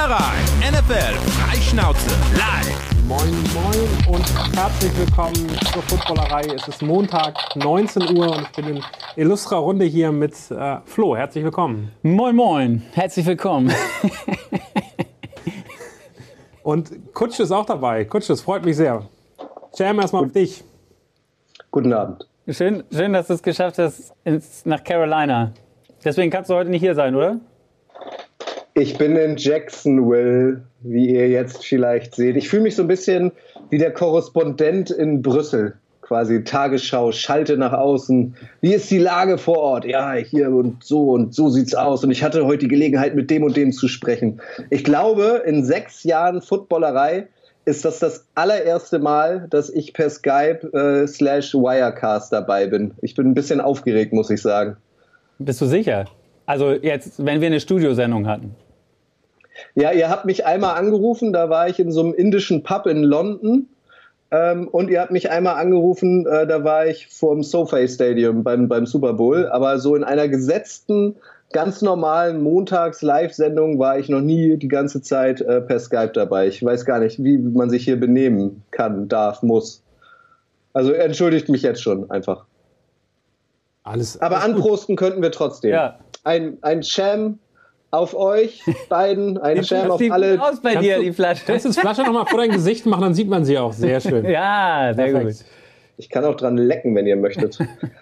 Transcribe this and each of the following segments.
Footballerei. NFL Freischnauze live. Moin, moin und herzlich willkommen zur Footballerei. Es ist Montag, 19 Uhr und ich bin in illustrer Runde hier mit äh, Flo. Herzlich willkommen. Moin, moin. Herzlich willkommen. und Kutsch ist auch dabei. Kutsch, das freut mich sehr. Jam, erstmal auf dich. Guten Abend. Schön, schön, dass du es geschafft hast ins, nach Carolina. Deswegen kannst du heute nicht hier sein, oder? Ich bin in Jacksonville, wie ihr jetzt vielleicht seht. Ich fühle mich so ein bisschen wie der Korrespondent in Brüssel. Quasi Tagesschau, schalte nach außen. Wie ist die Lage vor Ort? Ja, hier und so und so sieht's aus. Und ich hatte heute die Gelegenheit, mit dem und dem zu sprechen. Ich glaube, in sechs Jahren Footballerei ist das das allererste Mal, dass ich per Skype äh, slash Wirecast dabei bin. Ich bin ein bisschen aufgeregt, muss ich sagen. Bist du sicher? Also jetzt, wenn wir eine Studiosendung hatten. Ja, ihr habt mich einmal angerufen, da war ich in so einem indischen Pub in London. Ähm, und ihr habt mich einmal angerufen, äh, da war ich vor dem SoFi Stadium beim, beim Super Bowl. Aber so in einer gesetzten, ganz normalen Montags-Live-Sendung war ich noch nie die ganze Zeit äh, per Skype dabei. Ich weiß gar nicht, wie man sich hier benehmen kann, darf, muss. Also entschuldigt mich jetzt schon einfach. Alles, Aber alles anprosten gut. könnten wir trotzdem. Ja. Ein, ein Sham auf euch beiden, ein Sham auf alle. aus bei dir, du, die Flasche. Kannst du das Flasche nochmal vor dein Gesicht machen, dann sieht man sie auch. Sehr schön. ja, sehr Perfekt. gut. Ich kann auch dran lecken, wenn ihr möchtet.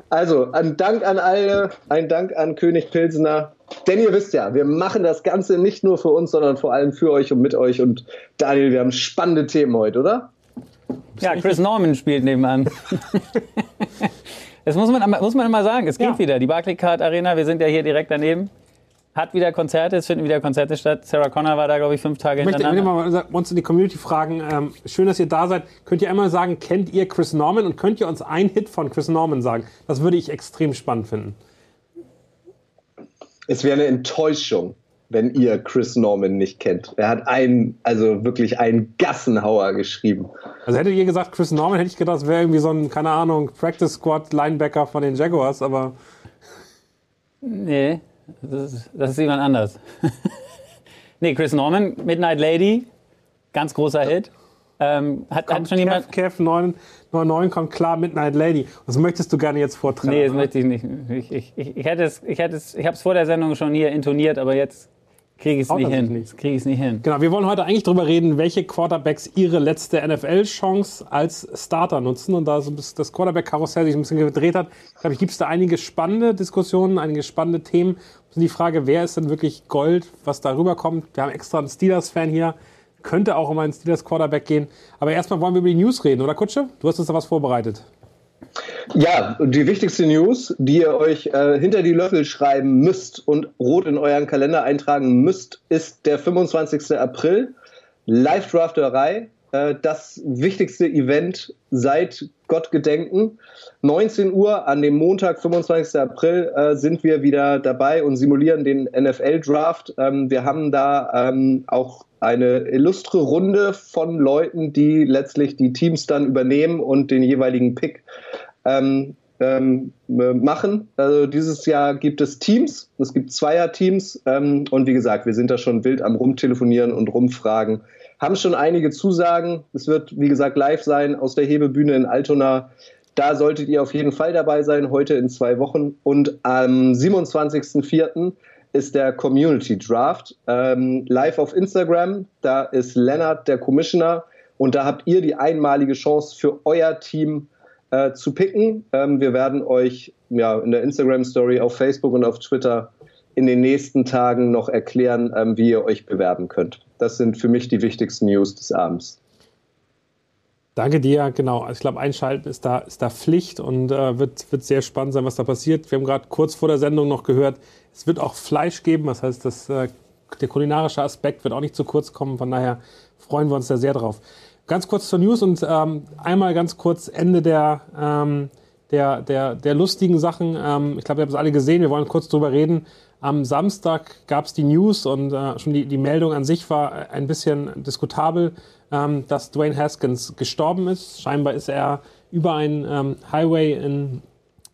Also, ein Dank an alle, ein Dank an König Pilsener. Denn ihr wisst ja, wir machen das Ganze nicht nur für uns, sondern vor allem für euch und mit euch. Und Daniel, wir haben spannende Themen heute, oder? Ja, Chris Norman spielt nebenan. Das muss man, muss man immer sagen. Es geht ja. wieder. Die Barclaycard Arena, wir sind ja hier direkt daneben. Hat wieder Konzerte, es finden wieder Konzerte statt. Sarah Connor war da, glaube ich, fünf Tage ich möchte, hintereinander. Ich möchte mal uns in die Community fragen. Ähm, schön, dass ihr da seid. Könnt ihr einmal sagen, kennt ihr Chris Norman und könnt ihr uns einen Hit von Chris Norman sagen? Das würde ich extrem spannend finden. Es wäre eine Enttäuschung wenn ihr Chris Norman nicht kennt. Er hat einen, also wirklich einen Gassenhauer geschrieben. Also hättet ihr gesagt Chris Norman, hätte ich gedacht, das wäre irgendwie so ein, keine Ahnung, Practice Squad Linebacker von den Jaguars, aber. Nee, das ist, das ist jemand anders. nee, Chris Norman, Midnight Lady, ganz großer Hit. Ähm, hat, kommt hat schon jemand. Kev 999 kommt klar, Midnight Lady. Das möchtest du gerne jetzt vortragen. Nee, das oder? möchte ich nicht. Ich, ich, ich, ich hätte es, ich hätte es, ich habe es vor der Sendung schon hier intoniert, aber jetzt Kriege ich es nicht hin. Nicht. Es nicht hin. Genau, wir wollen heute eigentlich darüber reden, welche Quarterbacks ihre letzte NFL-Chance als Starter nutzen. Und da so das Quarterback-Karussell sich ein bisschen gedreht hat, glaube ich, gibt es da einige spannende Diskussionen, einige spannende Themen. Und die Frage, wer ist denn wirklich Gold, was darüber kommt? Wir haben extra einen Steelers-Fan hier. Könnte auch um einen Steelers-Quarterback gehen. Aber erstmal wollen wir über die News reden, oder Kutsche? Du hast uns da was vorbereitet. Ja, die wichtigste News, die ihr euch äh, hinter die Löffel schreiben müsst und rot in euren Kalender eintragen müsst, ist der 25. April. Live-Drafterei, äh, das wichtigste Event seit Gottgedenken. 19 Uhr an dem Montag, 25. April, äh, sind wir wieder dabei und simulieren den NFL-Draft. Ähm, wir haben da ähm, auch eine illustre Runde von Leuten, die letztlich die Teams dann übernehmen und den jeweiligen Pick ähm, ähm, machen. Also dieses Jahr gibt es Teams, es gibt Zweier-Teams ähm, und wie gesagt, wir sind da schon wild am Rumtelefonieren und Rumfragen. Haben schon einige Zusagen. Es wird, wie gesagt, live sein aus der Hebebühne in Altona. Da solltet ihr auf jeden Fall dabei sein, heute in zwei Wochen. Und am 27.04 ist der Community Draft. Ähm, live auf Instagram, da ist Lennart der Commissioner und da habt ihr die einmalige Chance für euer Team äh, zu picken. Ähm, wir werden euch ja, in der Instagram Story auf Facebook und auf Twitter in den nächsten Tagen noch erklären, ähm, wie ihr euch bewerben könnt. Das sind für mich die wichtigsten News des Abends. Danke dir, genau. Ich glaube, Einschalten ist da, ist da Pflicht und äh, wird, wird sehr spannend sein, was da passiert. Wir haben gerade kurz vor der Sendung noch gehört, es wird auch Fleisch geben. Das heißt, das, äh, der kulinarische Aspekt wird auch nicht zu kurz kommen. Von daher freuen wir uns da sehr drauf. Ganz kurz zur News und ähm, einmal ganz kurz Ende der, ähm, der, der, der lustigen Sachen. Ähm, ich glaube, ihr habt es alle gesehen. Wir wollen kurz drüber reden. Am Samstag gab es die News und äh, schon die, die Meldung an sich war ein bisschen diskutabel ähm, dass Dwayne Haskins gestorben ist. Scheinbar ist er über einen ähm, Highway in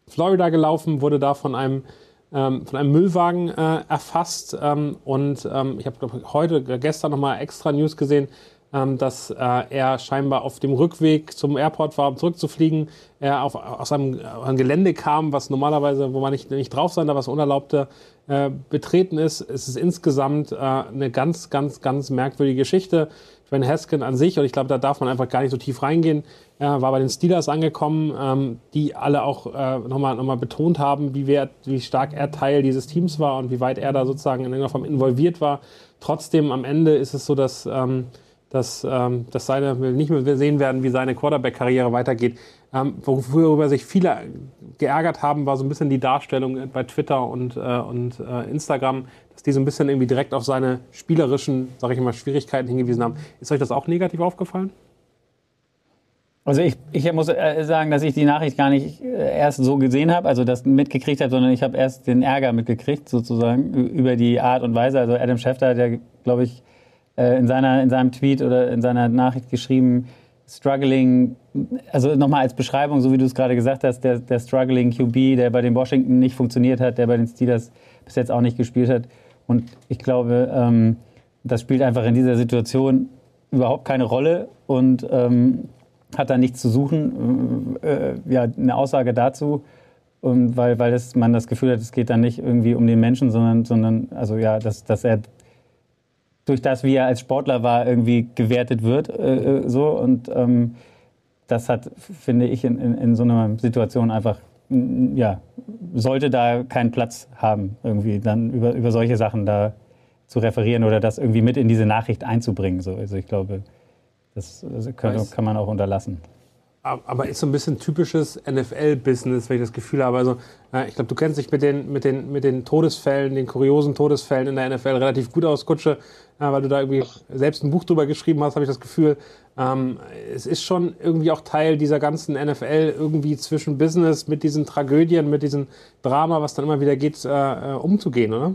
Florida gelaufen, wurde da von einem ähm, von einem Müllwagen äh, erfasst. Ähm, und ähm, ich habe heute, gestern nochmal extra News gesehen, ähm, dass äh, er scheinbar auf dem Rückweg zum Airport war, um zurückzufliegen, er auf, aus einem, einem Gelände kam, was normalerweise, wo man nicht, nicht drauf sein darf, was unerlaubte äh, betreten ist. Es ist insgesamt äh, eine ganz, ganz, ganz merkwürdige Geschichte. Van Haskin an sich, und ich glaube, da darf man einfach gar nicht so tief reingehen, äh, war bei den Steelers angekommen, ähm, die alle auch äh, nochmal noch mal betont haben, wie, wert, wie stark er Teil dieses Teams war und wie weit er da sozusagen in irgendeiner Form involviert war. Trotzdem am Ende ist es so, dass ähm, dass, ähm, dass seine, nicht mehr sehen werden, wie seine Quarterback-Karriere weitergeht. Ähm, worüber sich viele geärgert haben, war so ein bisschen die Darstellung bei Twitter und, äh, und äh, Instagram, dass die so ein bisschen irgendwie direkt auf seine spielerischen, sage ich mal, Schwierigkeiten hingewiesen haben. Ist euch das auch negativ aufgefallen? Also ich, ich muss äh, sagen, dass ich die Nachricht gar nicht äh, erst so gesehen habe, also das mitgekriegt habe, sondern ich habe erst den Ärger mitgekriegt, sozusagen, über die Art und Weise. Also Adam Schefter, der, glaube ich, äh, in, seiner, in seinem Tweet oder in seiner Nachricht geschrieben, struggling, also nochmal als Beschreibung, so wie du es gerade gesagt hast, der, der struggling QB, der bei den Washington nicht funktioniert hat, der bei den Steelers bis jetzt auch nicht gespielt hat. Und ich glaube, ähm, das spielt einfach in dieser Situation überhaupt keine Rolle und ähm, hat da nichts zu suchen. Äh, ja, eine Aussage dazu, und weil, weil das, man das Gefühl hat, es geht dann nicht irgendwie um den Menschen, sondern, sondern also ja, dass, dass er durch das, wie er als Sportler war, irgendwie gewertet wird. Äh, äh, so und ähm, das hat, finde ich, in, in, in so einer Situation einfach, ja, sollte da keinen Platz haben, irgendwie dann über, über solche Sachen da zu referieren oder das irgendwie mit in diese Nachricht einzubringen. So. Also ich glaube, das, das kann, kann man auch unterlassen aber ist so ein bisschen typisches NFL-Business, wenn ich das Gefühl habe. Also ich glaube, du kennst dich mit den, mit, den, mit den Todesfällen, den kuriosen Todesfällen in der NFL relativ gut aus, Kutsche, weil du da irgendwie selbst ein Buch drüber geschrieben hast, habe ich das Gefühl. Ähm, es ist schon irgendwie auch Teil dieser ganzen NFL irgendwie zwischen Business mit diesen Tragödien, mit diesem Drama, was dann immer wieder geht, äh, äh umzugehen, oder?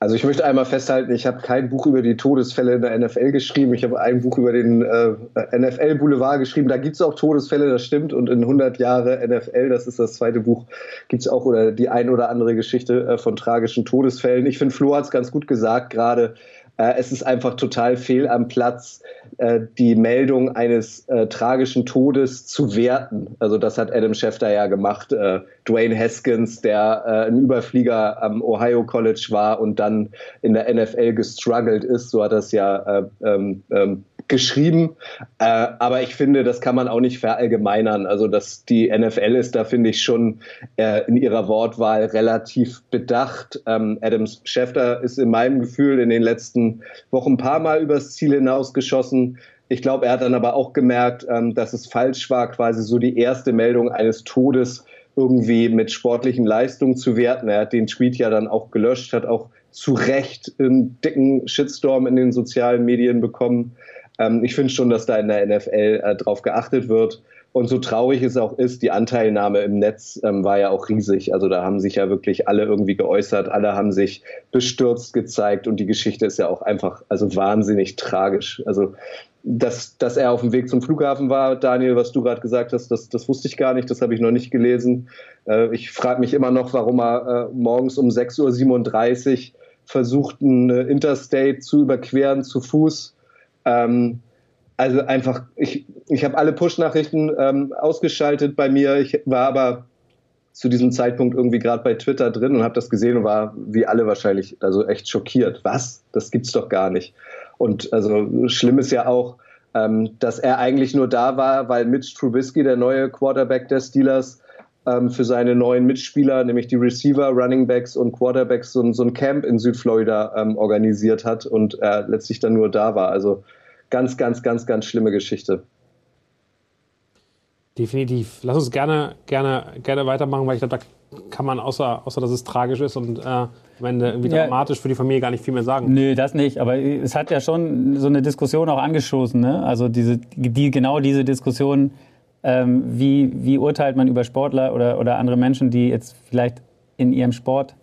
Also ich möchte einmal festhalten, ich habe kein Buch über die Todesfälle in der NFL geschrieben. Ich habe ein Buch über den äh, NFL Boulevard geschrieben. Da gibt es auch Todesfälle, das stimmt. Und in 100 Jahre NFL, das ist das zweite Buch, gibt es auch oder die ein oder andere Geschichte äh, von tragischen Todesfällen. Ich finde, Flo hat es ganz gut gesagt gerade. Äh, es ist einfach total fehl am Platz, äh, die Meldung eines äh, tragischen Todes zu werten. Also das hat Adam Schefter ja gemacht. Äh, Dwayne Haskins, der äh, ein Überflieger am Ohio College war und dann in der NFL gestruggelt ist, so hat das ja äh, ähm, ähm, geschrieben. Äh, aber ich finde, das kann man auch nicht verallgemeinern. Also, dass die NFL ist da, finde ich, schon äh, in ihrer Wortwahl relativ bedacht. Ähm, Adam Schefter ist in meinem Gefühl in den letzten Wochen ein paar Mal übers Ziel hinausgeschossen. Ich glaube, er hat dann aber auch gemerkt, ähm, dass es falsch war, quasi so die erste Meldung eines Todes irgendwie mit sportlichen Leistungen zu werten. Er hat den Tweet ja dann auch gelöscht, hat auch zu Recht einen dicken Shitstorm in den sozialen Medien bekommen. Ähm, ich finde schon, dass da in der NFL äh, drauf geachtet wird. Und so traurig es auch ist, die Anteilnahme im Netz ähm, war ja auch riesig. Also da haben sich ja wirklich alle irgendwie geäußert, alle haben sich bestürzt gezeigt und die Geschichte ist ja auch einfach also wahnsinnig tragisch. Also dass, dass er auf dem Weg zum Flughafen war, Daniel, was du gerade gesagt hast, das, das wusste ich gar nicht, das habe ich noch nicht gelesen. Äh, ich frage mich immer noch, warum er äh, morgens um 6.37 Uhr versucht, einen Interstate zu überqueren zu Fuß ähm, also einfach, ich, ich habe alle Push-Nachrichten ähm, ausgeschaltet bei mir. Ich war aber zu diesem Zeitpunkt irgendwie gerade bei Twitter drin und habe das gesehen und war wie alle wahrscheinlich also echt schockiert. Was? Das gibt's doch gar nicht. Und also schlimm ist ja auch, ähm, dass er eigentlich nur da war, weil Mitch Trubisky, der neue Quarterback der Steelers, ähm, für seine neuen Mitspieler, nämlich die Receiver, Running Backs und Quarterbacks, so, so ein Camp in Südflorida ähm, organisiert hat und er letztlich dann nur da war. Also ganz, ganz, ganz, ganz schlimme Geschichte. Definitiv. Lass uns gerne, gerne, gerne weitermachen, weil ich glaube, da kann man, außer, außer dass es tragisch ist und äh, am Ende irgendwie ja. dramatisch für die Familie gar nicht viel mehr sagen. Nö, das nicht. Aber es hat ja schon so eine Diskussion auch angestoßen. Ne? Also diese, die, genau diese Diskussion, ähm, wie, wie urteilt man über Sportler oder, oder andere Menschen, die jetzt vielleicht in ihrem Sport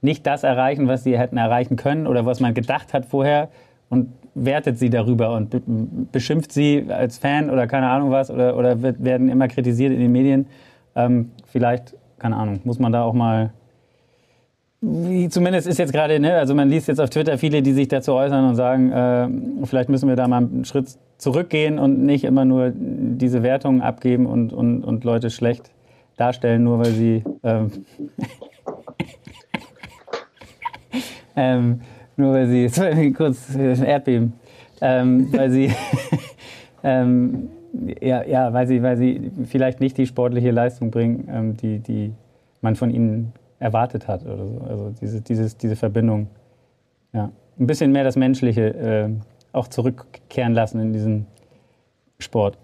nicht das erreichen, was sie hätten erreichen können oder was man gedacht hat vorher und wertet sie darüber und beschimpft sie als Fan oder keine Ahnung was oder, oder wird, werden immer kritisiert in den Medien. Ähm, vielleicht, keine Ahnung, muss man da auch mal zumindest ist jetzt gerade, ne, also man liest jetzt auf Twitter viele, die sich dazu äußern und sagen, äh, vielleicht müssen wir da mal einen Schritt zurückgehen und nicht immer nur diese Wertungen abgeben und, und, und Leute schlecht darstellen, nur weil sie ähm, ähm, nur weil sie, sorry, kurz Erdbeben, ähm, weil sie ähm, ja, ja, weil sie, weil sie vielleicht nicht die sportliche Leistung bringen, ähm, die, die man von ihnen erwartet hat oder so. Also diese, dieses, diese Verbindung. Ja. Ein bisschen mehr das Menschliche äh, auch zurückkehren lassen in diesen Sport.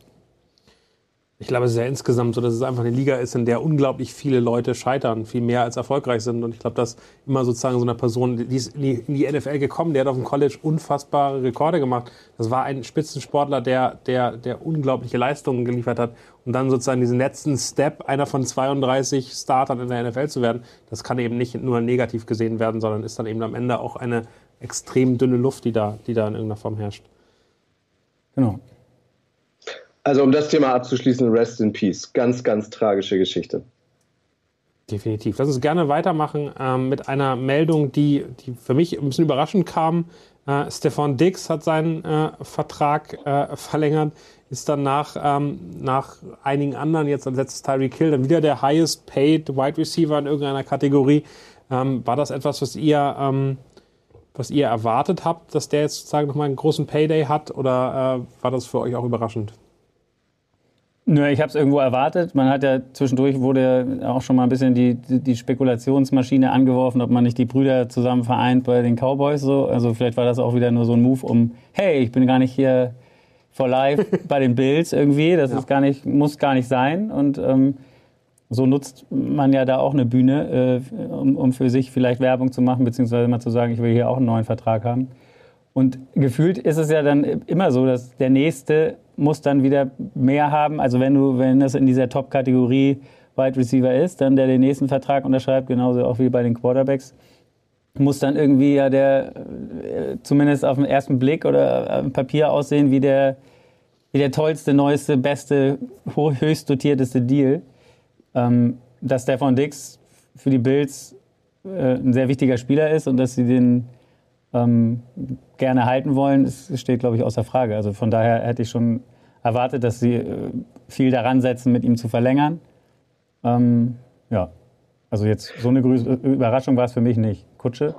Ich glaube, es ist ja insgesamt so, dass es einfach eine Liga ist, in der unglaublich viele Leute scheitern, viel mehr als erfolgreich sind. Und ich glaube, dass immer sozusagen so eine Person, die ist in die, NFL gekommen, der hat auf dem College unfassbare Rekorde gemacht. Das war ein Spitzensportler, der, der, der unglaubliche Leistungen geliefert hat. Und dann sozusagen diesen letzten Step, einer von 32 Startern in der NFL zu werden, das kann eben nicht nur negativ gesehen werden, sondern ist dann eben am Ende auch eine extrem dünne Luft, die da, die da in irgendeiner Form herrscht. Genau. Also um das Thema abzuschließen, Rest in Peace. Ganz, ganz tragische Geschichte. Definitiv. Lass uns gerne weitermachen ähm, mit einer Meldung, die, die für mich ein bisschen überraschend kam. Äh, Stefan Dix hat seinen äh, Vertrag äh, verlängert, ist dann nach, ähm, nach einigen anderen, jetzt als letztes Tyreek Hill, dann wieder der highest paid Wide Receiver in irgendeiner Kategorie. Ähm, war das etwas, was ihr, ähm, was ihr erwartet habt, dass der jetzt sozusagen nochmal einen großen Payday hat oder äh, war das für euch auch überraschend? Nö, ich habe es irgendwo erwartet. Man hat ja zwischendurch wurde auch schon mal ein bisschen die, die Spekulationsmaschine angeworfen, ob man nicht die Brüder zusammen vereint bei den Cowboys. So. Also vielleicht war das auch wieder nur so ein Move, um, hey, ich bin gar nicht hier for life bei den Bills irgendwie. Das ja. ist gar nicht, muss gar nicht sein. Und ähm, so nutzt man ja da auch eine Bühne, äh, um, um für sich vielleicht Werbung zu machen, beziehungsweise mal zu sagen, ich will hier auch einen neuen Vertrag haben. Und gefühlt ist es ja dann immer so, dass der Nächste muss dann wieder mehr haben. Also wenn du, wenn das in dieser Top-Kategorie Wide Receiver ist, dann der den nächsten Vertrag unterschreibt, genauso auch wie bei den Quarterbacks, muss dann irgendwie ja der äh, zumindest auf den ersten Blick oder dem Papier aussehen wie der, wie der tollste, neueste, beste, höchst dotierteste Deal. Ähm, dass von Dix für die Bills äh, ein sehr wichtiger Spieler ist und dass sie den ähm, gerne halten wollen, das steht, glaube ich, außer Frage. Also von daher hätte ich schon erwartet, dass sie äh, viel daran setzen, mit ihm zu verlängern. Ähm, ja, also jetzt so eine Überraschung war es für mich nicht. Kutsche?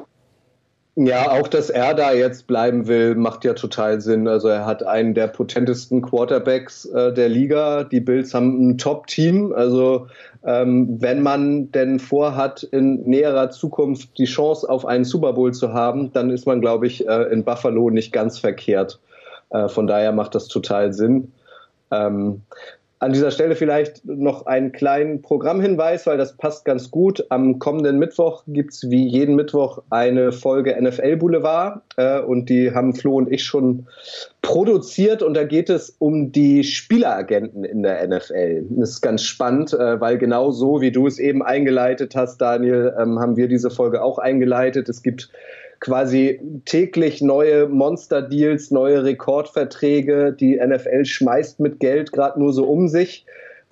Ja, auch dass er da jetzt bleiben will, macht ja total Sinn. Also er hat einen der potentesten Quarterbacks äh, der Liga. Die Bills haben ein Top-Team. Also ähm, wenn man denn vorhat, in näherer Zukunft die Chance auf einen Super Bowl zu haben, dann ist man, glaube ich, äh, in Buffalo nicht ganz verkehrt. Äh, von daher macht das total Sinn. Ähm, an dieser Stelle vielleicht noch einen kleinen Programmhinweis, weil das passt ganz gut. Am kommenden Mittwoch gibt es wie jeden Mittwoch eine Folge NFL Boulevard äh, und die haben Flo und ich schon produziert und da geht es um die Spieleragenten in der NFL. Das ist ganz spannend, äh, weil genau so wie du es eben eingeleitet hast, Daniel, ähm, haben wir diese Folge auch eingeleitet. Es gibt quasi täglich neue Monster-Deals, neue Rekordverträge. Die NFL schmeißt mit Geld gerade nur so um sich.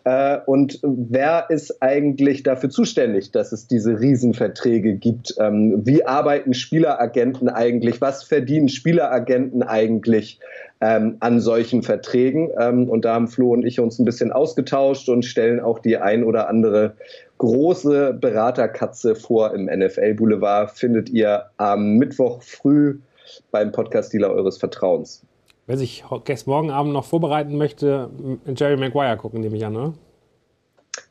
Äh, und wer ist eigentlich dafür zuständig, dass es diese Riesenverträge gibt? Ähm, wie arbeiten Spieleragenten eigentlich? Was verdienen Spieleragenten eigentlich ähm, an solchen Verträgen? Ähm, und da haben Flo und ich uns ein bisschen ausgetauscht und stellen auch die ein oder andere große Beraterkatze vor im NFL Boulevard. Findet ihr am Mittwoch früh beim Podcast-Dealer eures Vertrauens. Wer sich morgen Abend noch vorbereiten möchte, Jerry Maguire gucken, nehme ich an, ne?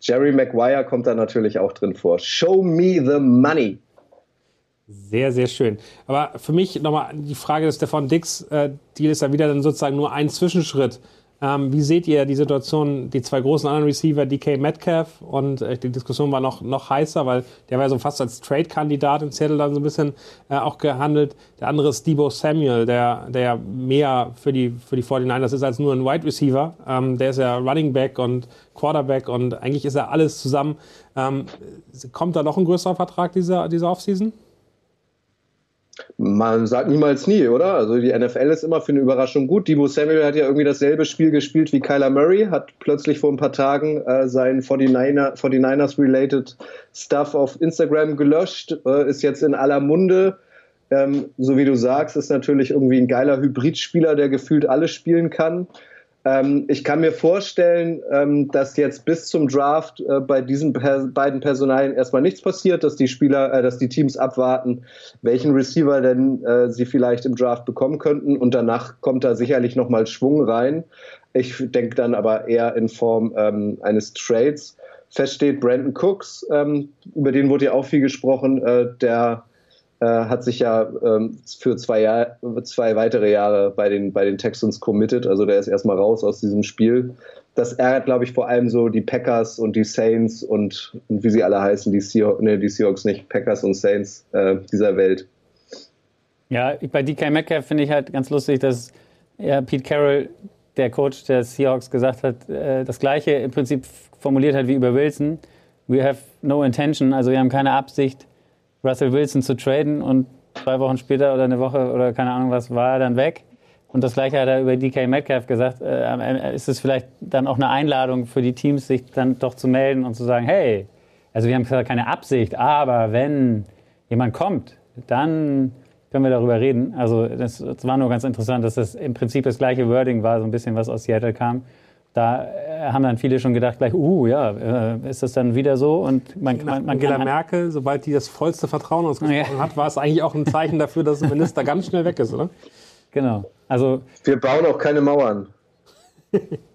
Jerry Maguire kommt da natürlich auch drin vor. Show me the money. Sehr, sehr schön. Aber für mich nochmal die Frage des Stefan Dix, äh, Deal ist ja wieder dann sozusagen nur ein Zwischenschritt. Ähm, wie seht ihr die Situation, die zwei großen anderen Receiver, DK Metcalf und äh, die Diskussion war noch, noch heißer, weil der war so fast als Trade-Kandidat in Seattle dann so ein bisschen äh, auch gehandelt. Der andere ist Debo Samuel, der, der mehr für die, für die 49ers ist als nur ein Wide Receiver. Ähm, der ist ja Running Back und Quarterback und eigentlich ist er alles zusammen. Ähm, kommt da noch ein größerer Vertrag dieser, dieser Offseason? Man sagt niemals nie, oder? Also die NFL ist immer für eine Überraschung gut. Debo Samuel hat ja irgendwie dasselbe Spiel gespielt wie Kyler Murray, hat plötzlich vor ein paar Tagen äh, sein 49er, 49ers-related Stuff auf Instagram gelöscht, äh, ist jetzt in aller Munde. Ähm, so wie du sagst, ist natürlich irgendwie ein geiler Hybridspieler, der gefühlt alles spielen kann. Ähm, ich kann mir vorstellen, ähm, dass jetzt bis zum Draft äh, bei diesen per beiden Personalien erstmal nichts passiert, dass die Spieler, äh, dass die Teams abwarten, welchen Receiver denn äh, sie vielleicht im Draft bekommen könnten und danach kommt da sicherlich nochmal Schwung rein. Ich denke dann aber eher in Form ähm, eines Trades. Fest steht Brandon Cooks, ähm, über den wurde ja auch viel gesprochen, äh, der äh, hat sich ja ähm, für zwei, Jahr, zwei weitere Jahre bei den, bei den Texans committed. Also der ist erstmal raus aus diesem Spiel. Das ärgert, glaube ich, vor allem so die Packers und die Saints und, und wie sie alle heißen, die, Seahawks, nee, die Seahawks nicht, Packers und Saints äh, dieser Welt. Ja, bei DK Metcalf finde ich halt ganz lustig, dass ja, Pete Carroll, der Coach der Seahawks, gesagt hat, äh, das Gleiche im Prinzip formuliert hat wie über Wilson. We have no intention, also wir haben keine Absicht, Russell Wilson zu traden und zwei Wochen später oder eine Woche oder keine Ahnung was war er dann weg. Und das gleiche hat er über DK Metcalf gesagt. Äh, ist es vielleicht dann auch eine Einladung für die Teams, sich dann doch zu melden und zu sagen, hey, also wir haben zwar keine Absicht, aber wenn jemand kommt, dann können wir darüber reden. Also das, das war nur ganz interessant, dass das im Prinzip das gleiche Wording war, so ein bisschen was aus Seattle kam da äh, haben dann viele schon gedacht, gleich, uh, ja, äh, ist das dann wieder so? Und man, man, man Angela Merkel, sobald die das vollste Vertrauen ausgesprochen ja. hat, war es eigentlich auch ein Zeichen dafür, dass der Minister ganz schnell weg ist, oder? Genau. Also, Wir bauen auch keine Mauern.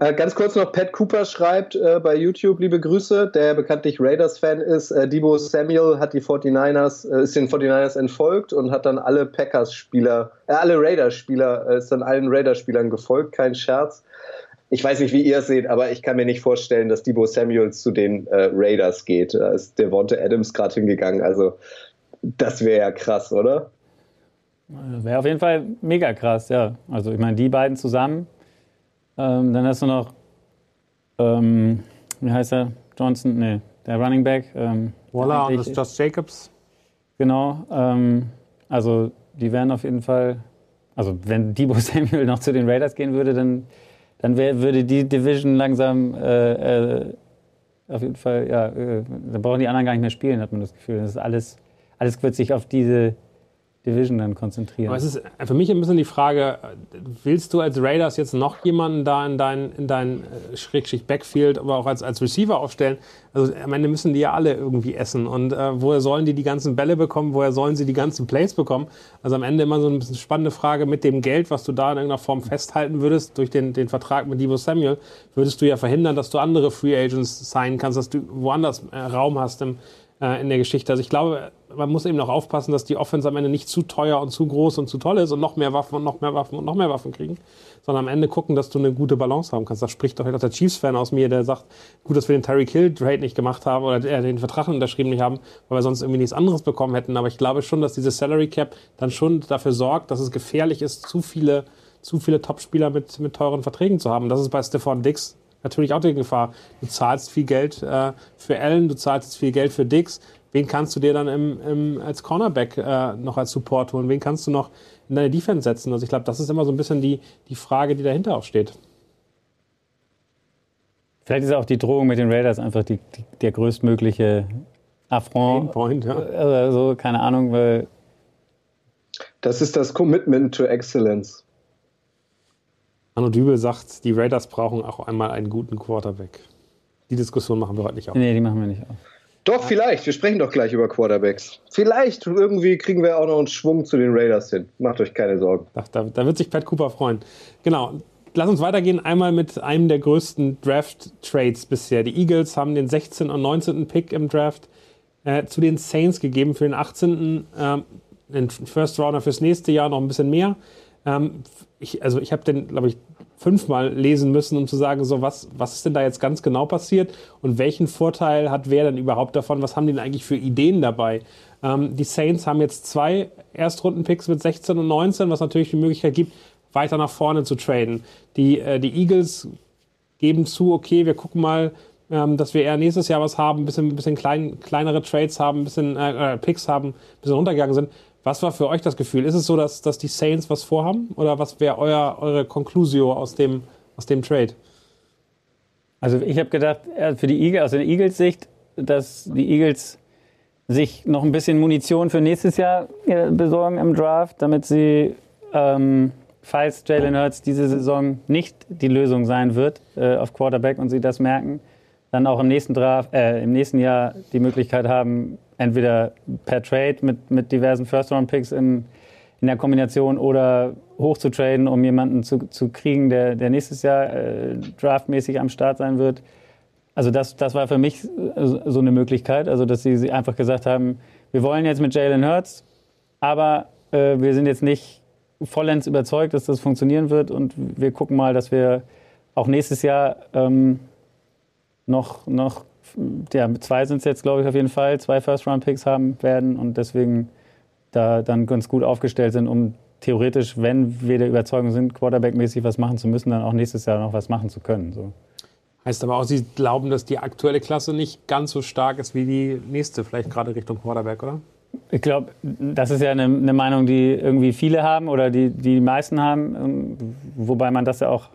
Äh, ganz kurz noch, Pat Cooper schreibt äh, bei YouTube, liebe Grüße, der bekanntlich Raiders-Fan ist. Äh, Debo Samuel hat die 49ers, äh, ist den 49ers entfolgt und hat dann alle Packers-Spieler, äh, alle Raiders-Spieler, ist dann allen Raiders-Spielern gefolgt, kein Scherz. Ich weiß nicht, wie ihr es seht, aber ich kann mir nicht vorstellen, dass Debo Samuel zu den Raiders geht. Da ist der Devonta Adams gerade hingegangen, also das wäre ja krass, oder? Wäre auf jeden Fall mega krass, ja. Also ich meine, die beiden zusammen ähm, dann hast du noch, ähm, wie heißt er? Johnson? Nee, der Running Back. Ähm, Waller und das Josh Jacobs. Genau. Ähm, also die wären auf jeden Fall, also wenn Debo Samuel noch zu den Raiders gehen würde, dann, dann wär, würde die Division langsam äh, äh, auf jeden Fall, ja, äh, dann brauchen die anderen gar nicht mehr spielen, hat man das Gefühl. Das ist alles, alles wird sich auf diese Division dann konzentrieren. Aber es ist für mich ein bisschen die Frage, willst du als Raiders jetzt noch jemanden da in dein, in dein äh, Schrägschicht Backfield, aber auch als, als Receiver aufstellen? Also am Ende müssen die ja alle irgendwie essen. Und äh, woher sollen die die ganzen Bälle bekommen? Woher sollen sie die ganzen Plays bekommen? Also am Ende immer so ein bisschen spannende Frage mit dem Geld, was du da in irgendeiner Form festhalten würdest durch den, den Vertrag mit Divo Samuel, würdest du ja verhindern, dass du andere Free Agents sein kannst, dass du woanders äh, Raum hast im, äh, in der Geschichte. Also ich glaube, man muss eben noch aufpassen, dass die Offense am Ende nicht zu teuer und zu groß und zu toll ist und noch mehr Waffen und noch mehr Waffen und noch mehr Waffen kriegen, sondern am Ende gucken, dass du eine gute Balance haben kannst. Da spricht doch der Chiefs-Fan aus mir, der sagt, gut, dass wir den Tyreek Hill-Trade nicht gemacht haben oder den Vertrag unterschrieben nicht haben, weil wir sonst irgendwie nichts anderes bekommen hätten. Aber ich glaube schon, dass diese Salary Cap dann schon dafür sorgt, dass es gefährlich ist, zu viele, zu viele Top-Spieler mit, mit teuren Verträgen zu haben. Das ist bei Stephon Dix natürlich auch die Gefahr. Du zahlst viel Geld äh, für Allen, du zahlst viel Geld für Dix wen kannst du dir dann im, im, als Cornerback äh, noch als Support holen? Wen kannst du noch in deine Defense setzen? Also ich glaube, das ist immer so ein bisschen die, die Frage, die dahinter auch steht. Vielleicht ist auch die Drohung mit den Raiders einfach die, die, der größtmögliche Affront. Point, ja. Also, keine Ahnung, weil. Das ist das Commitment to Excellence. Arno Dübel sagt, die Raiders brauchen auch einmal einen guten Quarterback. Die Diskussion machen wir heute nicht auf. Nee, die machen wir nicht auf. Doch, vielleicht. Wir sprechen doch gleich über Quarterbacks. Vielleicht irgendwie kriegen wir auch noch einen Schwung zu den Raiders hin. Macht euch keine Sorgen. Ach, da, da wird sich Pat Cooper freuen. Genau. Lass uns weitergehen. Einmal mit einem der größten Draft-Trades bisher. Die Eagles haben den 16. und 19. Pick im Draft äh, zu den Saints gegeben für den 18. Äh, den First Rounder fürs nächste Jahr noch ein bisschen mehr. Ähm, ich, also ich habe den, glaube ich, fünfmal lesen müssen, um zu sagen, so was, was ist denn da jetzt ganz genau passiert und welchen Vorteil hat wer denn überhaupt davon? Was haben die denn eigentlich für Ideen dabei? Ähm, die Saints haben jetzt zwei Erstrunden-Picks mit 16 und 19, was natürlich die Möglichkeit gibt, weiter nach vorne zu traden. Die, äh, die Eagles geben zu, okay, wir gucken mal, ähm, dass wir eher nächstes Jahr was haben, ein bisschen, bisschen klein, kleinere Trades haben, ein bisschen äh, Picks haben, ein bisschen runtergegangen sind. Was war für euch das Gefühl? Ist es so, dass, dass die Saints was vorhaben? Oder was wäre eure Conclusio aus dem, aus dem Trade? Also ich habe gedacht, für die Eagles, aus der Eagles-Sicht, dass die Eagles sich noch ein bisschen Munition für nächstes Jahr äh, besorgen im Draft, damit sie, ähm, falls Jalen Hurts diese Saison nicht die Lösung sein wird äh, auf Quarterback und sie das merken, dann auch im nächsten Draft, äh, im nächsten Jahr die Möglichkeit haben, entweder per Trade mit, mit diversen First-Round-Picks in, in der Kombination oder hoch zu traden, um jemanden zu, zu kriegen, der, der nächstes Jahr äh, draftmäßig am Start sein wird. Also das, das war für mich so eine Möglichkeit, also dass sie, sie einfach gesagt haben, wir wollen jetzt mit Jalen Hurts, aber äh, wir sind jetzt nicht vollends überzeugt, dass das funktionieren wird und wir gucken mal, dass wir auch nächstes Jahr ähm, noch, noch ja, zwei sind es jetzt, glaube ich, auf jeden Fall, zwei First-Round-Picks haben werden und deswegen da dann ganz gut aufgestellt sind, um theoretisch, wenn wir der Überzeugung sind, Quarterback-mäßig was machen zu müssen, dann auch nächstes Jahr noch was machen zu können. So. Heißt aber auch, Sie glauben, dass die aktuelle Klasse nicht ganz so stark ist wie die nächste, vielleicht gerade Richtung Quarterback, oder? Ich glaube, das ist ja eine, eine, Meinung, die irgendwie viele haben oder die die meisten haben, wobei man das ja auch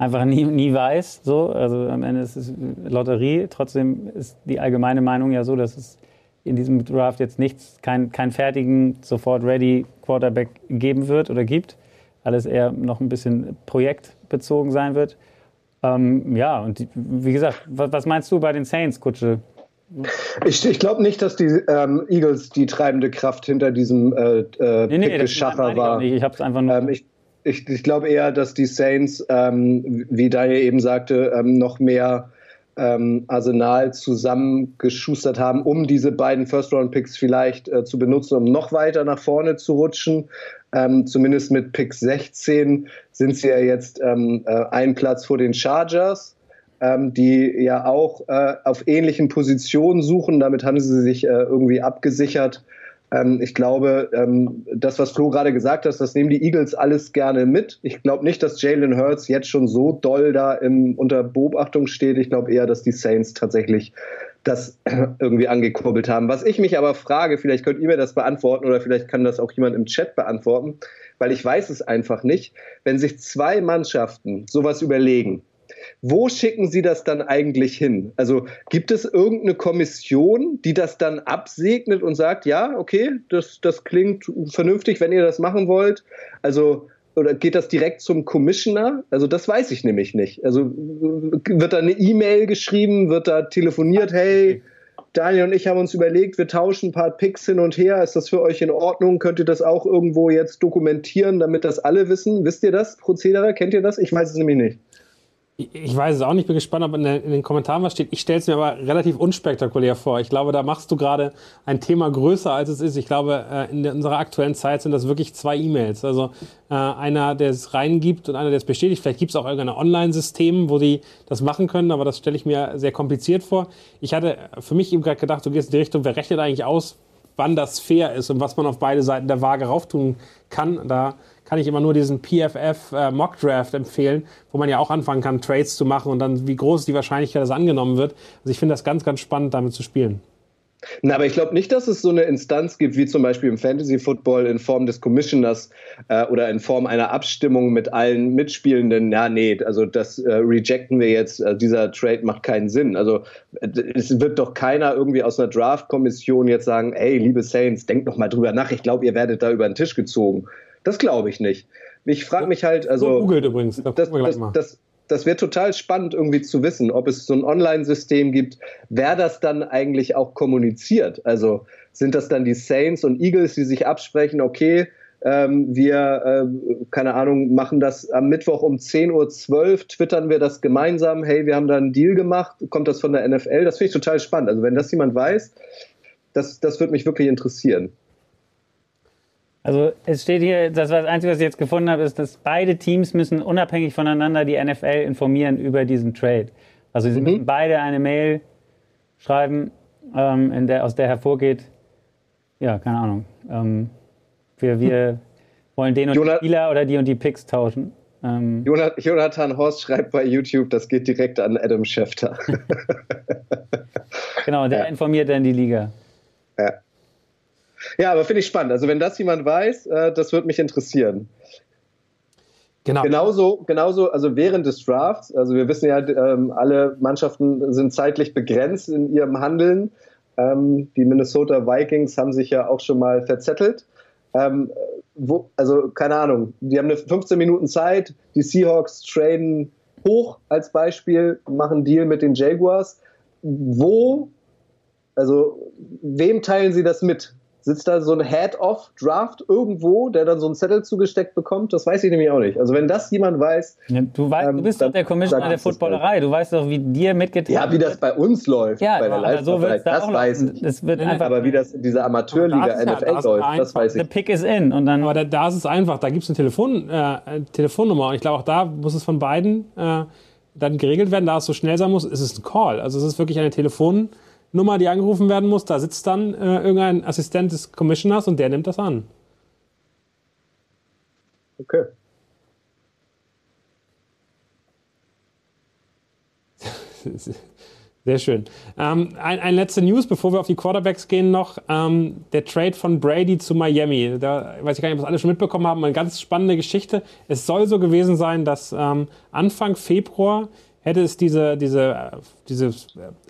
einfach nie, nie weiß. So. Also am Ende ist es Lotterie. Trotzdem ist die allgemeine Meinung ja so, dass es in diesem Draft jetzt nichts, keinen kein fertigen, sofort ready Quarterback geben wird oder gibt. Alles eher noch ein bisschen projektbezogen sein wird. Ähm, ja, und die, wie gesagt, was, was, meinst du bei den Saints, Kutsche? Ich, ich glaube nicht, dass die ähm, Eagles die treibende Kraft hinter diesem äh, äh, nee, nee, Geschacher war. Ich, ich habe es einfach nur. Ähm, ich, ich, ich glaube eher, dass die Saints, ähm, wie Daniel eben sagte, ähm, noch mehr ähm, Arsenal zusammengeschustert haben, um diese beiden First-Round-Picks vielleicht äh, zu benutzen, um noch weiter nach vorne zu rutschen. Ähm, zumindest mit Pick 16 sind sie ja jetzt ähm, äh, einen Platz vor den Chargers, ähm, die ja auch äh, auf ähnlichen Positionen suchen. Damit haben sie sich äh, irgendwie abgesichert. Ähm, ich glaube, ähm, das, was Flo gerade gesagt hat, das nehmen die Eagles alles gerne mit. Ich glaube nicht, dass Jalen Hurts jetzt schon so doll da im, unter Beobachtung steht. Ich glaube eher, dass die Saints tatsächlich das irgendwie angekurbelt haben. Was ich mich aber frage, vielleicht könnt ihr mir das beantworten oder vielleicht kann das auch jemand im Chat beantworten, weil ich weiß es einfach nicht. Wenn sich zwei Mannschaften sowas überlegen, wo schicken Sie das dann eigentlich hin? Also gibt es irgendeine Kommission, die das dann absegnet und sagt, ja, okay, das, das klingt vernünftig, wenn ihr das machen wollt? Also oder geht das direkt zum Commissioner? Also das weiß ich nämlich nicht. Also wird da eine E-Mail geschrieben, wird da telefoniert, hey, Daniel und ich haben uns überlegt, wir tauschen ein paar Picks hin und her. Ist das für euch in Ordnung? Könnt ihr das auch irgendwo jetzt dokumentieren, damit das alle wissen? Wisst ihr das Prozedere? Kennt ihr das? Ich weiß es nämlich nicht. Ich weiß es auch nicht, bin gespannt, ob in, den Kommentaren was steht. Ich stelle es mir aber relativ unspektakulär vor. Ich glaube, da machst du gerade ein Thema größer, als es ist. Ich glaube, äh, in unserer aktuellen Zeit sind das wirklich zwei E-Mails. Also äh, einer, der es reingibt und einer, der es bestätigt. Vielleicht gibt es auch irgendein Online-System, wo die das machen können, aber das stelle ich mir sehr kompliziert vor. Ich hatte für mich eben gerade gedacht, du gehst in die Richtung, wer rechnet eigentlich aus, wann das fair ist und was man auf beide Seiten der Waage rauftun kann. Da kann ich immer nur diesen PFF äh, Mock Draft empfehlen, wo man ja auch anfangen kann, Trades zu machen und dann, wie groß die Wahrscheinlichkeit, dass angenommen wird. Also ich finde das ganz, ganz spannend, damit zu spielen. Na, aber ich glaube nicht, dass es so eine Instanz gibt, wie zum Beispiel im Fantasy Football in Form des Commissioners äh, oder in Form einer Abstimmung mit allen Mitspielenden. Ja, nee, also das äh, rejecten wir jetzt. Also dieser Trade macht keinen Sinn. Also es wird doch keiner irgendwie aus einer Draft-Kommission jetzt sagen, ey, liebe Saints, denkt noch mal drüber nach. Ich glaube, ihr werdet da über den Tisch gezogen. Das glaube ich nicht. Ich frage mich halt, also. Googelt übrigens, da das, das, das, das wäre total spannend irgendwie zu wissen, ob es so ein Online-System gibt, wer das dann eigentlich auch kommuniziert. Also sind das dann die Saints und Eagles, die sich absprechen, okay, ähm, wir, äh, keine Ahnung, machen das am Mittwoch um 10.12 Uhr, twittern wir das gemeinsam, hey, wir haben da einen Deal gemacht, kommt das von der NFL? Das finde ich total spannend. Also wenn das jemand weiß, das, das würde mich wirklich interessieren. Also es steht hier, das war das Einzige, was ich jetzt gefunden habe, ist, dass beide Teams müssen unabhängig voneinander die NFL informieren über diesen Trade. Also sie mhm. müssen beide eine Mail schreiben, ähm, der, aus der hervorgeht, ja, keine Ahnung, ähm, wir, wir wollen den und Jonah, die Spieler oder die und die Picks tauschen. Ähm, Jonathan Horst schreibt bei YouTube, das geht direkt an Adam Schefter. genau, der ja. informiert dann die Liga. Ja, ja aber finde ich spannend. Also wenn das jemand weiß, äh, das würde mich interessieren. Genau. Genauso, genauso, also während des Drafts, also wir wissen ja, ähm, alle Mannschaften sind zeitlich begrenzt in ihrem Handeln. Ähm, die Minnesota Vikings haben sich ja auch schon mal verzettelt. Ähm, wo, also keine Ahnung, die haben eine 15 Minuten Zeit, die Seahawks traden hoch als Beispiel, machen Deal mit den Jaguars. Wo, also wem teilen sie das mit? Sitzt da so ein Head-Off-Draft irgendwo, der dann so einen Zettel zugesteckt bekommt? Das weiß ich nämlich auch nicht. Also wenn das jemand weiß... Ja, du, weißt, ähm, du bist doch der Commissioner der Footballerei. Du weißt doch, wie dir mitgeteilt Ja, wie das bei uns läuft. Ja, bei der aber so wird da das weiß ich. Das wird einfach aber wie das in dieser Amateurliga NFL ja, läuft, das weiß ich. The pick is in. Und dann aber da, da ist es einfach. Da gibt es eine Telefon, äh, Telefonnummer. Und ich glaube, auch da muss es von beiden äh, dann geregelt werden. Da es so schnell sein muss, ist es ein Call. Also es ist wirklich eine Telefonnummer Nummer, die angerufen werden muss, da sitzt dann äh, irgendein Assistent des Commissioners und der nimmt das an. Okay. Sehr schön. Ähm, ein, ein letzte News, bevor wir auf die Quarterbacks gehen, noch ähm, der Trade von Brady zu Miami. Da weiß ich gar nicht, ob das alle schon mitbekommen haben. Eine ganz spannende Geschichte. Es soll so gewesen sein, dass ähm, Anfang Februar hätte es diese, diese, diese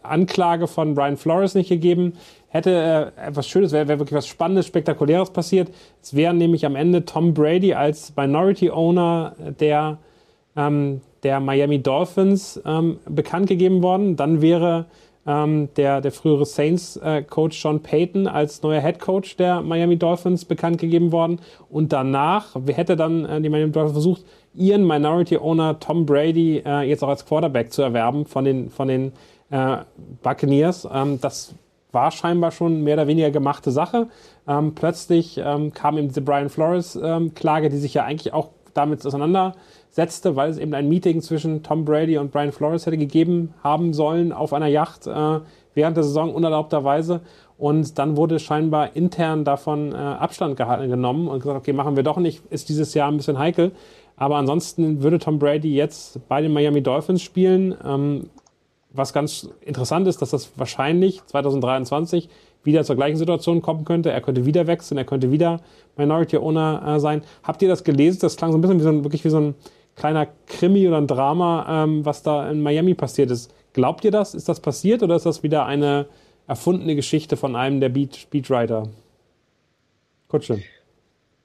Anklage von Brian Flores nicht gegeben, hätte äh, etwas Schönes, wäre wär wirklich was Spannendes, Spektakuläres passiert. Es wäre nämlich am Ende Tom Brady als Minority Owner der, ähm, der Miami Dolphins ähm, bekannt gegeben worden. Dann wäre ähm, der, der frühere Saints-Coach äh, Sean Payton als neuer Head Coach der Miami Dolphins bekannt gegeben worden. Und danach hätte dann äh, die Miami Dolphins versucht, ihren Minority Owner Tom Brady äh, jetzt auch als Quarterback zu erwerben von den, von den äh, Buccaneers. Ähm, das war scheinbar schon mehr oder weniger gemachte Sache. Ähm, plötzlich ähm, kam eben diese Brian Flores-Klage, ähm, die sich ja eigentlich auch damit auseinandersetzte, weil es eben ein Meeting zwischen Tom Brady und Brian Flores hätte gegeben haben sollen auf einer Yacht äh, während der Saison unerlaubterweise. Und dann wurde scheinbar intern davon äh, Abstand gehalten, genommen und gesagt, okay, machen wir doch nicht, ist dieses Jahr ein bisschen heikel. Aber ansonsten würde Tom Brady jetzt bei den Miami Dolphins spielen. Ähm, was ganz interessant ist, dass das wahrscheinlich 2023 wieder zur gleichen Situation kommen könnte. Er könnte wieder wechseln, er könnte wieder Minority Owner äh, sein. Habt ihr das gelesen? Das klang so ein bisschen wie so ein, wirklich wie so ein kleiner Krimi oder ein Drama, ähm, was da in Miami passiert ist. Glaubt ihr das? Ist das passiert oder ist das wieder eine erfundene Geschichte von einem der Beat, Speedwriter? Kutsche.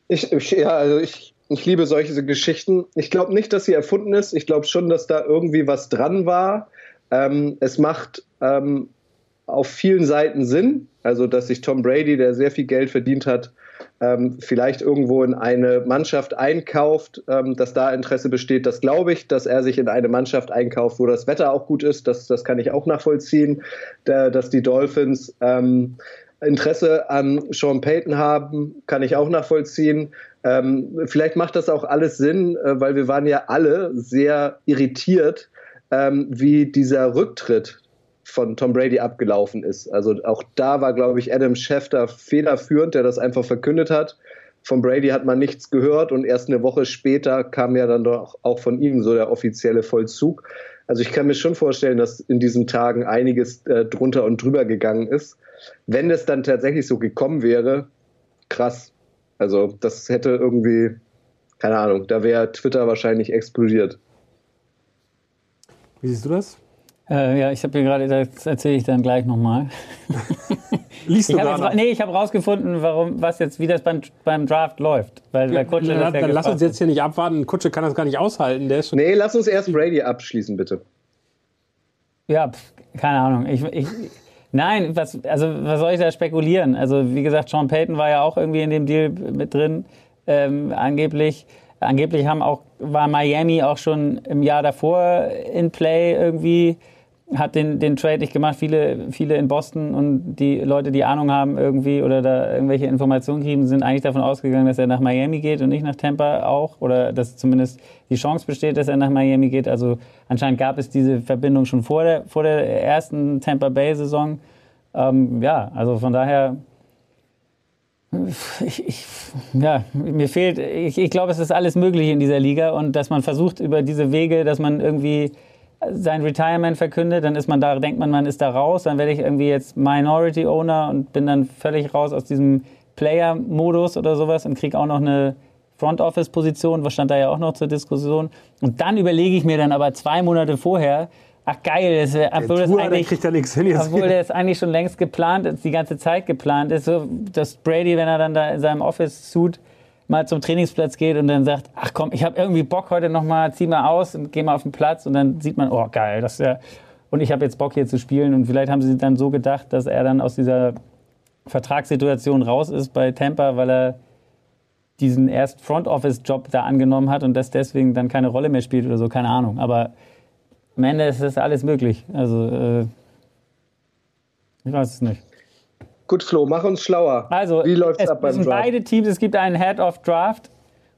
Ich, ich, ja, also ich ich liebe solche Geschichten. Ich glaube nicht, dass sie erfunden ist. Ich glaube schon, dass da irgendwie was dran war. Ähm, es macht ähm, auf vielen Seiten Sinn. Also, dass sich Tom Brady, der sehr viel Geld verdient hat, ähm, vielleicht irgendwo in eine Mannschaft einkauft, ähm, dass da Interesse besteht. Das glaube ich, dass er sich in eine Mannschaft einkauft, wo das Wetter auch gut ist. Das, das kann ich auch nachvollziehen. Der, dass die Dolphins ähm, Interesse an Sean Payton haben, kann ich auch nachvollziehen. Ähm, vielleicht macht das auch alles Sinn, äh, weil wir waren ja alle sehr irritiert, ähm, wie dieser Rücktritt von Tom Brady abgelaufen ist. Also auch da war, glaube ich, Adam Schefter federführend, der das einfach verkündet hat. Von Brady hat man nichts gehört und erst eine Woche später kam ja dann doch auch von ihm so der offizielle Vollzug. Also ich kann mir schon vorstellen, dass in diesen Tagen einiges äh, drunter und drüber gegangen ist. Wenn es dann tatsächlich so gekommen wäre, krass. Also das hätte irgendwie, keine Ahnung, da wäre Twitter wahrscheinlich explodiert. Wie siehst du das? Äh, ja, ich habe hier gerade, das erzähle ich dann gleich nochmal. Liest du ich hab Nee, ich habe rausgefunden, warum, was jetzt, wie das beim, beim Draft läuft. Weil ja, Kutsche dann, dann lass uns jetzt hier nicht abwarten. Kutsche kann das gar nicht aushalten. Der ist schon nee, lass uns erst Brady abschließen, bitte. Ja, pf, keine Ahnung. Ich, ich, nein, was, also, was soll ich da spekulieren? Also, wie gesagt, Sean Payton war ja auch irgendwie in dem Deal mit drin, ähm, angeblich. Angeblich haben auch, war Miami auch schon im Jahr davor in Play irgendwie hat den, den Trade nicht gemacht. Viele, viele in Boston und die Leute, die Ahnung haben irgendwie oder da irgendwelche Informationen kriegen, sind eigentlich davon ausgegangen, dass er nach Miami geht und nicht nach Tampa auch. Oder dass zumindest die Chance besteht, dass er nach Miami geht. Also anscheinend gab es diese Verbindung schon vor der, vor der ersten Tampa Bay-Saison. Ähm, ja, also von daher Ich, ich, ja, mir fehlt, ich, ich glaube, es ist alles möglich in dieser Liga und dass man versucht über diese Wege, dass man irgendwie sein Retirement verkündet, dann ist man da, denkt man, man ist da raus, dann werde ich irgendwie jetzt Minority Owner und bin dann völlig raus aus diesem Player-Modus oder sowas und kriege auch noch eine Front Office-Position, was stand da ja auch noch zur Diskussion. Und dann überlege ich mir dann aber zwei Monate vorher, ach geil, das, obwohl, das eigentlich, kriegt ja nichts hin jetzt. obwohl das eigentlich schon längst geplant ist, die ganze Zeit geplant ist, so, dass Brady, wenn er dann da in seinem Office-Suit mal zum Trainingsplatz geht und dann sagt, ach komm, ich habe irgendwie Bock heute noch mal, zieh mal aus und geh mal auf den Platz und dann sieht man, oh geil, das ist ja und ich habe jetzt Bock hier zu spielen und vielleicht haben sie dann so gedacht, dass er dann aus dieser Vertragssituation raus ist bei Tampa, weil er diesen erst Front Office Job da angenommen hat und das deswegen dann keine Rolle mehr spielt oder so, keine Ahnung, aber am Ende ist das alles möglich. Also äh, ich weiß es nicht. Gut, Flo, mach uns schlauer. Also, Wie läuft's es ab beim Draft? beide Teams, es gibt einen Head of Draft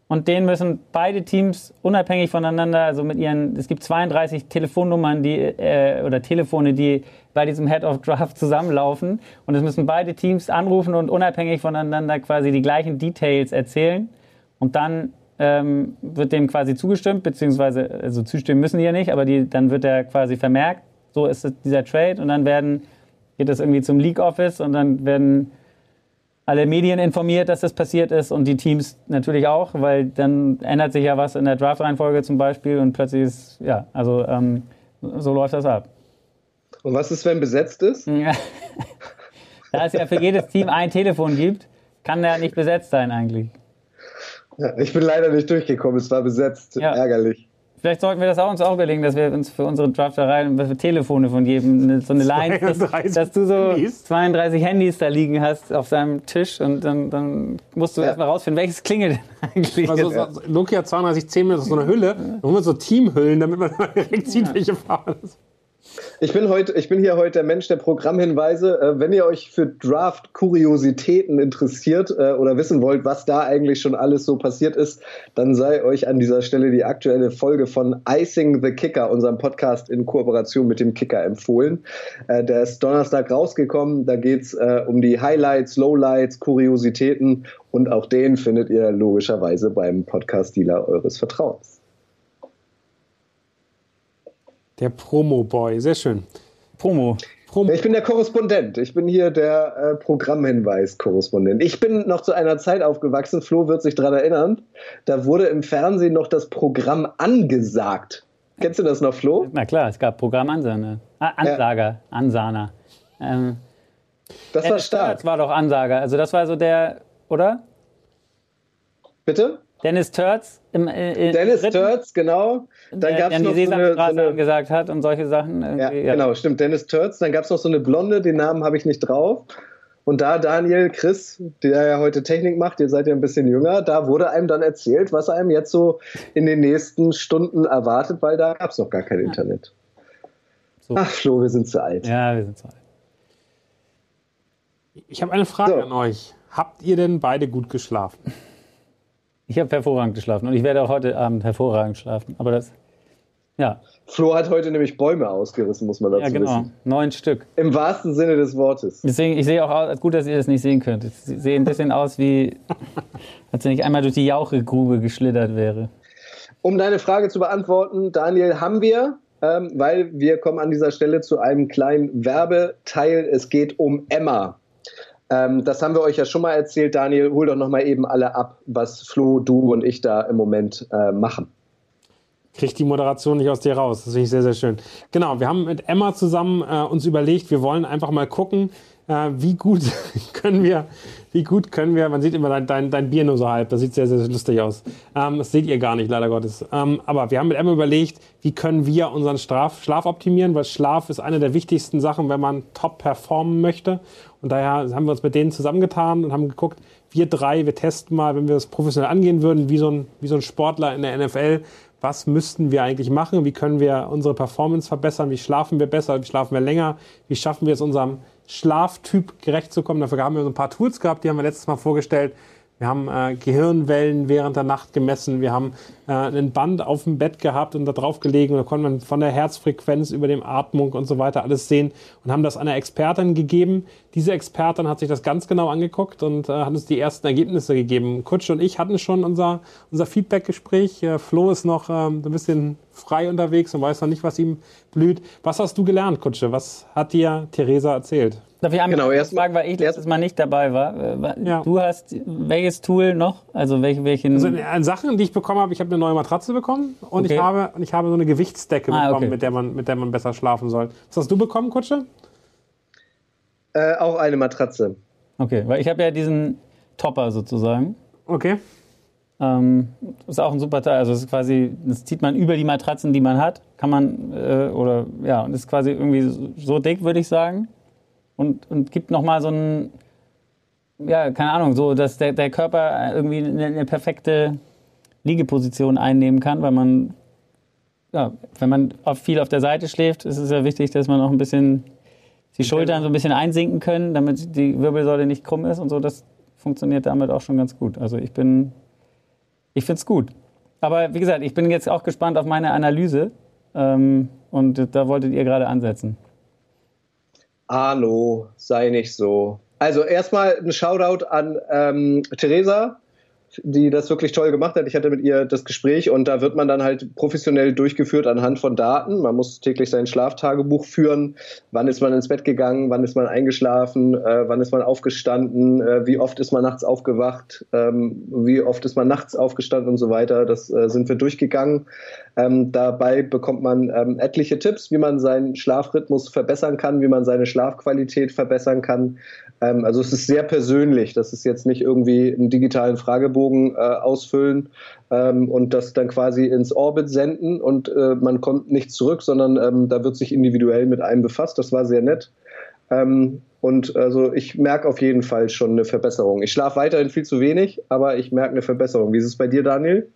und den müssen beide Teams unabhängig voneinander, also mit ihren, es gibt 32 Telefonnummern, die, äh, oder Telefone, die bei diesem Head of Draft zusammenlaufen und es müssen beide Teams anrufen und unabhängig voneinander quasi die gleichen Details erzählen und dann ähm, wird dem quasi zugestimmt, beziehungsweise, also zustimmen müssen die ja nicht, aber die, dann wird er quasi vermerkt, so ist es dieser Trade und dann werden, geht das irgendwie zum League Office und dann werden alle Medien informiert, dass das passiert ist und die Teams natürlich auch, weil dann ändert sich ja was in der Draft-Reihenfolge zum Beispiel und plötzlich ist, ja, also ähm, so läuft das ab. Und was ist, wenn besetzt ist? Da es ja für jedes Team ein Telefon gibt, kann der nicht besetzt sein eigentlich. Ja, ich bin leider nicht durchgekommen, es war besetzt. Ja. Ärgerlich. Vielleicht sollten wir das auch uns auch überlegen, dass wir uns für unsere Draftereien für Telefone von jedem eine- so eine Line, dass, 32 dass du so Handys. 32 Handys da liegen hast auf seinem Tisch und dann, dann musst du Ja. erstmal rausfinden, welches klingelt denn eigentlich. Also so, Nokia 3210 mit so einer Hülle, dann holen wir so Teamhüllen, damit man direkt sieht, welche Farbe das ist. Ich bin, heute, ich bin hier heute der Mensch der Programmhinweise. Äh, wenn ihr euch für Draft-Kuriositäten interessiert äh, oder wissen wollt, was da eigentlich schon alles so passiert ist, dann sei euch an dieser Stelle die aktuelle Folge von Icing the Kicker, unserem Podcast in Kooperation mit dem Kicker, empfohlen. Äh, der ist Donnerstag rausgekommen. Da geht es um die Highlights, Lowlights, Kuriositäten und auch den findet ihr logischerweise beim Podcast-Dealer eures Vertrauens. Der Promo-Boy, sehr schön. Promo. Promo. Ich bin der Korrespondent. Ich bin hier der äh, Programmhinweis-Korrespondent. Ich bin noch zu einer Zeit aufgewachsen, Flo wird sich daran erinnern, da wurde im Fernsehen noch das Programm angesagt. Kennst du das noch, Flo? Na klar, es gab Programmansahne. Ah, Ansager, Ansahner. Ähm, Das war Dennis stark. Törz war doch Ansager. Also das war so der, oder? Bitte? Dennis Törz im äh, Dennis dritten, Törz, genau. Dann gab es die noch so eine, so eine angesagt hat und solche Sachen. ja, irgendwie, genau, stimmt. Dennis Törz. Dann gab es noch so eine Blonde, den Namen habe ich nicht drauf. Und da Daniel, Chris, der ja heute Technik macht, ihr seid ja ein bisschen jünger, da wurde einem dann erzählt, was einem jetzt so in den nächsten Stunden erwartet, weil da gab es noch gar kein Internet. So. Ach, Flo, wir sind zu alt. Ja, wir sind so alt. Ich habe eine Frage So. an euch. Habt ihr denn beide gut geschlafen? Ich habe hervorragend geschlafen und ich werde auch heute Abend hervorragend schlafen. Aber das, ja, Flo hat heute nämlich Bäume ausgerissen, muss man dazu ja genau, wissen. neun Stück. Im wahrsten Sinne des Wortes. Deswegen, ich sehe auch aus, gut, dass ihr das nicht sehen könnt. Ich sehe ein bisschen aus wie, als wenn ich einmal durch die Jauchegrube geschlittert wäre. Um deine Frage zu beantworten, Daniel, haben wir, ähm, weil wir kommen an dieser Stelle zu einem kleinen Werbeteil. Es geht um Emma. Ähm, das haben wir euch ja schon mal erzählt. Daniel, hol doch noch mal eben alle ab, was Flo, du und ich da im Moment äh, machen. Kriegt die Moderation nicht aus dir raus. Das finde ich sehr, sehr schön. Genau, wir haben mit Emma zusammen äh, uns überlegt, wir wollen einfach mal gucken, äh, wie gut können wir, wie gut können wir, man sieht immer dein, dein, dein Bier nur so halb, das sieht sehr, sehr lustig aus. Ähm, das seht ihr gar nicht, leider Gottes. Ähm, aber wir haben mit Emma überlegt, wie können wir unseren Schlaf, Schlaf optimieren, weil Schlaf ist eine der wichtigsten Sachen, wenn man top performen möchte. Und daher haben wir uns mit denen zusammengetan und haben geguckt, wir drei, wir testen mal, wenn wir das professionell angehen würden, wie so ein, wie so ein Sportler in der NFL, was müssten wir eigentlich machen? Wie können wir unsere Performance verbessern? Wie schlafen wir besser? Wie schlafen wir länger? Wie schaffen wir es, unserem Schlaftyp gerecht zu kommen? Dafür haben wir so ein paar Tools gehabt, die haben wir letztes Mal vorgestellt. Wir haben äh, Gehirnwellen während der Nacht gemessen. Wir haben äh, ein Band auf dem Bett gehabt und da drauf gelegen. Da konnte man von der Herzfrequenz über dem Atmung und so weiter alles sehen und haben das einer Expertin gegeben. Diese Expertin hat sich das ganz genau angeguckt und äh, hat uns die ersten Ergebnisse gegeben. Kutsch und ich hatten schon unser, unser Feedback-Gespräch. Äh, Flo ist noch ähm, ein bisschen frei unterwegs und weiß noch nicht, was ihm blüht. Was hast du gelernt, Kutsche? Was hat dir Theresa erzählt? Darf ich einmal genau, erst fragen, weil ich letztes Mal nicht dabei war? Äh, ja. Du hast welches Tool noch? Also welche, welchen? Also an Sachen, die ich bekommen habe, ich habe eine neue Matratze bekommen und okay. ich habe und ich habe so eine Gewichtsdecke ah, bekommen, okay. mit der man mit der man besser schlafen soll. Was hast du bekommen, Kutsche? Äh, auch eine Matratze. Okay, weil ich habe ja diesen Topper sozusagen. Okay. Ähm, ist auch ein super Teil. Also es ist quasi, das zieht man über die Matratzen, die man hat, kann man äh, oder ja, und ist quasi irgendwie so dick, würde ich sagen und, und gibt nochmal so ein, ja, keine Ahnung, so, dass der, der Körper irgendwie eine, eine perfekte Liegeposition einnehmen kann, weil man, ja, wenn man auf viel auf der Seite schläft, ist es ja wichtig, dass man auch ein bisschen die Schultern so ein bisschen einsinken können, damit die Wirbelsäule nicht krumm ist und so. Das funktioniert damit auch schon ganz gut. Also ich bin, ich finde es gut. Aber wie gesagt, ich bin jetzt auch gespannt auf meine Analyse ähm, und da wolltet ihr gerade ansetzen. Hallo, sei nicht so. Also erstmal ein Shoutout an ähm, Theresa, die das wirklich toll gemacht hat. Ich hatte mit ihr das Gespräch und da wird man dann halt professionell durchgeführt anhand von Daten. Man muss täglich sein Schlaftagebuch führen. Wann ist man ins Bett gegangen? Wann ist man eingeschlafen? Äh, wann ist man aufgestanden? Äh, wie oft ist man nachts aufgewacht? Ähm, wie oft ist man nachts aufgestanden und so weiter? Das äh, sind wir durchgegangen. Ähm, dabei bekommt man ähm, etliche Tipps, wie man seinen Schlafrhythmus verbessern kann, wie man seine Schlafqualität verbessern kann. Ähm, also es ist sehr persönlich. Das ist jetzt nicht irgendwie einen digitalen Fragebogen äh, ausfüllen ähm, und das dann quasi ins Orbit senden und äh, man kommt nicht zurück, sondern ähm, da wird sich individuell mit einem befasst. Das war sehr nett. Ähm, und also ich merke auf jeden Fall schon eine Verbesserung. Ich schlafe weiterhin viel zu wenig, aber ich merke eine Verbesserung. Wie ist es bei dir, Daniel?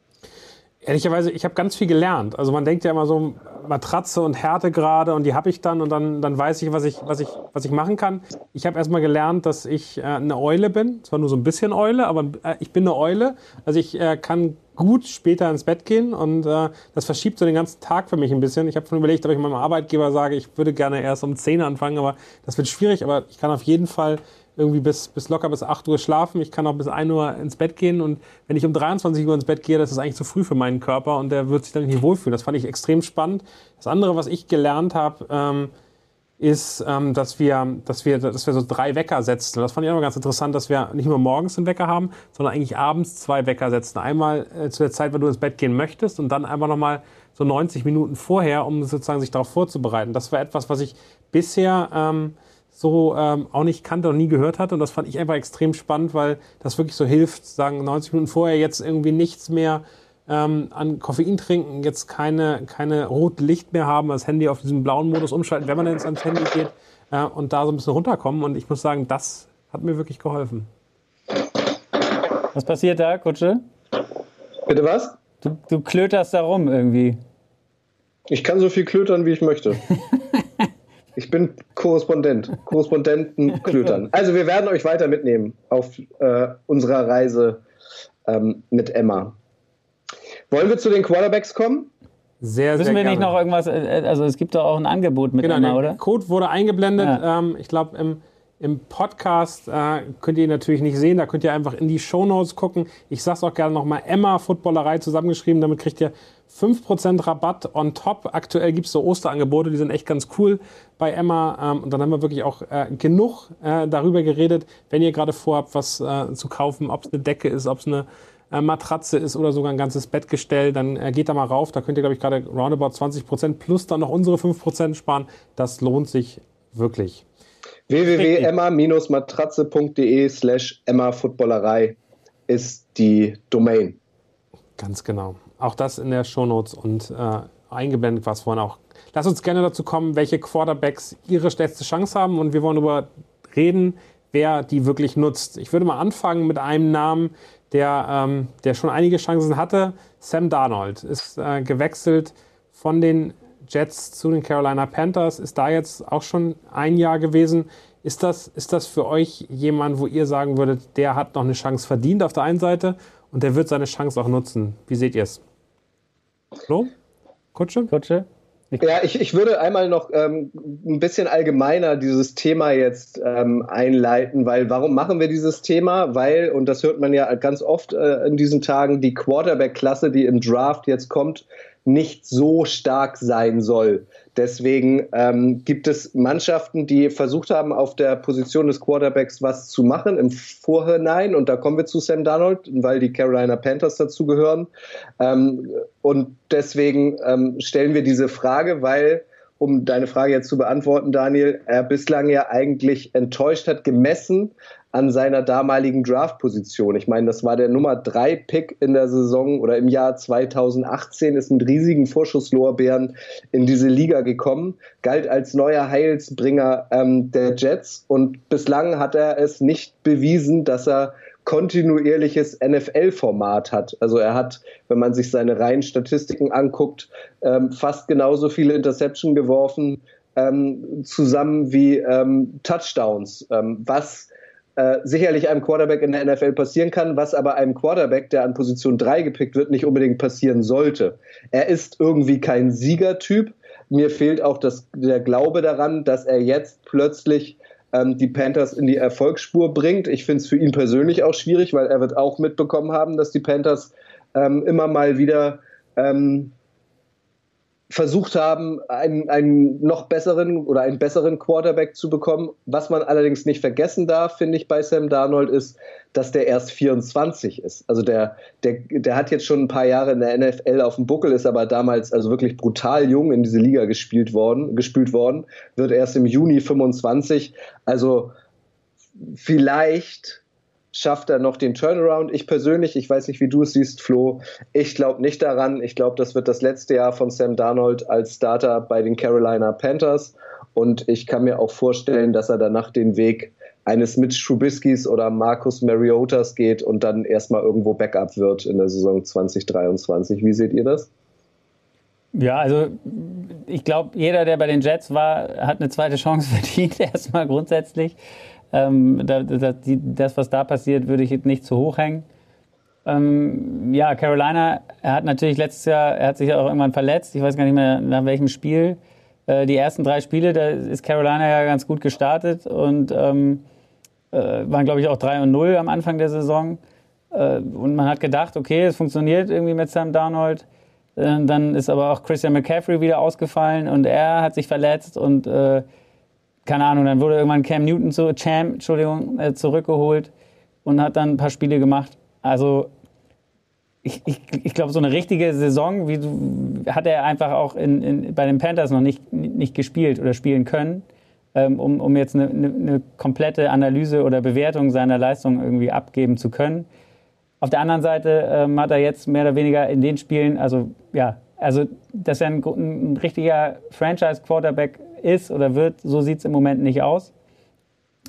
Ehrlicherweise, ich habe ganz viel gelernt. Also man denkt ja immer so Matratze und Härtegrade und die habe ich dann und dann, dann weiß ich was, ich, was ich, was ich machen kann. Ich habe erstmal gelernt, dass ich äh, eine Eule bin. Zwar nur so ein bisschen Eule, aber äh, ich bin eine Eule. Also ich äh, kann gut später ins Bett gehen und äh, das verschiebt so den ganzen Tag für mich ein bisschen. Ich habe schon überlegt, ob ich meinem Arbeitgeber sage, ich würde gerne erst um 10 anfangen, aber das wird schwierig. Aber ich kann auf jeden Fall irgendwie bis, bis locker bis 8 Uhr schlafen. Ich kann auch bis 1 Uhr ins Bett gehen und wenn ich um 23 Uhr ins Bett gehe, das ist eigentlich zu früh für meinen Körper und der wird sich dann nicht wohlfühlen. Das fand ich extrem spannend. Das andere, was ich gelernt habe, ähm, ist, ähm, dass, wir, dass, wir, dass wir so drei Wecker setzen. Das fand ich immer ganz interessant, dass wir nicht nur morgens einen Wecker haben, sondern eigentlich abends zwei Wecker setzen. Einmal äh, zu der Zeit, wenn du ins Bett gehen möchtest und dann einfach nochmal so 90 Minuten vorher, um sozusagen sich darauf vorzubereiten. Das war etwas, was ich bisher... Ähm, so ähm, auch nicht kannte und nie gehört hatte. Und das fand ich einfach extrem spannend, weil das wirklich so hilft, sagen 90 Minuten vorher jetzt irgendwie nichts mehr ähm, an Koffein trinken, jetzt keine, keine rote Licht mehr haben, das Handy auf diesen blauen Modus umschalten, wenn man jetzt ans Handy geht äh, und da so ein bisschen runterkommen. Und ich muss sagen, das hat mir wirklich geholfen. Was passiert da, Kutsche? Bitte was? Du, du klöterst da rum irgendwie. Ich kann so viel klötern, wie ich möchte. Ich bin Korrespondent, Korrespondenten klötern. Also wir werden euch weiter mitnehmen auf äh, unserer Reise ähm, mit Emma. Wollen wir zu den Quarterbacks kommen? Sehr, Wissen sehr wir gerne. nicht noch irgendwas, äh, also es gibt doch auch ein Angebot mit genau, Emma, oder? Der Code wurde eingeblendet. Ja. Ähm, ich glaube, im, im Podcast äh, könnt ihr ihn natürlich nicht sehen, da könnt ihr einfach in die Shownotes gucken. Ich sag's auch gerne nochmal, Emma Footballerei zusammengeschrieben, damit kriegt ihr 5% Rabatt on top. Aktuell gibt's so Osterangebote, die sind echt ganz cool bei Emma. Ähm, und dann haben wir wirklich auch äh, genug äh, darüber geredet, wenn ihr gerade vorhabt, was äh, zu kaufen, ob es eine Decke ist, ob es eine äh, Matratze ist oder sogar ein ganzes Bettgestell, dann äh, geht da mal rauf. Da könnt ihr, glaube ich, gerade roundabout 20% plus dann noch unsere 5% sparen. Das lohnt sich wirklich. www.emma-matratze.de slash Emma Footballerei ist die Domain. Ganz genau. Auch das in der Shownotes und äh, eingeblendet war es vorhin auch. Lass uns gerne dazu kommen, welche Quarterbacks ihre stärkste Chance haben und wir wollen darüber reden, wer die wirklich nutzt. Ich würde mal anfangen mit einem Namen, der, ähm, der schon einige Chancen hatte. Sam Darnold ist äh, gewechselt von den Jets zu den Carolina Panthers, ist da jetzt auch schon ein Jahr gewesen. Ist das, ist das für euch jemand, wo ihr sagen würdet, der hat noch eine Chance verdient auf der einen Seite und der wird seine Chance auch nutzen? Wie seht ihr es? So? Kutsche? Kutsche? Ja, ich, ich würde einmal noch ähm, ein bisschen allgemeiner dieses Thema jetzt ähm, einleiten, weil warum machen wir dieses Thema? Weil, und das hört man ja ganz oft äh, in diesen Tagen, die Quarterback-Klasse, die im Draft jetzt kommt, nicht so stark sein soll. Deswegen ähm, gibt es Mannschaften, die versucht haben, auf der Position des Quarterbacks was zu machen im Vorhinein. Und da kommen wir zu Sam Darnold, weil die Carolina Panthers dazugehören. Ähm, und deswegen ähm, stellen wir diese Frage, weil um deine Frage jetzt zu beantworten, Daniel, er bislang ja eigentlich enttäuscht hat, gemessen an seiner damaligen Draft-Position. Ich meine, das war der Nummer 3 Pick in der Saison oder im Jahr 2018, ist mit riesigen Vorschusslorbeeren in diese Liga gekommen, galt als neuer Heilsbringer ähm, der Jets und bislang hat er es nicht bewiesen, dass er kontinuierliches NFL-Format hat. Also er hat, wenn man sich seine reinen Statistiken anguckt, ähm, fast genauso viele Interception geworfen, ähm, zusammen wie ähm, Touchdowns, ähm, was äh, sicherlich einem Quarterback in der NFL passieren kann, was aber einem Quarterback, der an Position 3 gepickt wird, nicht unbedingt passieren sollte. Er ist irgendwie kein Siegertyp. Mir fehlt auch das, der Glaube daran, dass er jetzt plötzlich ähm, die Panthers in die Erfolgsspur bringt. Ich finde es für ihn persönlich auch schwierig, weil er wird auch mitbekommen haben, dass die Panthers ähm, immer mal wieder ähm, versucht haben, einen, einen noch besseren oder einen besseren Quarterback zu bekommen. Was man allerdings nicht vergessen darf, finde ich, bei Sam Darnold ist, dass der erst 24 ist. Also der, der, der hat jetzt schon ein paar Jahre in der NFL auf dem Buckel, ist aber damals also wirklich brutal jung in diese Liga gespielt worden, gespielt worden, wird erst im Juni 25. Also vielleicht schafft er noch den Turnaround. Ich persönlich, ich weiß nicht, wie du es siehst, Flo, ich glaube nicht daran. Ich glaube, das wird das letzte Jahr von Sam Darnold als Starter bei den Carolina Panthers. Und ich kann mir auch vorstellen, dass er danach den Weg eines Mitch Trubiskys oder Marcus Mariotas geht und dann erstmal irgendwo Backup wird in der Saison 2023. Wie seht ihr das? Ja, also ich glaube, jeder, der bei den Jets war, hat eine zweite Chance verdient, erstmal grundsätzlich. Ähm, da, da, die, das, was da passiert, würde ich nicht zu hoch hängen. Ähm, ja, Carolina, er hat natürlich letztes Jahr, er hat sich auch irgendwann verletzt. Ich weiß gar nicht mehr nach welchem Spiel. Äh, die ersten drei Spiele, da ist Carolina ja ganz gut gestartet und ähm, äh, waren, glaube ich, auch 3 und 0 am Anfang der Saison. Äh, und man hat gedacht, okay, es funktioniert irgendwie mit Sam Darnold. Äh, dann ist aber auch Christian McCaffrey wieder ausgefallen und er hat sich verletzt und äh, keine Ahnung, dann wurde irgendwann Cam Newton zu Champ, Entschuldigung, äh, zurückgeholt und hat dann ein paar Spiele gemacht. Also ich, ich, ich glaube, so eine richtige Saison wie du, hat er einfach auch in, in, bei den Panthers noch nicht, nicht gespielt oder spielen können, ähm, um, um jetzt eine, eine, eine, komplette Analyse oder Bewertung seiner Leistung irgendwie abgeben zu können. Auf der anderen Seite ähm, hat er jetzt mehr oder weniger in den Spielen, also ja, also dass er ein, ein richtiger Franchise-Quarterback ist oder wird, so sieht es im Moment nicht aus.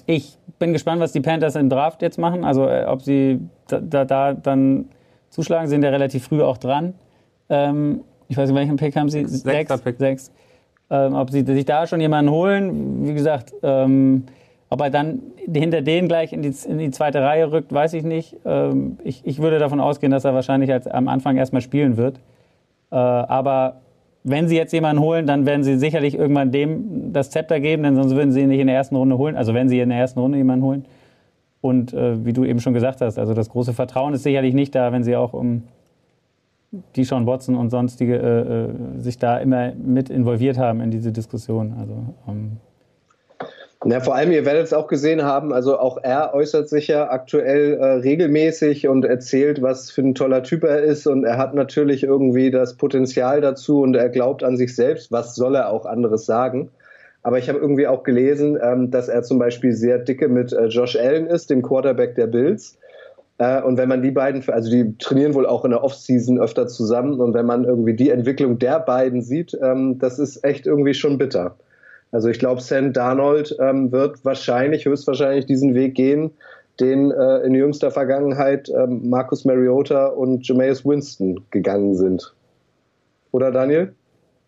Ich bin gespannt, was die Panthers im Draft jetzt machen. Also äh, ob sie da, da, da, dann zuschlagen, sind ja relativ früh auch dran. Ähm, ich weiß nicht, welchen Pick haben sie? Sechs. Pick. Sechs. Ähm, ob sie sich da schon jemanden holen, wie gesagt, ähm, ob er dann hinter denen gleich in die, in die zweite Reihe rückt, weiß ich nicht. Ähm, ich, ich würde davon ausgehen, dass er wahrscheinlich als, am Anfang erstmal spielen wird. Äh, aber wenn sie jetzt jemanden holen, dann werden sie sicherlich irgendwann dem das Zepter geben, denn sonst würden sie ihn nicht in der ersten Runde holen. Also wenn sie in der ersten Runde jemanden holen. Und äh, wie du eben schon gesagt hast, also das große Vertrauen ist sicherlich nicht da, wenn sie auch um die Sean Watson und sonstige äh, äh sich da immer mit involviert haben in diese Diskussion. Also ähm, na, vor allem, ihr werdet es auch gesehen haben, also auch er äußert sich ja aktuell äh, regelmäßig und erzählt, was für ein toller Typ er ist und er hat natürlich irgendwie das Potenzial dazu und er glaubt an sich selbst, was soll er auch anderes sagen. Aber ich habe irgendwie auch gelesen, ähm, dass er zum Beispiel sehr dicke mit äh, Josh Allen ist, dem Quarterback der Bills. Äh, und wenn man die beiden, also die trainieren wohl auch in der Offseason öfter zusammen und wenn man irgendwie die Entwicklung der beiden sieht, ähm, das ist echt irgendwie schon bitter. Also ich glaube, Sam Darnold ähm, wird wahrscheinlich, höchstwahrscheinlich diesen Weg gehen, den äh, in jüngster Vergangenheit ähm, Marcus Mariota und Jameis Winston gegangen sind. Oder Daniel?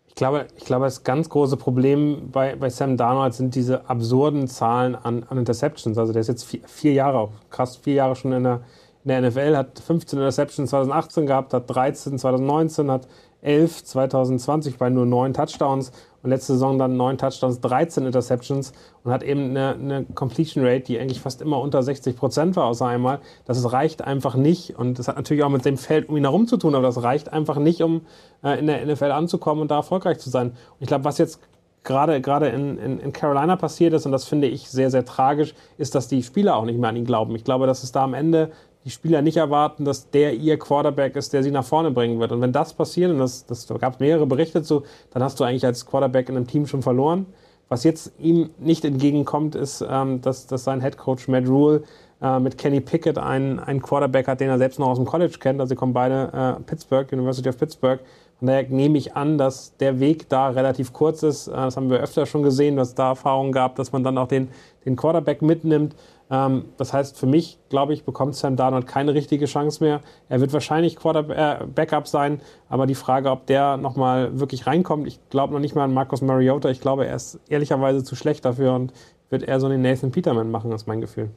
Ich glaube, ich glaube, das ganz große Problem bei, bei Sam Darnold sind diese absurden Zahlen an, an Interceptions. Also der ist jetzt vier, vier Jahre, krass vier Jahre schon in der, in der NFL, hat 15 Interceptions 2018 gehabt, hat 13 2019, hat 11 2020 bei nur 9 Touchdowns und letzte Saison dann 9 Touchdowns, 13 Interceptions und hat eben eine, eine Completion Rate, die eigentlich fast immer unter 60 Prozent war, außer einmal. Das reicht einfach nicht und das hat natürlich auch mit dem Feld um ihn herum zu tun, aber das reicht einfach nicht, um äh, in der NFL anzukommen und da erfolgreich zu sein. Und ich glaube, was jetzt gerade gerade in, in, in Carolina passiert ist, und das finde ich sehr, sehr tragisch, ist, dass die Spieler auch nicht mehr an ihn glauben. Ich glaube, dass es da am Ende die Spieler nicht erwarten, dass der ihr Quarterback ist, der sie nach vorne bringen wird. Und wenn das passiert, und das, das da gab es mehrere Berichte zu, dann hast du eigentlich als Quarterback in einem Team schon verloren. Was jetzt ihm nicht entgegenkommt, ist, ähm, dass, dass sein Headcoach Matt Rule äh, mit Kenny Pickett einen, einen Quarterback hat, den er selbst noch aus dem College kennt. Also sie kommen beide äh, Pittsburgh, University of Pittsburgh. Von daher nehme ich an, dass der Weg da relativ kurz ist. Äh, das haben wir öfter schon gesehen, dass es da Erfahrungen gab, dass man dann auch den, den Quarterback mitnimmt. Ähm, das heißt, für mich, glaube ich, bekommt Sam Darnold keine richtige Chance mehr. Er wird wahrscheinlich Quarterback-Backup äh, sein, aber die Frage, ob der nochmal wirklich reinkommt, ich glaube noch nicht mal an Marcus Mariota. Ich glaube, er ist ehrlicherweise zu schlecht dafür und wird eher so den Nathan Peterman machen, ist mein Gefühl.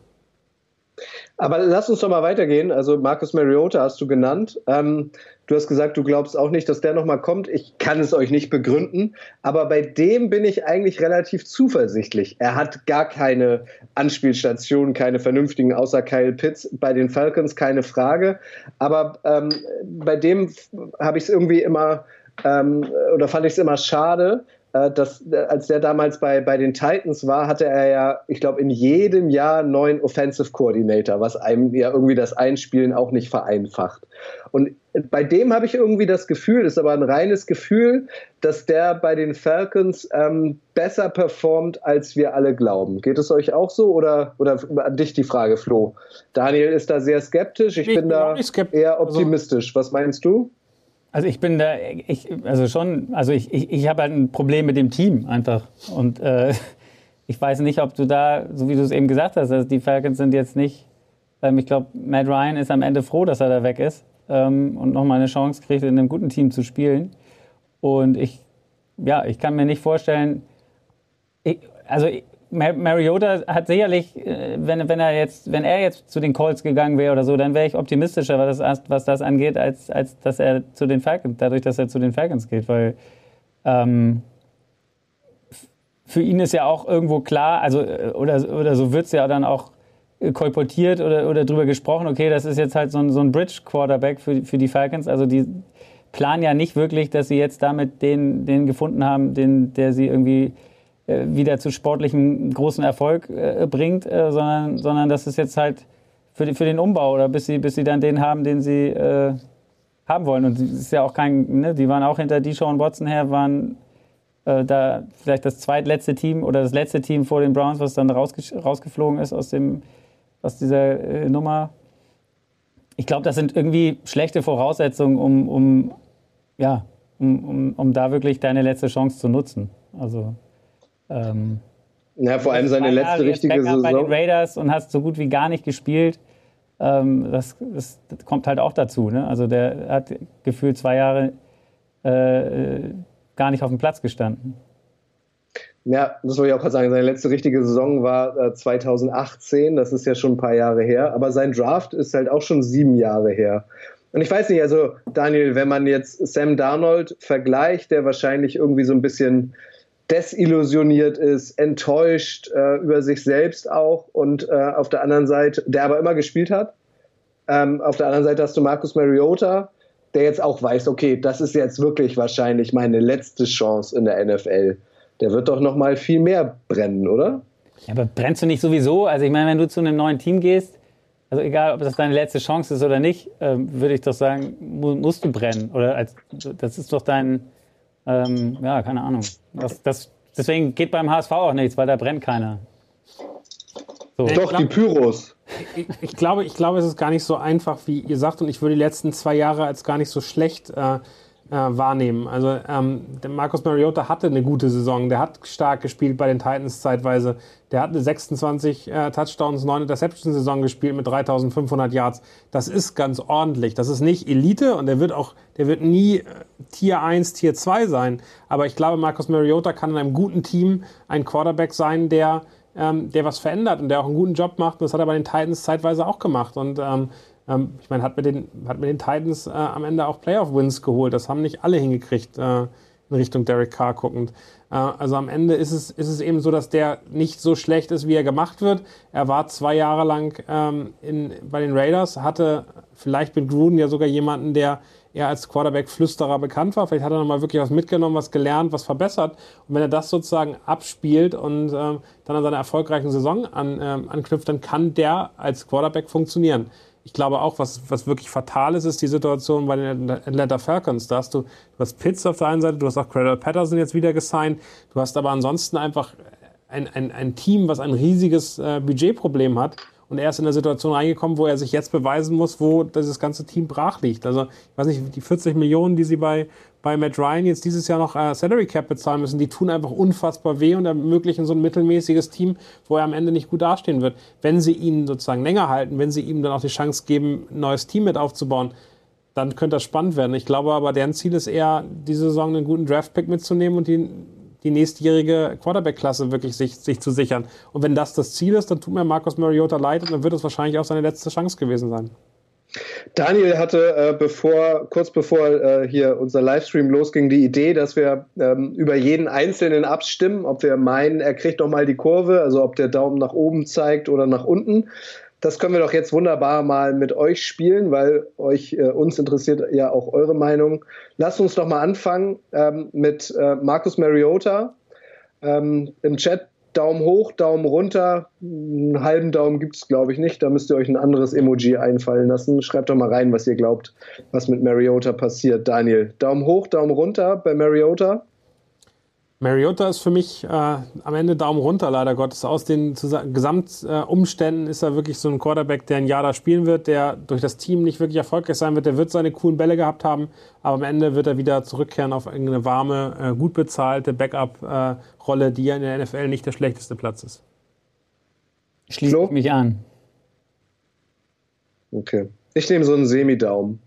Aber lass uns doch mal weitergehen. Also Marcus Mariota hast du genannt. Ähm, du hast gesagt, du glaubst auch nicht, dass der nochmal kommt. Ich kann es euch nicht begründen. Aber bei dem bin ich eigentlich relativ zuversichtlich. Er hat gar keine Anspielstationen, keine vernünftigen, außer Kyle Pitts. Bei den Falcons keine Frage. Aber ähm, bei dem habe ich es irgendwie immer ähm, oder fand ich es immer schade, äh, dass, äh, als der damals bei, bei den Titans war, hatte er ja, ich glaube, in jedem Jahr einen neuen Offensive Coordinator, was einem ja irgendwie das Einspielen auch nicht vereinfacht. Und bei dem habe ich irgendwie das Gefühl, das ist aber ein reines Gefühl, dass der bei den Falcons ähm, besser performt, als wir alle glauben. Geht es euch auch so oder, oder an dich die Frage, Flo? Daniel ist da sehr skeptisch, ich, ich bin da eher also optimistisch. Was meinst du? Also ich bin da, ich, also schon, also ich, ich, ich habe halt ein Problem mit dem Team einfach. Und äh, ich weiß nicht, ob du da, so wie du es eben gesagt hast, also die Falcons sind jetzt nicht, ähm, ich glaube, Matt Ryan ist am Ende froh, dass er da weg ist ähm, und nochmal eine Chance kriegt, in einem guten Team zu spielen. Und ich, ja, ich kann mir nicht vorstellen, ich, also ich, Mariota hat sicherlich, äh, wenn, wenn, er jetzt, wenn er jetzt zu den Colts gegangen wäre oder so, dann wäre ich optimistischer, was das, was das angeht, als, als dass er zu den Falcons, dadurch, dass er zu den Falcons geht, weil ähm, für ihn ist ja auch irgendwo klar, also äh, oder, oder so wird es ja dann auch kolportiert oder, oder drüber gesprochen, okay, das ist jetzt halt so ein, so ein Bridge-Quarterback für, für die Falcons, also die planen ja nicht wirklich, dass sie jetzt damit den, den gefunden haben, den, der sie irgendwie äh, wieder zu sportlichem großen Erfolg äh, bringt, äh, sondern, sondern das ist jetzt halt für, für den Umbau oder bis sie, bis sie dann den haben, den sie äh, haben wollen. Und es ist ja auch kein, ne, die waren auch hinter Deshaun Watson her, waren äh, da vielleicht das zweitletzte Team oder das letzte Team vor den Browns, was dann rausge rausgeflogen ist aus, dem, aus dieser äh, Nummer. Ich glaube, das sind irgendwie schlechte Voraussetzungen, um, um, ja, um, um, um da wirklich deine letzte Chance zu nutzen. Also ähm, ja, vor allem seine letzte richtige Backup Saison. bei den Raiders und hast so gut wie gar nicht gespielt. Ähm, das, das, das, kommt halt auch dazu. Ne? Also der hat gefühlt zwei Jahre äh, gar nicht auf dem Platz gestanden. Ja, das wollte ich auch gerade sagen. Seine letzte richtige Saison war äh, 2018. Das ist ja schon ein paar Jahre her. Aber sein Draft ist halt auch schon sieben Jahre her. Und ich weiß nicht, also Daniel, wenn man jetzt Sam Darnold vergleicht, der wahrscheinlich irgendwie so ein bisschen desillusioniert ist, enttäuscht äh, über sich selbst auch und äh, auf der anderen Seite, der aber immer gespielt hat. Ähm, auf der anderen Seite hast du Marcus Mariota, der jetzt auch weiß, okay, das ist jetzt wirklich wahrscheinlich meine letzte Chance in der NFL. Der wird doch noch mal viel mehr brennen, oder? Ja, aber brennst du nicht sowieso? Also ich meine, wenn du zu einem neuen Team gehst, also egal, ob das deine letzte Chance ist oder nicht, ähm, würde ich doch sagen, musst du brennen. Oder als, das ist doch dein, ähm, ja, keine Ahnung. Das, das, deswegen geht beim HSV auch nichts, weil da brennt keiner. So. Doch, die Pyros. Ich, ich, glaube, ich glaube, es ist gar nicht so einfach, wie ihr sagt. Und ich würde die letzten zwei Jahre als gar nicht so schlecht äh, äh, wahrnehmen. Also ähm, der Marcus Mariota hatte eine gute Saison, der hat stark gespielt bei den Titans zeitweise. Der hat eine 26 äh, Touchdowns, 9 Interceptions Saison gespielt mit 3500 Yards. Das ist ganz ordentlich. Das ist nicht Elite und der wird auch, der wird nie äh, Tier 1, Tier 2 sein. Aber ich glaube, Marcus Mariota kann in einem guten Team ein Quarterback sein, der ähm, der was verändert und der auch einen guten Job macht. Und das hat er bei den Titans zeitweise auch gemacht. Und ähm, ähm, ich meine, hat mit den, hat mit den Titans äh, am Ende auch Playoff-Wins geholt. Das haben nicht alle hingekriegt, äh, in Richtung Derek Carr guckend. Äh, also am Ende ist es, ist es eben so, dass der nicht so schlecht ist, wie er gemacht wird. Er war zwei Jahre lang ähm, in, bei den Raiders, hatte vielleicht mit Gruden ja sogar jemanden, der eher als Quarterback-Flüsterer bekannt war. Vielleicht hat er nochmal wirklich was mitgenommen, was gelernt, was verbessert. Und wenn er das sozusagen abspielt und ähm, dann an seiner erfolgreichen Saison an, ähm, anknüpft, dann kann der als Quarterback funktionieren ich glaube auch, was, was wirklich fatal ist, ist die Situation bei den Atlanta Falcons. Da hast du, du hast Pitts auf der einen Seite, du hast auch Cradle Patterson jetzt wieder gesigned, du hast aber ansonsten einfach ein, ein, ein Team, was ein riesiges äh, Budgetproblem hat und er ist in eine Situation reingekommen, wo er sich jetzt beweisen muss, wo dieses ganze Team brach liegt. Also, ich weiß nicht, die 40 Millionen, die sie bei, bei Matt Ryan jetzt dieses Jahr noch äh, Salary Cap bezahlen müssen, die tun einfach unfassbar weh und ermöglichen so ein mittelmäßiges Team, wo er am Ende nicht gut dastehen wird. Wenn sie ihn sozusagen länger halten, wenn sie ihm dann auch die Chance geben, ein neues Team mit aufzubauen, dann könnte das spannend werden. Ich glaube aber, deren Ziel ist eher, diese Saison einen guten Draft-Pick mitzunehmen und die die nächstjährige Quarterback-Klasse wirklich sich, sich zu sichern. Und wenn das das Ziel ist, dann tut mir Marcus Mariota leid und dann wird es wahrscheinlich auch seine letzte Chance gewesen sein. Daniel hatte äh, bevor, kurz bevor äh, hier unser Livestream losging, die Idee, dass wir ähm, über jeden Einzelnen abstimmen, ob wir meinen, er kriegt nochmal die Kurve, also ob der Daumen nach oben zeigt oder nach unten. Das können wir doch jetzt wunderbar mal mit euch spielen, weil euch äh, uns interessiert ja auch eure Meinung. Lasst uns doch mal anfangen ähm, mit äh, Markus Mariota. Ähm, Im Chat Daumen hoch, Daumen runter. Einen halben Daumen gibt es, glaube ich, nicht. Da müsst ihr euch ein anderes Emoji einfallen lassen. Schreibt doch mal rein, was ihr glaubt, was mit Mariota passiert. Daniel, Daumen hoch, Daumen runter bei Mariota. Mariota ist für mich äh, am Ende Daumen runter, leider Gottes. Aus den Gesamtumständen äh, ist er wirklich so ein Quarterback, der ein Jahr da spielen wird, der durch das Team nicht wirklich erfolgreich sein wird. Der wird seine coolen Bälle gehabt haben, aber am Ende wird er wieder zurückkehren auf irgendeine warme, äh, gut bezahlte Backup-Rolle, die ja in der NFL nicht der schlechteste Platz ist. Schließe ich mich an. Okay. Ich nehme so einen Semi-Daumen.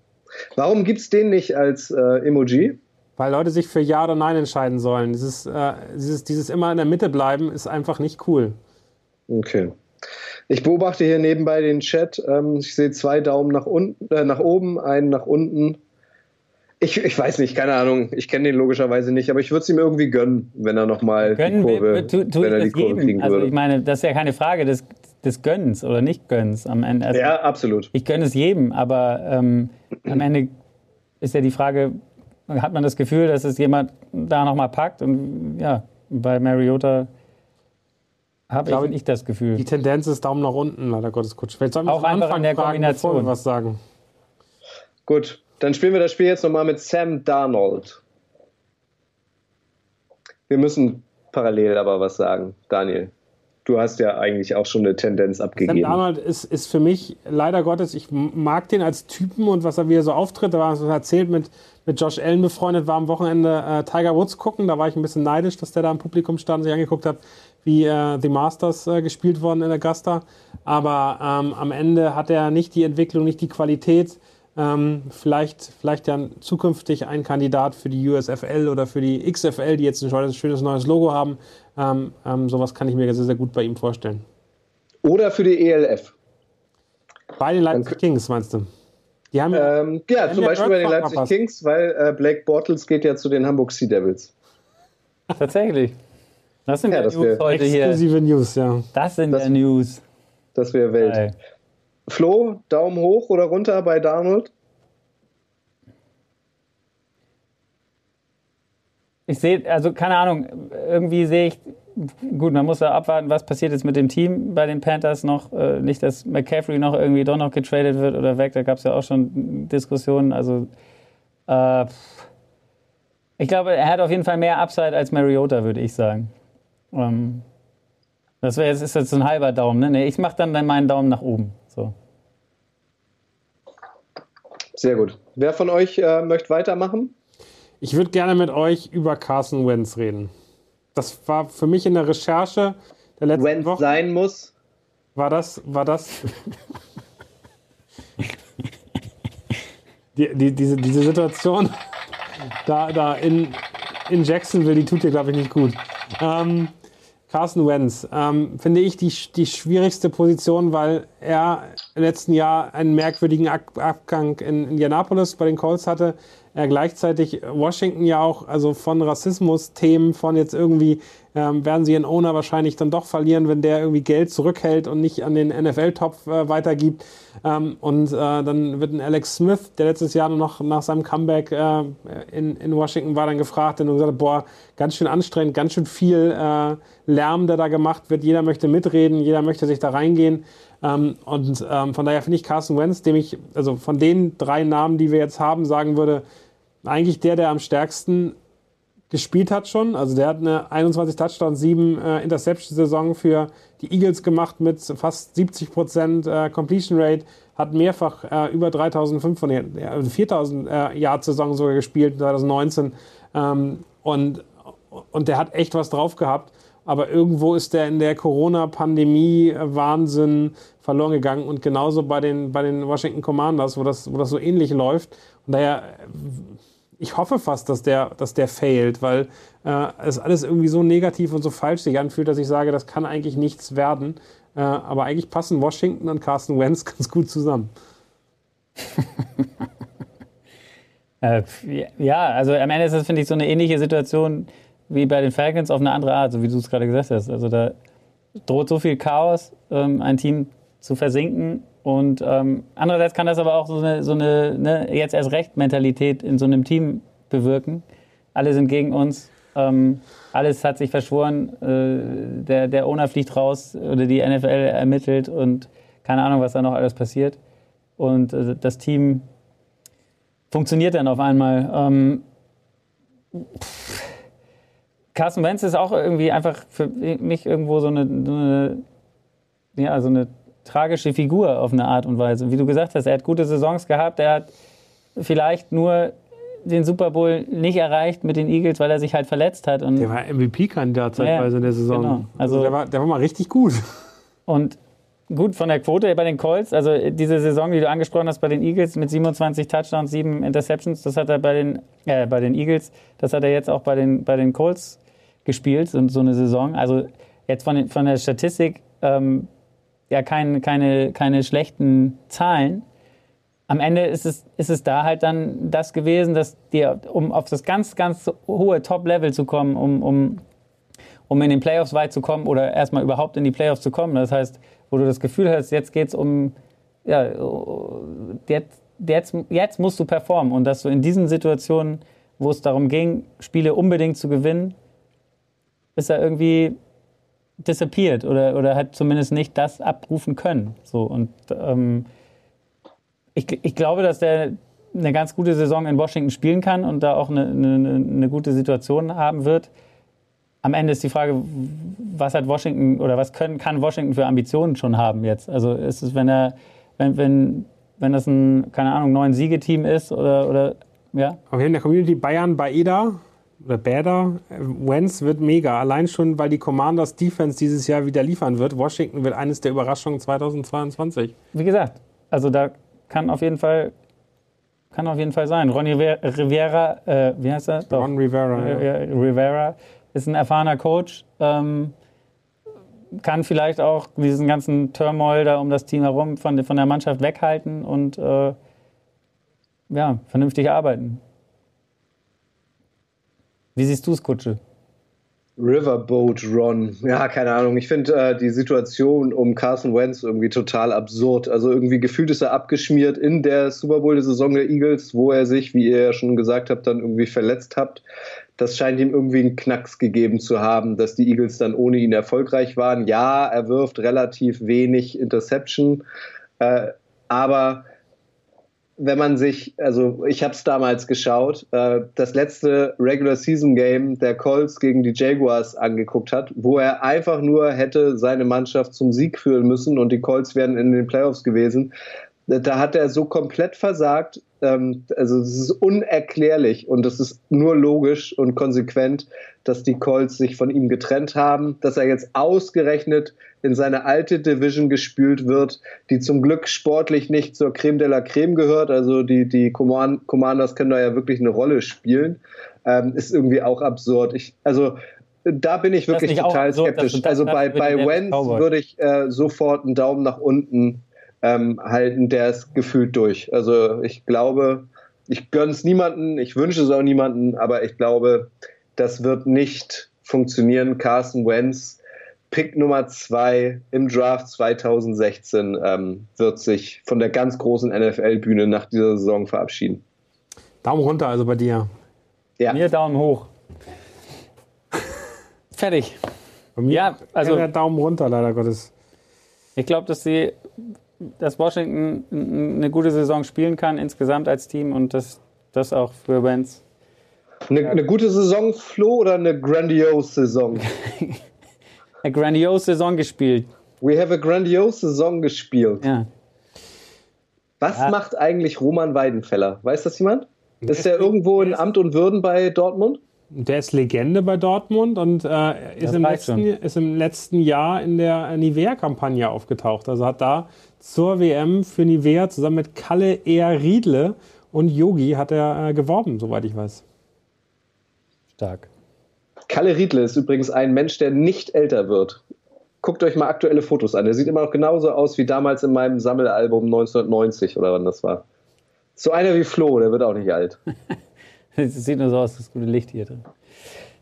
Warum gibt es den nicht als äh, Emoji? Weil Leute sich für Ja oder Nein entscheiden sollen. Dieses, äh, dieses, dieses immer in der Mitte bleiben ist einfach nicht cool. Okay. Ich beobachte hier nebenbei den Chat. Ähm, ich sehe zwei Daumen nach, unten, äh, nach oben, einen nach unten. Ich, ich weiß nicht, keine Ahnung. Ich kenne den logischerweise nicht, aber ich würde es ihm irgendwie gönnen, wenn er nochmal die Kurve, wir, tu, tu wenn er die Kurve kriegen würde. Also ich meine, das ist ja keine Frage des, des Gönnens oder nicht Gönnens am Ende. Also ja, absolut. Ich gönne es jedem, aber ähm, am Ende ist ja die Frage, hat man das Gefühl, dass es jemand da nochmal packt. Und ja, bei Mariota habe ich nicht das Gefühl. Die Tendenz ist Daumen nach unten, leider Gottes Coach. Vielleicht sollten wir Auch einfach in der fragen, Kombination. Bevor wir was sagen. Gut, dann spielen wir das Spiel jetzt nochmal mit Sam Darnold. Wir müssen parallel aber was sagen, Daniel du hast ja eigentlich auch schon eine Tendenz abgegeben. Sam Darnold ist, ist für mich leider Gottes, ich mag den als Typen und was er wieder so auftritt. Da war so erzählt mit, mit Josh Allen befreundet, war am Wochenende äh, Tiger Woods gucken. Da war ich ein bisschen neidisch, dass der da im Publikum stand und sich angeguckt hat, wie äh, The Masters äh, gespielt worden in Augusta. Aber ähm, am Ende hat er nicht die Entwicklung, nicht die Qualität. Ähm, vielleicht, vielleicht ja zukünftig ein Kandidat für die USFL oder für die XFL, die jetzt ein schönes neues Logo haben. Ähm, ähm, sowas kann ich mir sehr, sehr gut bei ihm vorstellen. Oder für die ELF. Bei den Leipzig Kings, meinst du? Die haben ähm, ja, zum Beispiel bei den Leipzig verpasst. Kings, weil äh, Blake Bortles geht ja zu den Hamburg Sea Devils. Tatsächlich. Das sind ja, die News heute hier. Exklusive News, ja. Das sind das, der News. Das wäre Welt. Geil. Flo, Daumen hoch oder runter bei Darnold? Ich sehe, also keine Ahnung, irgendwie sehe ich, gut, man muss ja abwarten, was passiert jetzt mit dem Team bei den Panthers noch. Äh, nicht, dass McCaffrey noch irgendwie doch noch getradet wird oder weg, da gab es ja auch schon Diskussionen. Also, äh, ich glaube, er hat auf jeden Fall mehr Upside als Mariota, würde ich sagen. Ähm, das wäre jetzt, ist jetzt so ein halber Daumen, ne? Nee, ich mache dann meinen Daumen nach oben. So. Sehr gut. Wer von euch äh, möchte weitermachen? Ich würde gerne mit euch über Carson Wentz reden. Das war für mich in der Recherche der letzten Wentz Woche. sein muss. War das, war das? die, die, diese, diese Situation da, da in, in Jacksonville, die tut dir, glaube ich, nicht gut. Ähm, Carson Wentz, ähm, finde ich die, die schwierigste Position, weil er im letzten Jahr einen merkwürdigen Ab Abgang in Indianapolis bei den Colts hatte. Er gleichzeitig Washington ja auch, also von Rassismus-Themen, von jetzt irgendwie ähm, werden sie ihren Owner wahrscheinlich dann doch verlieren, wenn der irgendwie Geld zurückhält und nicht an den NFL-Topf äh, weitergibt. Ähm, und äh, dann wird ein Alex Smith, der letztes Jahr noch nach seinem Comeback äh, in, in Washington war, dann gefragt und gesagt, boah, ganz schön anstrengend, ganz schön viel äh, Lärm, der da gemacht wird. Jeder möchte mitreden, jeder möchte sich da reingehen. Ähm, und ähm, von daher finde ich Carson Wentz, dem ich, also von den drei Namen, die wir jetzt haben, sagen würde, eigentlich der, der am stärksten gespielt hat schon. Also der hat eine 21 Touchdowns, 7 äh, Interception-Saison für die Eagles gemacht mit fast 70 Prozent äh, Completion Rate, hat mehrfach äh, über 3500, also 4000 äh, Yard-Saison sogar gespielt 2019 ähm, und, und der hat echt was drauf gehabt. Aber irgendwo ist der in der Corona-Pandemie Wahnsinn verloren gegangen und genauso bei den, bei den Washington Commanders, wo das, wo das so ähnlich läuft. Und daher ich hoffe fast, dass der, dass der failt, weil äh, es alles irgendwie so negativ und so falsch sich anfühlt, dass ich sage, das kann eigentlich nichts werden. Äh, aber eigentlich passen Washington und Carsten Wentz ganz gut zusammen. äh, ja, also am Ende ist das, finde ich, so eine ähnliche Situation wie bei den Falcons auf eine andere Art, so wie du es gerade gesagt hast. Also da droht so viel Chaos, ähm, ein Team zu versinken und ähm, andererseits kann das aber auch so eine, so eine ne, jetzt erst recht Mentalität in so einem Team bewirken. Alle sind gegen uns. Ähm, alles hat sich verschworen. Äh, der, der Owner fliegt raus oder die NFL ermittelt und keine Ahnung, was da noch alles passiert. Und äh, das Team funktioniert dann auf einmal. Ähm, Carsten Wentz ist auch irgendwie einfach für mich irgendwo so eine, so eine ja, so eine tragische Figur auf eine Art und Weise. Wie du gesagt hast, er hat gute Saisons gehabt, er hat vielleicht nur den Super Bowl nicht erreicht mit den Eagles, weil er sich halt verletzt hat. Und der war MVP-Kandidat zeitweise ja, in der Saison. Genau. Also, also der, war, der war mal richtig gut. Und gut von der Quote bei den Colts, also diese Saison, die du angesprochen hast bei den Eagles mit 27 Touchdowns, 7 Interceptions, das hat er bei den, äh, bei den Eagles, das hat er jetzt auch bei den, bei den Colts gespielt, so, so eine Saison. Also jetzt von, von der Statistik ähm, ja kein, keine, keine schlechten Zahlen. Am Ende ist es, ist es da halt dann das gewesen, dass dir, um auf das ganz, ganz hohe Top-Level zu kommen, um, um, um in den Playoffs weit zu kommen oder erstmal überhaupt in die Playoffs zu kommen. Das heißt, wo du das Gefühl hast, jetzt geht es um, ja, jetzt, jetzt, jetzt musst du performen. Und dass du in diesen Situationen, wo es darum ging, Spiele unbedingt zu gewinnen, ist er irgendwie disappeared oder, oder hat zumindest nicht das abrufen können. So, und ähm, ich, ich glaube, dass der eine ganz gute Saison in Washington spielen kann und da auch eine, eine, eine gute Situation haben wird. Am Ende ist die Frage, was hat Washington oder was können, kann Washington für Ambitionen schon haben jetzt? Also ist es, wenn er, wenn, wenn, wenn das ein, keine Ahnung, neun Siegeteam ist oder, oder ja? Aber in der Community Bayern bei EDA oder Bader, Wentz wird mega. Allein schon, weil die Commanders Defense dieses Jahr wieder liefern wird. Washington wird eines der Überraschungen 2022. Wie gesagt, also da kann auf jeden Fall kann auf jeden Fall sein. Ronny Rivera, äh, wie heißt er? Ron Rivera. Ja. Rivera ist ein erfahrener Coach. Ähm, kann vielleicht auch diesen ganzen Turmoil da um das Team herum von, von der Mannschaft weghalten und äh, ja, vernünftig arbeiten. Wie siehst du es, Kutsche? Riverboat Ron. Ja, keine Ahnung. Ich finde äh, die Situation um Carson Wentz irgendwie total absurd. Also irgendwie gefühlt ist er abgeschmiert in der Super Bowl-Saison der Eagles, wo er sich, wie ihr ja schon gesagt habt, dann irgendwie verletzt habt. Das scheint ihm irgendwie einen Knacks gegeben zu haben, dass die Eagles dann ohne ihn erfolgreich waren. Ja, er wirft relativ wenig Interception, äh, aber wenn man sich, also ich habe es damals geschaut, äh, das letzte Regular Season Game der Colts gegen die Jaguars angeguckt hat, wo er einfach nur hätte seine Mannschaft zum Sieg führen müssen und die Colts wären in den Playoffs gewesen. Da hat er so komplett versagt ähm, also es ist unerklärlich und es ist nur logisch und konsequent, dass die Colts sich von ihm getrennt haben, dass er jetzt ausgerechnet in seine alte Division gespült wird, die zum Glück sportlich nicht zur Creme de la Creme gehört. Also die, die Commanders können da ja wirklich eine Rolle spielen. Ähm, ist irgendwie auch absurd. Ich, also da bin ich wirklich total skeptisch. So, also bei, bei Wenz würde ich äh, sofort einen Daumen nach unten ähm, halten, der ist gefühlt durch. Also ich glaube, ich gönne es niemanden, ich wünsche es auch niemanden, aber ich glaube, das wird nicht funktionieren. Carson Wentz, Pick Nummer zwei im Draft 2016, ähm, wird sich von der ganz großen NFL-Bühne nach dieser Saison verabschieden. Daumen runter also bei dir. Ja. Mir Daumen hoch. Fertig. Bei mir ja, also der Daumen runter, leider Gottes. Ich glaube, dass sie, dass Washington eine gute Saison spielen kann insgesamt als Team und das, das auch für Wentz. Eine, eine gute Saison, Flo, oder eine grandiose Saison? eine grandiose Saison gespielt. We have a grandiose Saison gespielt. Ja. Was ja. macht eigentlich Roman Weidenfeller? Weiß das jemand? Ist der irgendwo in Amt und Würden bei Dortmund? Der ist Legende bei Dortmund und äh, ist, im letzten, ist, im letzten, Jahr in der Nivea-Kampagne aufgetaucht. Also hat da zur WM für Nivea zusammen mit Kalle Ehr Riedle und Yogi hat er äh, geworben, soweit ich weiß. Stark. Kalle Riedle ist übrigens ein Mensch, der nicht älter wird. Guckt euch mal aktuelle Fotos an. Der sieht immer noch genauso aus wie damals in meinem Sammelalbum 1990 oder wann das war. So einer wie Flo, der wird auch nicht alt. Es sieht nur so aus, das gute Licht hier drin.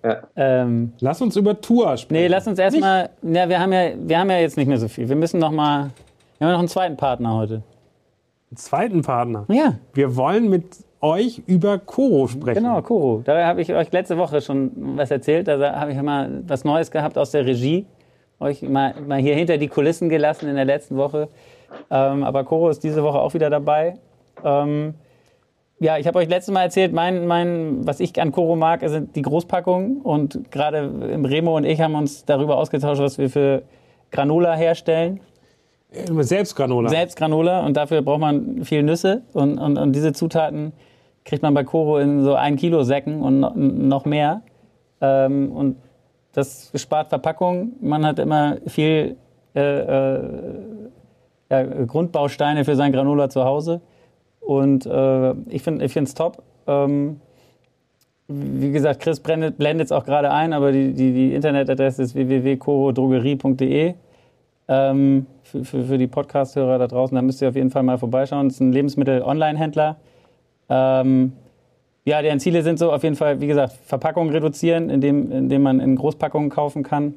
Ja. Ähm, lass uns über Tour sprechen. Nee, lass uns erstmal. Ja, wir haben ja, wir haben ja jetzt nicht mehr so viel. Wir müssen noch mal. Wir haben noch einen zweiten Partner heute. Einen zweiten Partner? Ja. Wir wollen mit euch über Koro sprechen. Genau, Koro. Da habe ich euch letzte Woche schon was erzählt. Da habe ich mal was Neues gehabt aus der Regie. Euch mal, mal hier hinter die Kulissen gelassen in der letzten Woche. Ähm, aber Koro ist diese Woche auch wieder dabei. Ähm, ja, ich habe euch letztes Mal erzählt, mein, mein, was ich an Koro mag, sind die Großpackungen. Und gerade Remo und ich haben uns darüber ausgetauscht, was wir für Granola herstellen. Selbst Granola. Selbst Granola. Und dafür braucht man viel Nüsse. Und, und, und diese Zutaten kriegt man bei Koro in so ein Kilo Säcken und noch mehr. Ähm, und das spart Verpackung. Man hat immer viel äh, äh, ja, Grundbausteine für sein Granola zu Hause. Und äh, ich finde es top. Ähm, wie gesagt, Chris blendet es auch gerade ein, aber die, die, die Internetadresse ist www.corodrogerie.de. Ähm, für, für, für, die Podcast-Hörer da draußen, da müsst ihr auf jeden Fall mal vorbeischauen. Es ist ein Lebensmittel-Online-Händler. Ähm, ja, deren Ziele sind so auf jeden Fall, wie gesagt, Verpackungen reduzieren, indem, indem man in Großpackungen kaufen kann.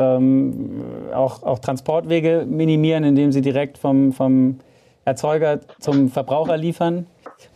Ähm, auch, auch Transportwege minimieren, indem sie direkt vom, vom Erzeuger zum Verbraucher liefern.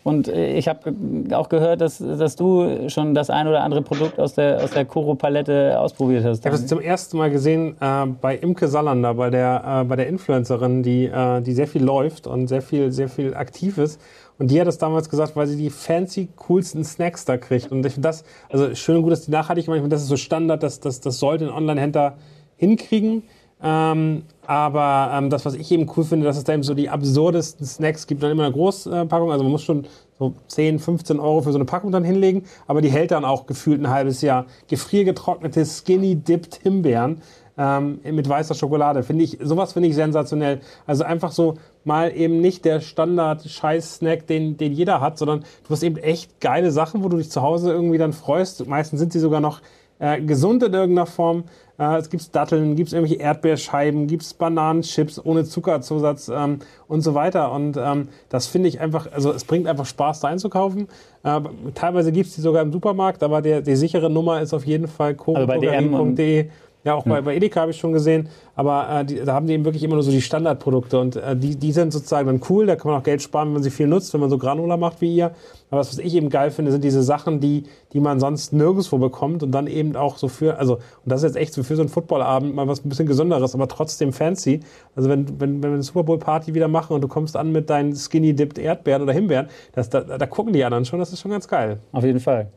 Und äh, ich habe auch gehört, dass, dass du schon das ein oder andere Produkt aus der, aus der Koro-Palette ausprobiert hast. Ich habe es zum ersten Mal gesehen äh, bei Imke Salander, bei der, äh, bei der Influencerin, die, äh, die sehr viel läuft und sehr viel, sehr viel aktiv ist. Und die hat das damals gesagt, weil sie die fancy, coolsten Snacks da kriegt. Und ich finde das, also schön und gut, dass die nachhaltig finde, das ist so Standard, dass das, das sollte ein Online-Händler hinkriegen. Ähm, aber ähm, das, was ich eben cool finde, dass es da eben so die absurdesten Snacks gibt, dann immer eine Großpackung. Also man muss schon so 10, 15 Euro für so eine Packung dann hinlegen, aber die hält dann auch gefühlt ein halbes Jahr. Gefriergetrocknete Skinny Dipped Himbeeren ähm, mit weißer Schokolade. Finde ich, sowas finde ich sensationell. Also einfach so mal eben nicht der Standard-Scheiß-Snack, den, den jeder hat, sondern du hast eben echt geile Sachen, wo du dich zu Hause irgendwie dann freust. Meistens sind sie sogar noch äh, gesund in irgendeiner Form. Äh, es gibt Datteln, gibt es irgendwelche Erdbeerscheiben, gibt es Bananenchips ohne Zuckerzusatz ähm, und so weiter. Und ähm, das finde ich einfach, also es bringt einfach Spaß, da einzukaufen. Äh, teilweise gibt es die sogar im Supermarkt, aber der, die sichere Nummer ist auf jeden Fall co.de. Ja, auch bei, bei Edeka habe ich schon gesehen. Aber äh, die, da haben die eben wirklich immer nur so die Standardprodukte. Und äh, die, die sind sozusagen dann cool. Da kann man auch Geld sparen, wenn man sie viel nutzt, wenn man so Granola macht wie ihr. Aber was, was ich eben geil finde, sind diese Sachen, die, die man sonst nirgendwo bekommt. Und dann eben auch so für, also, und das ist jetzt echt so für so einen Footballabend mal was ein bisschen Gesonderes, aber trotzdem fancy. Also wenn, wenn, wenn wir eine Super Bowl Party wieder machen und du kommst an mit deinen Skinny Dipped Erdbeeren oder Himbeeren, das, da, da gucken die anderen schon. Das ist schon ganz geil. Auf jeden Fall.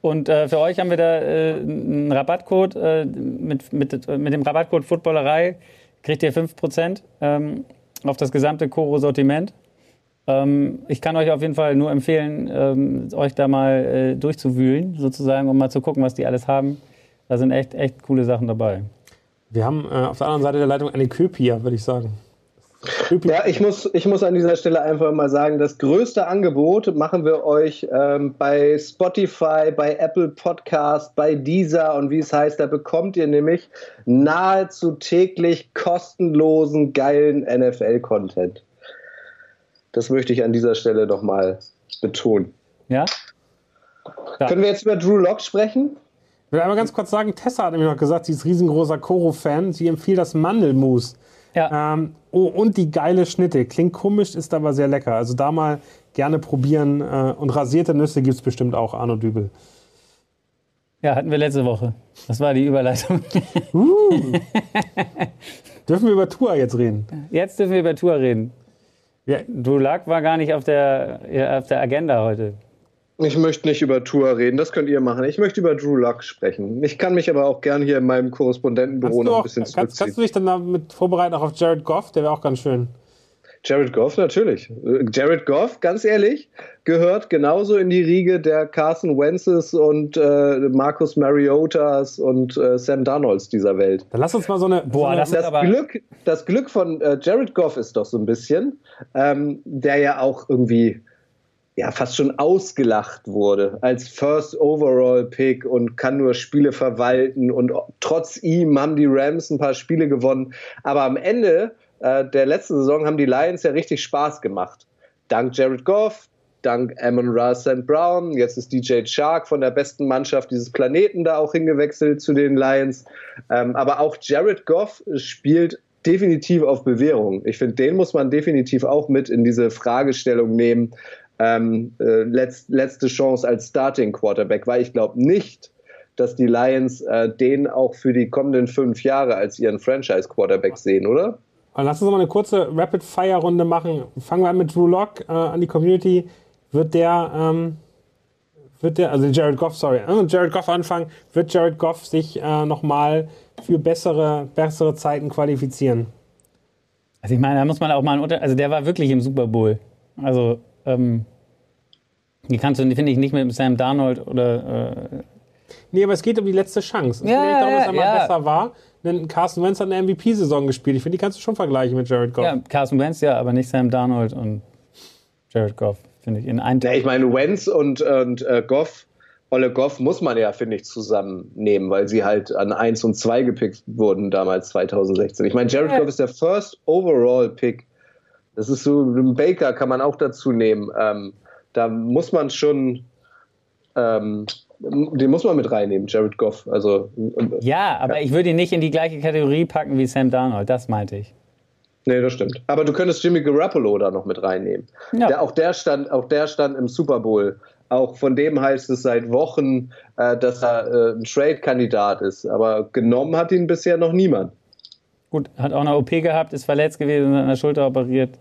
Und äh, für euch haben wir da äh, einen Rabattcode. Äh, mit, mit, mit dem Rabattcode Footballerei kriegt ihr 5% ähm, auf das gesamte Koro-Sortiment. Ähm, ich kann euch auf jeden Fall nur empfehlen, ähm, euch da mal äh, durchzuwühlen, sozusagen, um mal zu gucken, was die alles haben. Da sind echt, echt coole Sachen dabei. Wir haben äh, auf der anderen Seite der Leitung eine Köpia, würde ich sagen. Ja, ich muss, ich muss an dieser Stelle einfach mal sagen, das größte Angebot machen wir euch ähm, bei Spotify, bei Apple Podcast, bei Deezer und wie es heißt, da bekommt ihr nämlich nahezu täglich kostenlosen, geilen NFL-Content. Das möchte ich an dieser Stelle nochmal betonen. Ja? ja? Können wir jetzt über Drew Lock sprechen? Ich will einmal ganz kurz sagen, Tessa hat nämlich noch gesagt, sie ist riesengroßer Koro-Fan. Sie empfiehlt das Mandelmus. Ja. Ähm, oh, und die geile Schnitte. Klingt komisch, ist aber sehr lecker. Also da mal gerne probieren. Äh, und rasierte Nüsse gibt es bestimmt auch, Arno Dübel. Ja, hatten wir letzte Woche. Das war die Überleitung. Uh. dürfen wir über Tour jetzt reden? Jetzt dürfen wir über Tour reden. Ja, du lag war gar nicht auf der, auf der Agenda heute. Ich möchte nicht über Tour reden, das könnt ihr machen. Ich möchte über Drew Luck sprechen. Ich kann mich aber auch gern hier in meinem Korrespondentenbüro noch ein bisschen zurückziehen. Kannst, kannst du dich dann damit vorbereiten, auch auf Jared Goff? Der wäre auch ganz schön. Jared Goff, natürlich. Jared Goff, ganz ehrlich, gehört genauso in die Riege der Carson Wentzes und äh, Marcus Mariotas und äh, Sam Darnolds dieser Welt. Dann lass uns mal so eine. Boah, so eine, das, das Glück, das Glück von äh, Jared Goff ist doch so ein bisschen, ähm, der ja auch irgendwie ja fast schon ausgelacht wurde als First Overall Pick und kann nur Spiele verwalten und trotz ihm haben die Rams ein paar Spiele gewonnen, aber am Ende äh, der letzten Saison haben die Lions ja richtig Spaß gemacht. Dank Jared Goff, dank Amon Ra St. Brown, jetzt ist DJ Shark von der besten Mannschaft dieses Planeten da auch hingewechselt zu den Lions. Ähm, aber auch Jared Goff spielt definitiv auf Bewährung. Ich finde, den muss man definitiv auch mit in diese Fragestellung nehmen. Ähm, äh, letzt, letzte Chance als Starting Quarterback, weil ich glaube nicht, dass die Lions äh, den auch für die kommenden fünf Jahre als ihren Franchise Quarterback sehen, oder? Lass uns mal eine kurze Rapid-Fire-Runde machen. Fangen wir an mit Drew Lock äh, an die Community. Wird der, ähm, wird der, also Jared Goff, sorry, äh, Jared Goff anfangen, wird Jared Goff sich äh, nochmal für bessere, bessere Zeiten qualifizieren? Also ich meine, da muss man auch mal einen Unter also der war wirklich im Super Bowl. Also, ähm, die kannst du, finde ich, nicht mit Sam Darnold oder. Äh nee, aber es geht um die letzte Chance. Es ja, geht nicht darum, dass er mal ja. besser war. Denn Carson Wentz hat eine MVP-Saison gespielt. Ich finde, die kannst du schon vergleichen mit Jared Goff. Ja, Carson Wentz ja, aber nicht Sam Darnold und Jared Goff, finde ich. In einem ja, ich meine, Wentz und, und äh, Goff, Olle Goff muss man ja, finde ich, zusammennehmen, weil sie halt an 1 und 2 gepickt wurden damals 2016. Ich meine, Jared ja. Goff ist der First Overall Pick. Das ist so, ein Baker kann man auch dazu nehmen. Ähm, da muss man schon ähm, den muss man mit reinnehmen, Jared Goff. Also, ja, aber ja. ich würde ihn nicht in die gleiche Kategorie packen wie Sam Darnold, das meinte ich. Nee, das stimmt. Aber du könntest Jimmy Garoppolo da noch mit reinnehmen. Ja. Der, auch, der stand, auch der stand im Super Bowl. Auch von dem heißt es seit Wochen, äh, dass er äh, ein Trade-Kandidat ist. Aber genommen hat ihn bisher noch niemand. Gut, hat auch eine OP gehabt, ist verletzt gewesen, an der Schulter operiert.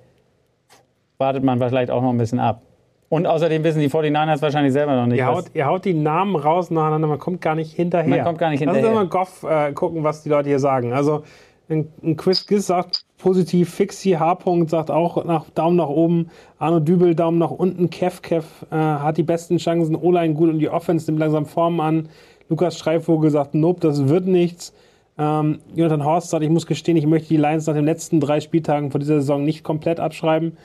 Wartet man vielleicht auch noch ein bisschen ab. Und außerdem wissen die 49ers wahrscheinlich selber noch nicht. Ihr haut, ihr haut die Namen raus nacheinander, man kommt gar nicht hinterher. Man kommt gar nicht hinterher. Lass uns mal Goff äh, gucken, was die Leute hier sagen. Also ein, ein Chris Giss sagt positiv, Fixi H. sagt auch nach, Daumen nach oben, Arno Dübel Daumen nach unten, Kev Kev äh, hat die besten Chancen, O-Line gut und die Offense nimmt langsam Form an. Lukas Streifvogel sagt, nope, das wird nichts. Ähm, Jonathan Horst sagt, ich muss gestehen, ich möchte die Lions nach den letzten drei Spieltagen vor dieser Saison nicht komplett abschreiben.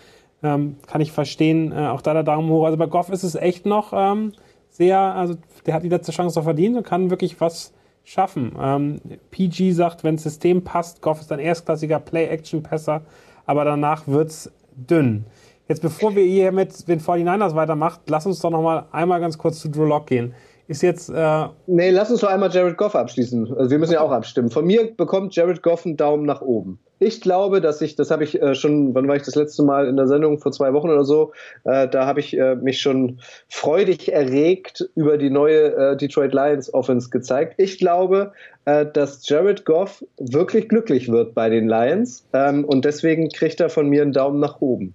Ähm, kann ich verstehen. Äh, auch da der Daumen hoch. Also bei Goff ist es echt noch ähm, sehr, also der hat die letzte Chance noch verdient und kann wirklich was schaffen. Ähm, PG sagt, wenn das System passt, Goff ist ein erstklassiger Play-Action-Passer, aber danach wird es dünn. Jetzt bevor wir hier mit den 49ers weitermachen, lass uns doch noch mal einmal ganz kurz zu Drew Lock gehen. Ist jetzt. Äh nee, lass uns doch einmal Jared Goff abschließen. Also wir müssen ja auch abstimmen. Von mir bekommt Jared Goff einen Daumen nach oben. Ich glaube, dass ich, das habe ich äh, schon, wann war ich das letzte Mal in der Sendung? Vor zwei Wochen oder so. Äh, da habe ich äh, mich schon freudig erregt über die neue äh, Detroit Lions Offense gezeigt. Ich glaube, äh, dass Jared Goff wirklich glücklich wird bei den Lions ähm, und deswegen kriegt er von mir einen Daumen nach oben.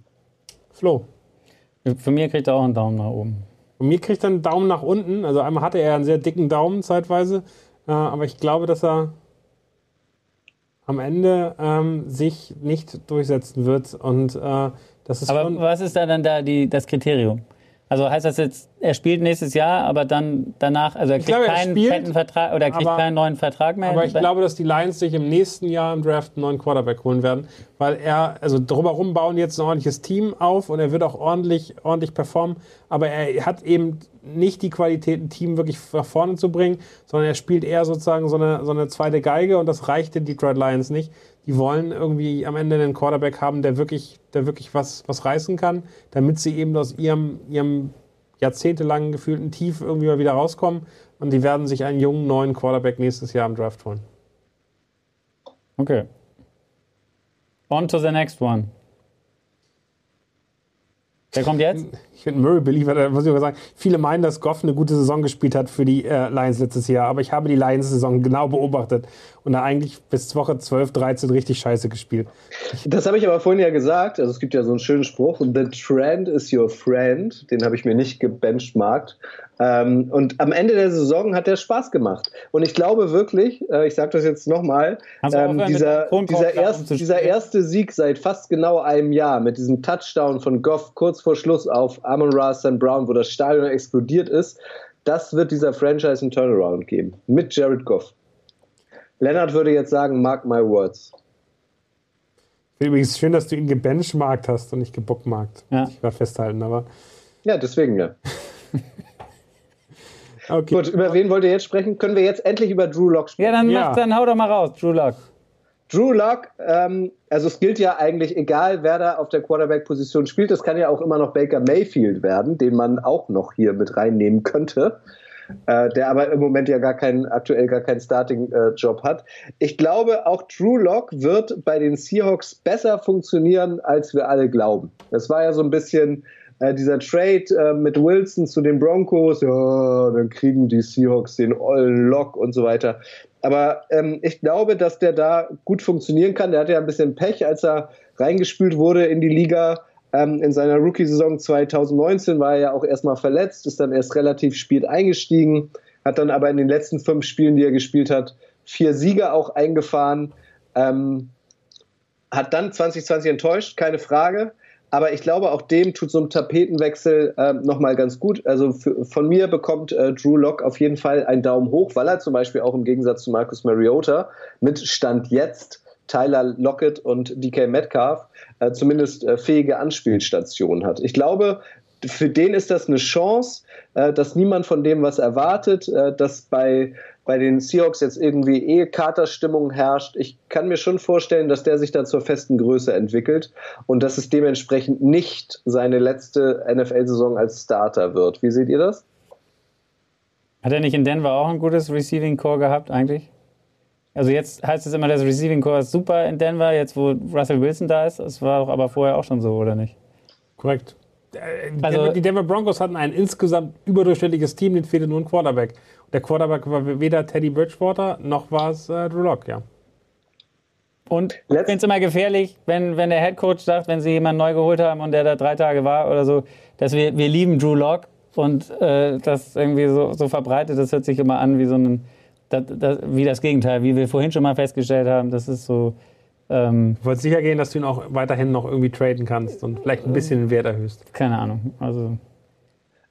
Flo. Von mir kriegt er auch einen Daumen nach oben. Und mir kriegt er einen Daumen nach unten. Also einmal hatte er einen sehr dicken Daumen zeitweise. Äh, aber ich glaube, dass er am Ende ähm, sich nicht durchsetzen wird. Und äh, Das ist Aber was ist da dann da die, das Kriterium? Also heißt das jetzt, er spielt nächstes Jahr, aber dann danach, also er kriegt glaube, er keinen spielt, fetten Vertrag oder er kriegt aber- keinen neuen Vertrag mehr? aber ich glaube, dass die Lions sich im nächsten Jahr im Draft einen neuen Quarterback holen werden, weil er, also drumherum bauen jetzt ein ordentliches Team auf und er wird auch ordentlich, ordentlich performen, aber er hat eben nicht die Qualität, ein Team wirklich nach vorne zu bringen, sondern er spielt eher sozusagen so eine, so eine zweite Geige und das reicht den Detroit Lions nicht. Die wollen irgendwie am Ende einen Quarterback haben, der wirklich, der wirklich was, was reißen kann, damit sie eben aus ihrem, ihrem jahrzehntelangen gefühlten Tief irgendwie mal wieder rauskommen. Und die werden sich einen jungen neuen Quarterback nächstes Jahr im Draft holen. Okay. On to the next one. Wer kommt jetzt? Ich bin Murray-Believer, da muss ich aber sagen, viele meinen, dass Goff eine gute Saison gespielt hat für die äh, Lions letztes Jahr, aber ich habe die Lions-Saison genau beobachtet und da eigentlich bis Woche 12, 13 richtig scheiße gespielt. Das habe ich aber vorhin ja gesagt. Also es gibt ja so einen schönen Spruch: The trend is your friend. Den habe ich mir nicht gebenchmarkt. Ähm, und am Ende der Saison hat der Spaß gemacht. Und ich glaube wirklich, äh, ich sage das jetzt nochmal, ähm, dieser, dieser, erst, dieser erste Sieg seit fast genau einem Jahr mit diesem Touchdown von Goff kurz vor Schluss auf Amon Ra St. Brown, wo das Stadion explodiert ist, das wird dieser Franchise einen Turnaround geben. Mit Jared Goff. Lennart würde jetzt sagen, mark my words. Übrigens schön, dass du ihn gebenchmarkt hast und nicht gebookmarkt. Ja. Ich gerade festhalten, aber Ja, deswegen ja. okay. Gut, über wen wollt ihr jetzt sprechen? Können wir jetzt endlich über Drew Lock sprechen? Ja, dann, Ja. Mach, dann hau doch mal raus, Drew Lock. Drew Lock, ähm, also es gilt ja eigentlich, egal wer da auf der Quarterback-Position spielt, das kann ja auch immer noch Baker Mayfield werden, den man auch noch hier mit reinnehmen könnte. Äh, der aber im Moment ja gar keinen, aktuell gar keinen Starting-Job hat. Ich glaube, auch Drew Lock wird bei den Seahawks besser funktionieren, als wir alle glauben. Das war ja so ein bisschen äh, dieser Trade äh, mit Wilson zu den Broncos. Ja, dann kriegen die Seahawks den ollen Lock und so weiter. Aber ähm, ich glaube, dass der da gut funktionieren kann. Der hatte ja ein bisschen Pech, als er reingespült wurde in die Liga. Ähm, in seiner Rookie-Saison 2019 war er ja auch erstmal verletzt, ist dann erst relativ spät eingestiegen, hat dann aber in den letzten fünf Spielen, die er gespielt hat, vier Siege auch eingefahren. Ähm, hat dann 2020 enttäuscht, keine Frage. Aber ich glaube, auch dem tut so ein Tapetenwechsel äh, nochmal ganz gut. Also für, von mir bekommt äh, Drew Lock auf jeden Fall einen Daumen hoch, weil er zum Beispiel auch im Gegensatz zu Marcus Mariota mit Stand jetzt Tyler Lockett und DK Metcalf äh, zumindest äh, fähige Anspielstationen hat. Ich glaube, für den ist das eine Chance, äh, dass niemand von dem was erwartet, äh, dass bei, bei den Seahawks jetzt irgendwie eh Katerstimmung herrscht. Ich kann mir schon vorstellen, dass der sich da zur festen Größe entwickelt und dass es dementsprechend nicht seine letzte NFL-Saison als Starter wird. Wie seht ihr das? Hat er nicht in Denver auch ein gutes Receiving Core gehabt eigentlich? Also jetzt heißt es immer, das Receiving Core ist super in Denver, jetzt wo Russell Wilson da ist. Das war doch aber vorher auch schon so, oder nicht? Korrekt. Äh, die Also- Denver- die Denver Broncos hatten ein insgesamt überdurchschnittliches Team, denen fehlte nur ein Quarterback. Der Quarterback war weder Teddy Bridgewater noch war es äh, Drew Lock, ja. Und ich finde es immer gefährlich, wenn, wenn der Head Coach sagt, wenn sie jemanden neu geholt haben und der da drei Tage war oder so, dass wir, wir lieben Drew Lock und äh, das irgendwie so, so verbreitet, das hört sich immer an wie so ein, das, das, wie das Gegenteil, wie wir vorhin schon mal festgestellt haben, das ist so, ähm, Du wolltest sicher gehen, dass du ihn auch weiterhin noch irgendwie traden kannst und vielleicht ein bisschen den Wert erhöhst. keine Ahnung, also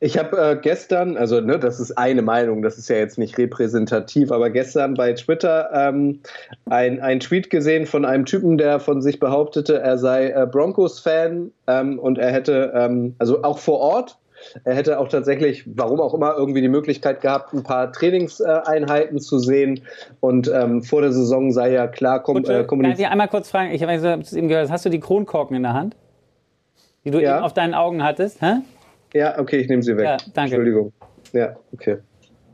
Ich habe äh, gestern, also ne, das ist eine Meinung, das ist ja jetzt nicht repräsentativ, aber gestern bei Twitter ähm, ein, ein Tweet gesehen von einem Typen, der von sich behauptete, er sei äh, Broncos-Fan ähm, und er hätte, ähm, also auch vor Ort, er hätte auch tatsächlich, warum auch immer, irgendwie die Möglichkeit gehabt, ein paar Trainingseinheiten zu sehen. Und ähm, vor der Saison sei ja klar kom äh, kann ich kommuniziert. einmal kurz fragen, ich habe es eben gehört, hast du die Kronkorken in der Hand? Die du Ja. eben auf deinen Augen hattest, hä? Ja, okay, ich nehme sie weg. Ja, danke. Entschuldigung. Ja, okay.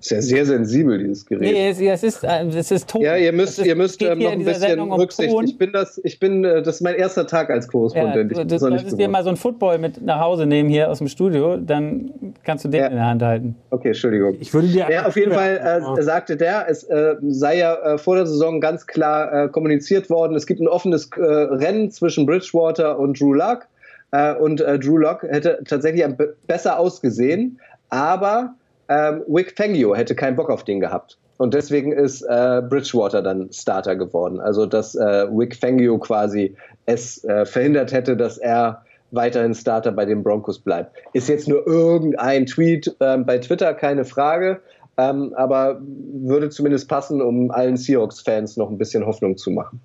Ist ja sehr sensibel, dieses Gerät. Nee, es, es, ist, äh, es ist Ton. Ja, ihr müsst, ist, ihr müsst ähm, noch in ein bisschen um Rücksicht. Ton. Ich bin das, ich bin, äh, das ist mein erster Tag als Ja, Korrespondent. noch nicht solltest dir mal so einen Football mit nach Hause nehmen hier aus dem Studio, dann kannst du den Ja. in der Hand halten. Okay, Entschuldigung. Ich würde dir Ja, auf jeden Fall äh, sagte der, es äh, sei ja äh, vor der Saison ganz klar äh, kommuniziert worden, es gibt ein offenes äh, Rennen zwischen Bridgewater und Drew Luck. Äh, und äh, Drew Luck hätte tatsächlich besser ausgesehen, aber ähm, Wick Fangio hätte keinen Bock auf den gehabt. Und deswegen ist äh, Bridgewater dann Starter geworden. Also dass äh, Wick Fangio quasi es äh, verhindert hätte, dass er weiterhin Starter bei den Broncos bleibt. Ist jetzt nur irgendein Tweet äh, bei Twitter, keine Frage, ähm, aber würde zumindest passen, um allen Seahawks-Fans noch ein bisschen Hoffnung zu machen.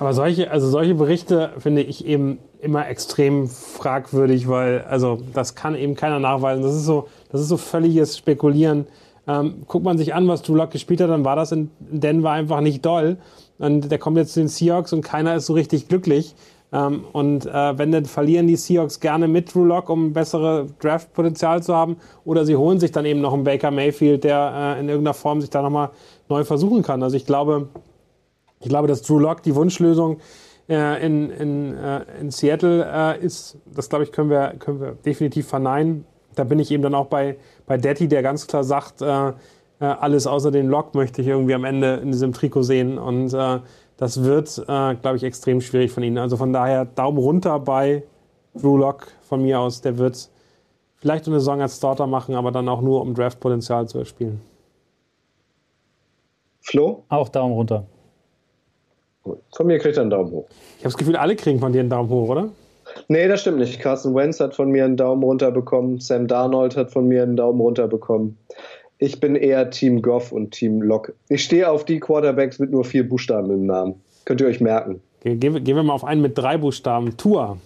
Aber solche, also solche Berichte finde ich eben immer extrem fragwürdig, weil also das kann eben keiner nachweisen. Das ist so, das ist so völliges Spekulieren. Ähm, guckt man sich an, was Lock gespielt hat, dann war das in Denver einfach nicht doll. Und der kommt jetzt zu den Seahawks und keiner ist so richtig glücklich. Ähm, und äh, wenn dann verlieren die Seahawks gerne mit Drew Lock, um bessere Draft-Potenzial zu haben, oder sie holen sich dann eben noch einen Baker Mayfield, der äh, in irgendeiner Form sich da nochmal neu versuchen kann. Also ich glaube, ich glaube, dass Drew Lock die Wunschlösung äh, in, in, äh, in Seattle äh, ist. Das glaube ich können wir, können wir definitiv verneinen. Da bin ich eben dann auch bei, bei Detti, der ganz klar sagt, äh, äh, alles außer den Lock möchte ich irgendwie am Ende in diesem Trikot sehen. Und äh, das wird, äh, glaube ich, extrem schwierig von ihnen. Also von daher Daumen runter bei Drew Lock von mir aus. Der wird vielleicht eine Saison als Starter machen, aber dann auch nur, um Draftpotenzial zu erspielen. Flo? Auch Daumen runter. Von mir kriegt er einen Daumen hoch. Ich habe das Gefühl, alle kriegen von dir einen Daumen hoch, oder? Nee, das stimmt nicht. Carson Wentz hat von mir einen Daumen runter bekommen. Sam Darnold hat von mir einen Daumen runter bekommen. Ich bin eher Team Goff und Team Lock. Ich stehe auf die Quarterbacks mit nur vier Buchstaben im Namen. Könnt ihr euch merken. Okay, gehen, wir mal auf einen mit drei Buchstaben. Tour.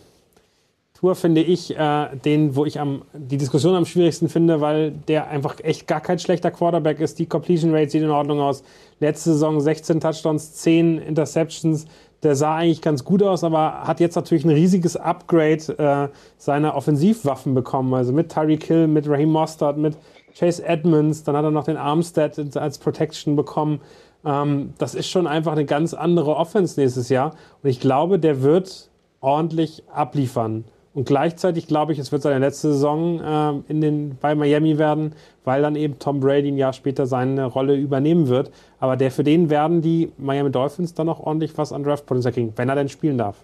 Tour finde ich äh, den, wo ich am, die Diskussion am schwierigsten finde, weil der einfach echt gar kein schlechter Quarterback ist. Die Completion Rate sieht in Ordnung aus. Letzte Saison 16 Touchdowns, 10 Interceptions. Der sah eigentlich ganz gut aus, aber hat jetzt natürlich ein riesiges Upgrade äh, seiner Offensivwaffen bekommen. Also mit Tyreek Hill, mit Raheem Mostert, mit Chase Edmonds, dann hat er noch den Armstead als Protection bekommen. Ähm, das ist schon einfach eine ganz andere Offense nächstes Jahr. Und ich glaube, der wird ordentlich abliefern. Und gleichzeitig glaube ich, es wird seine letzte Saison äh, in den, bei Miami werden, weil dann eben Tom Brady ein Jahr später seine Rolle übernehmen wird. Aber der, für den werden die Miami Dolphins dann noch ordentlich was an Draft-Potenzial kriegen, wenn er denn spielen darf.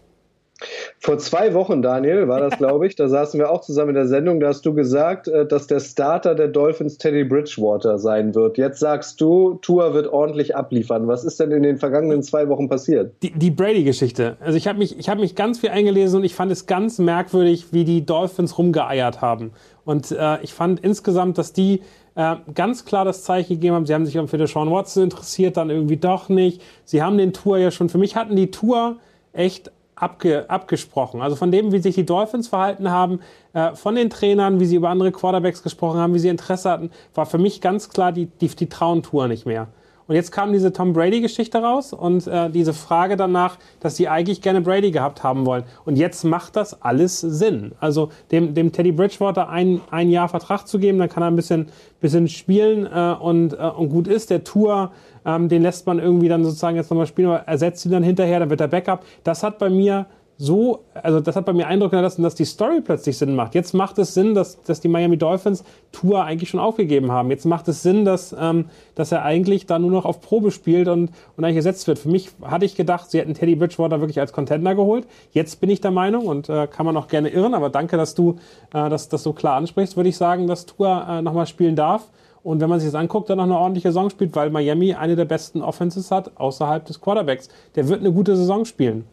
Vor zwei Wochen, Daniel, war das, glaube ich, da saßen wir auch zusammen in der Sendung, da hast du gesagt, äh, dass der Starter der Dolphins Teddy Bridgewater sein wird. Jetzt sagst du, Tua wird ordentlich abliefern. Was ist denn in den vergangenen zwei Wochen passiert? Die, die Brady-Geschichte. Also ich habe mich, hab mich ganz viel eingelesen und ich fand es ganz merkwürdig, wie die Dolphins rumgeeiert haben. Und äh, ich fand insgesamt, dass die äh, ganz klar das Zeichen gegeben haben, sie haben sich für Sean Watson interessiert, dann irgendwie doch nicht. Sie haben den Tour ja schon, für mich hatten die Tour echt abge, abgesprochen. Also von dem, wie sich die Dolphins verhalten haben, äh, von den Trainern, wie sie über andere Quarterbacks gesprochen haben, wie sie Interesse hatten, war für mich ganz klar, die, die, die trauen Tour nicht mehr. Und jetzt kam diese Tom Brady-Geschichte raus und äh, diese Frage danach, dass sie eigentlich gerne Brady gehabt haben wollen. Und jetzt macht das alles Sinn. Also dem, dem Teddy Bridgewater ein, ein Jahr Vertrag zu geben, dann kann er ein bisschen, bisschen spielen äh, und, äh, und gut ist. Der Tour ähm, den lässt man irgendwie dann sozusagen jetzt nochmal spielen, aber ersetzt ihn dann hinterher, dann wird er Backup. Das hat bei mir so, also das hat bei mir Eindruck hinterlassen, dass die Story plötzlich Sinn macht. Jetzt macht es Sinn, dass, dass die Miami Dolphins Tour eigentlich schon aufgegeben haben. Jetzt macht es Sinn, dass, ähm, dass er eigentlich da nur noch auf Probe spielt und, und eigentlich ersetzt wird. Für mich hatte ich gedacht, sie hätten Teddy Bridgewater wirklich als Contender geholt. Jetzt bin ich der Meinung und äh, kann man auch gerne irren, aber danke, dass du äh, das, das so klar ansprichst, würde ich sagen, dass Tour äh, nochmal spielen darf. Und wenn man sich das anguckt, dann noch eine ordentliche Saison spielt, weil Miami eine der besten Offenses hat außerhalb des Quarterbacks. Der wird eine gute Saison spielen.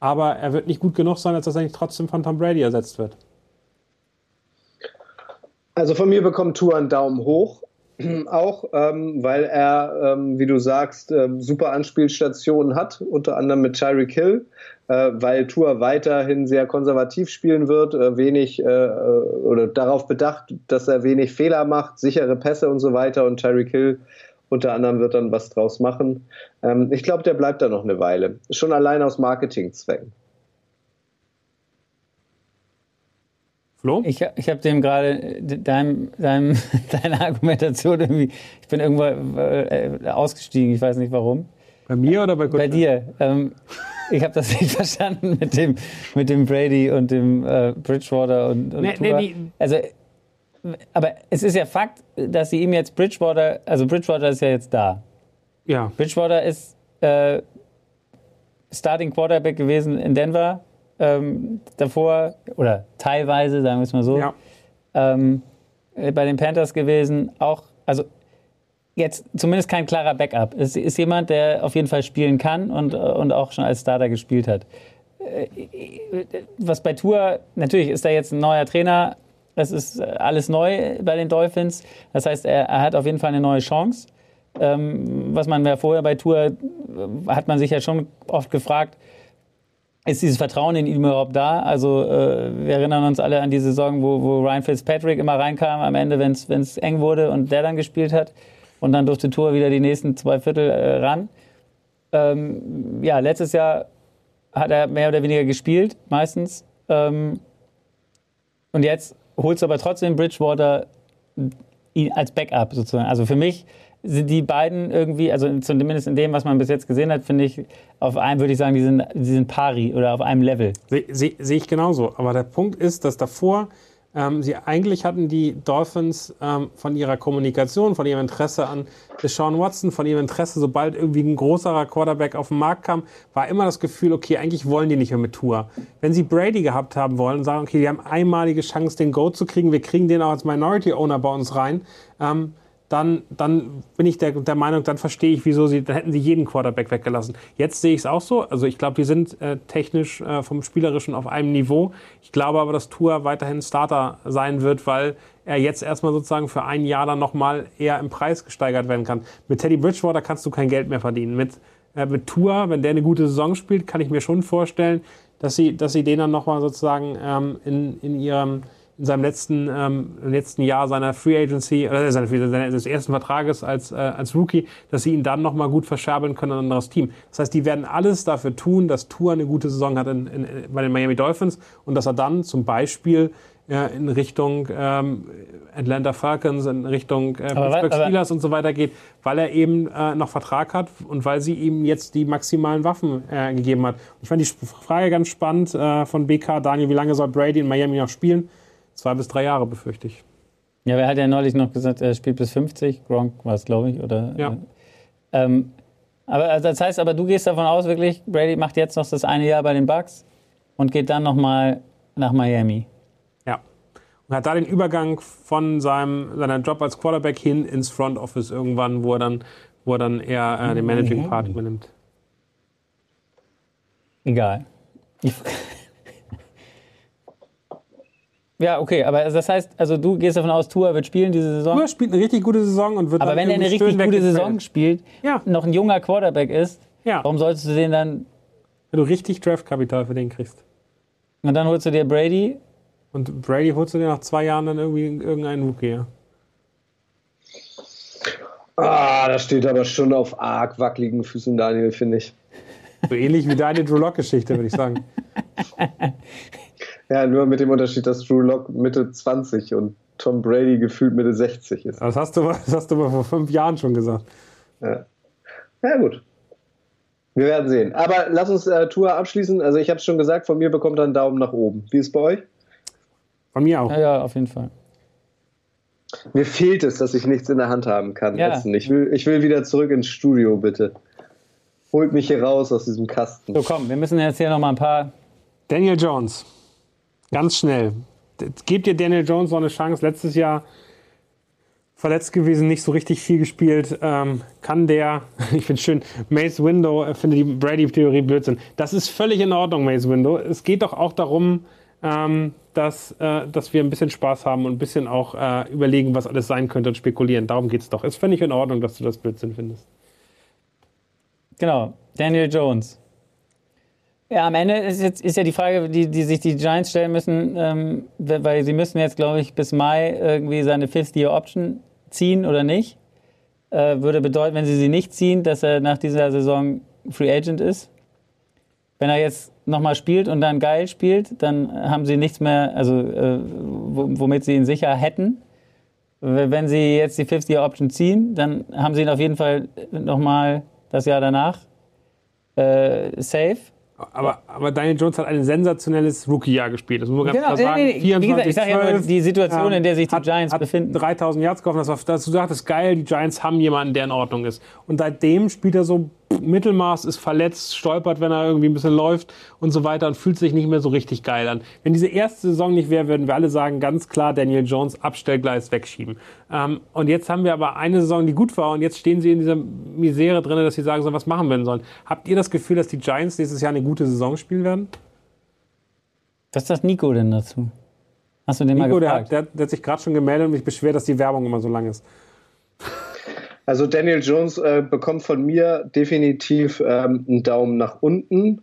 Aber er wird nicht gut genug sein, als dass er nicht trotzdem von Tom Brady ersetzt wird. Also von mir bekommt Tour einen Daumen hoch. Auch ähm, weil er, ähm, wie du sagst, ähm, super Anspielstationen hat, unter anderem mit Tyreek Hill, äh, weil Tour weiterhin sehr konservativ spielen wird, äh, wenig äh, äh, oder darauf bedacht, dass er wenig Fehler macht, sichere Pässe und so weiter und Tyreek Hill unter anderem wird dann was draus machen. Ähm, ich glaube, der bleibt da noch eine Weile. Schon allein aus Marketingzwecken. Flo? Ich, ich habe dem gerade dein, dein, deine Argumentation irgendwie, ich bin irgendwo äh, ausgestiegen, ich weiß nicht warum. Bei mir oder bei Gott? Bei dir. Ähm, ich habe das nicht verstanden mit dem, mit dem Brady und dem äh, Bridgewater und, und nee, nee, nee. Also, aber es ist ja Fakt, dass sie ihm jetzt Bridgewater, also Bridgewater ist ja jetzt da. Ja. Bridgewater ist äh, Starting Quarterback gewesen in Denver ähm, davor, oder teilweise, sagen wir es mal so. Ja. Ähm, äh, bei den Panthers gewesen, auch, also jetzt zumindest kein klarer Backup. Es ist jemand, der auf jeden Fall spielen kann und, und auch schon als Starter gespielt hat. was bei Tour, natürlich ist da jetzt ein neuer Trainer, das ist alles neu bei den Dolphins. Das heißt, er, er hat auf jeden Fall eine neue Chance. Ähm, was man ja vorher bei Tour, äh, hat man sich ja schon oft gefragt, ist dieses Vertrauen in ihn überhaupt da? Also äh, wir erinnern uns alle an die Saison, wo, wo Ryan Fitzpatrick immer reinkam am Ende, wenn es eng wurde und der dann gespielt hat. Und dann durfte Tour wieder die nächsten zwei Viertel äh, ran. Ähm, ja, letztes Jahr hat er mehr oder weniger gespielt, meistens. Ähm, und jetzt holst du aber trotzdem Bridgewater als Backup sozusagen. Also für mich sind die beiden irgendwie, also zumindest in dem, was man bis jetzt gesehen hat, finde ich, auf einem würde ich sagen, die sind, die sind pari oder auf einem Level. Sehe seh, seh ich genauso. Aber der Punkt ist, dass davor ähm, sie eigentlich hatten die Dolphins ähm, von ihrer Kommunikation, von ihrem Interesse an Deshaun Watson, von ihrem Interesse, sobald irgendwie ein größerer Quarterback auf den Markt kam, war immer das Gefühl, okay, eigentlich wollen die nicht mehr mit Tour. Wenn sie Brady gehabt haben wollen und sagen, okay, die haben einmalige Chance, den Go zu kriegen, wir kriegen den auch als Minority Owner bei uns rein, ähm, dann, dann bin ich der, der Meinung, dann verstehe ich, wieso sie, dann hätten sie jeden Quarterback weggelassen. Jetzt sehe ich es auch so. Also ich glaube, die sind äh, technisch äh, vom Spielerischen auf einem Niveau. Ich glaube aber, dass Tour weiterhin Starter sein wird, weil er jetzt erstmal sozusagen für ein Jahr dann nochmal eher im Preis gesteigert werden kann. Mit Teddy Bridgewater kannst du kein Geld mehr verdienen. Mit, äh, mit Tour, wenn der eine gute Saison spielt, kann ich mir schon vorstellen, dass sie, dass sie den dann nochmal sozusagen ähm, in, in ihrem in seinem letzten, ähm, letzten Jahr seiner Free Agency, oder seines, seines ersten Vertrages als, äh, als Rookie, dass sie ihn dann nochmal gut verscherbeln können an ein anderes Team. Das heißt, die werden alles dafür tun, dass Tour eine gute Saison hat in, in, bei den Miami Dolphins und dass er dann zum Beispiel äh, in Richtung ähm, Atlanta Falcons, in Richtung äh, Pittsburgh Steelers und so weiter geht, weil er eben äh, noch Vertrag hat und weil sie ihm jetzt die maximalen Waffen äh, gegeben hat. Ich fand die Frage ganz spannend äh, von BK, Daniel, wie lange soll Brady in Miami noch spielen? Zwei bis drei Jahre, befürchte ich. Ja, wer hat ja neulich noch gesagt, er spielt bis 50. Gronk war es, glaube ich. Oder, ja. Äh, ähm, aber also das heißt, aber du gehst davon aus, wirklich, Brady macht jetzt noch das eine Jahr bei den Bucks und geht dann nochmal nach Miami. Ja. Und hat da den Übergang von seinem, seiner Job als Quarterback hin ins Front Office irgendwann, wo er dann, wo er dann eher äh, den Managing Part übernimmt. Egal. Ich Ja, okay, aber das heißt, also du gehst davon aus, Tour wird spielen diese Saison? Tour spielt eine richtig gute Saison und wird Aber wenn er eine richtig gute Saison spielt, ja. noch ein junger Quarterback ist, ja. warum solltest du den dann. Wenn du richtig Draftkapital für den kriegst. Und dann holst du dir Brady. Und Brady holst du dir nach zwei Jahren dann irgendwie irgendeinen Rookie, ja. Ah, das steht aber schon auf arg wackeligen Füßen, Daniel, finde ich. So ähnlich wie deine Drew Lock-Geschichte, würde ich sagen. Ja, nur mit dem Unterschied, dass Drew Lock Mitte 20 und Tom Brady gefühlt Mitte 60 ist. Das hast du, das hast du aber vor fünf Jahren schon gesagt. Ja, ja gut. Wir werden sehen. Aber lass uns äh, Tour abschließen. Also ich habe es schon gesagt, von mir bekommt er einen Daumen nach oben. Wie ist es bei euch? Von mir auch. Ja, ja, auf jeden Fall. Mir fehlt es, dass ich nichts in der Hand haben kann. Ja. Ich, will, ich will wieder zurück ins Studio, bitte. Holt mich hier raus aus diesem Kasten. So, komm, wir müssen jetzt hier nochmal ein paar. Daniel Jones. Ganz schnell. Gebt ihr Daniel Jones noch eine Chance? Letztes Jahr verletzt gewesen, nicht so richtig viel gespielt. Ähm, kann der, ich finde schön, Mace Window, äh, finde die Brady-Theorie Blödsinn. Das ist völlig in Ordnung, Mace Window. Es geht doch auch darum, ähm, dass, äh, dass wir ein bisschen Spaß haben und ein bisschen auch äh, überlegen, was alles sein könnte und spekulieren. Darum geht es doch. Ist völlig in Ordnung, dass du das Blödsinn findest. Genau, Daniel Jones. Ja, am Ende ist, jetzt, ist ja die Frage, die, die sich die Giants stellen müssen, ähm, weil sie müssen jetzt, glaube ich, bis Mai irgendwie seine Fifth-Year-Option ziehen oder nicht. Äh, würde bedeuten, wenn sie sie nicht ziehen, dass er nach dieser Saison Free Agent ist. Wenn er jetzt nochmal spielt und dann geil spielt, dann haben sie nichts mehr, also äh, womit sie ihn sicher hätten. Wenn sie jetzt die Fifth-Year-Option ziehen, dann haben sie ihn auf jeden Fall nochmal das Jahr danach äh, safe. Aber, aber Daniel Jones hat ein sensationelles Rookie-Jahr gespielt. Das muss man ganz genau, klar sagen. Nee, nee, 24, gesagt, ich sage ja nur die Situation, in der sich die hat, Giants hat befinden. 3000 Yards getroffen. Das war, das, du sagtest, geil, die Giants haben jemanden, der in Ordnung ist. Und seitdem spielt er so Mittelmaß, ist verletzt, stolpert, wenn er irgendwie ein bisschen läuft und so weiter und fühlt sich nicht mehr so richtig geil an. Wenn diese erste Saison nicht wäre, würden wir alle sagen, ganz klar Daniel Jones Abstellgleis wegschieben. Ähm, und jetzt haben wir aber eine Saison, die gut war und jetzt stehen sie in dieser Misere drin, dass sie sagen sollen, was machen wir denn sollen. Habt ihr das Gefühl, dass die Giants nächstes Jahr eine gute Saison spielen werden? Was sagt Nico denn dazu? Hast du den Nico, mal der gefragt? hat, der, der hat sich gerade schon gemeldet und mich beschwert, dass die Werbung immer so lang ist. Also Daniel Jones äh, bekommt von mir definitiv ähm, einen Daumen nach unten.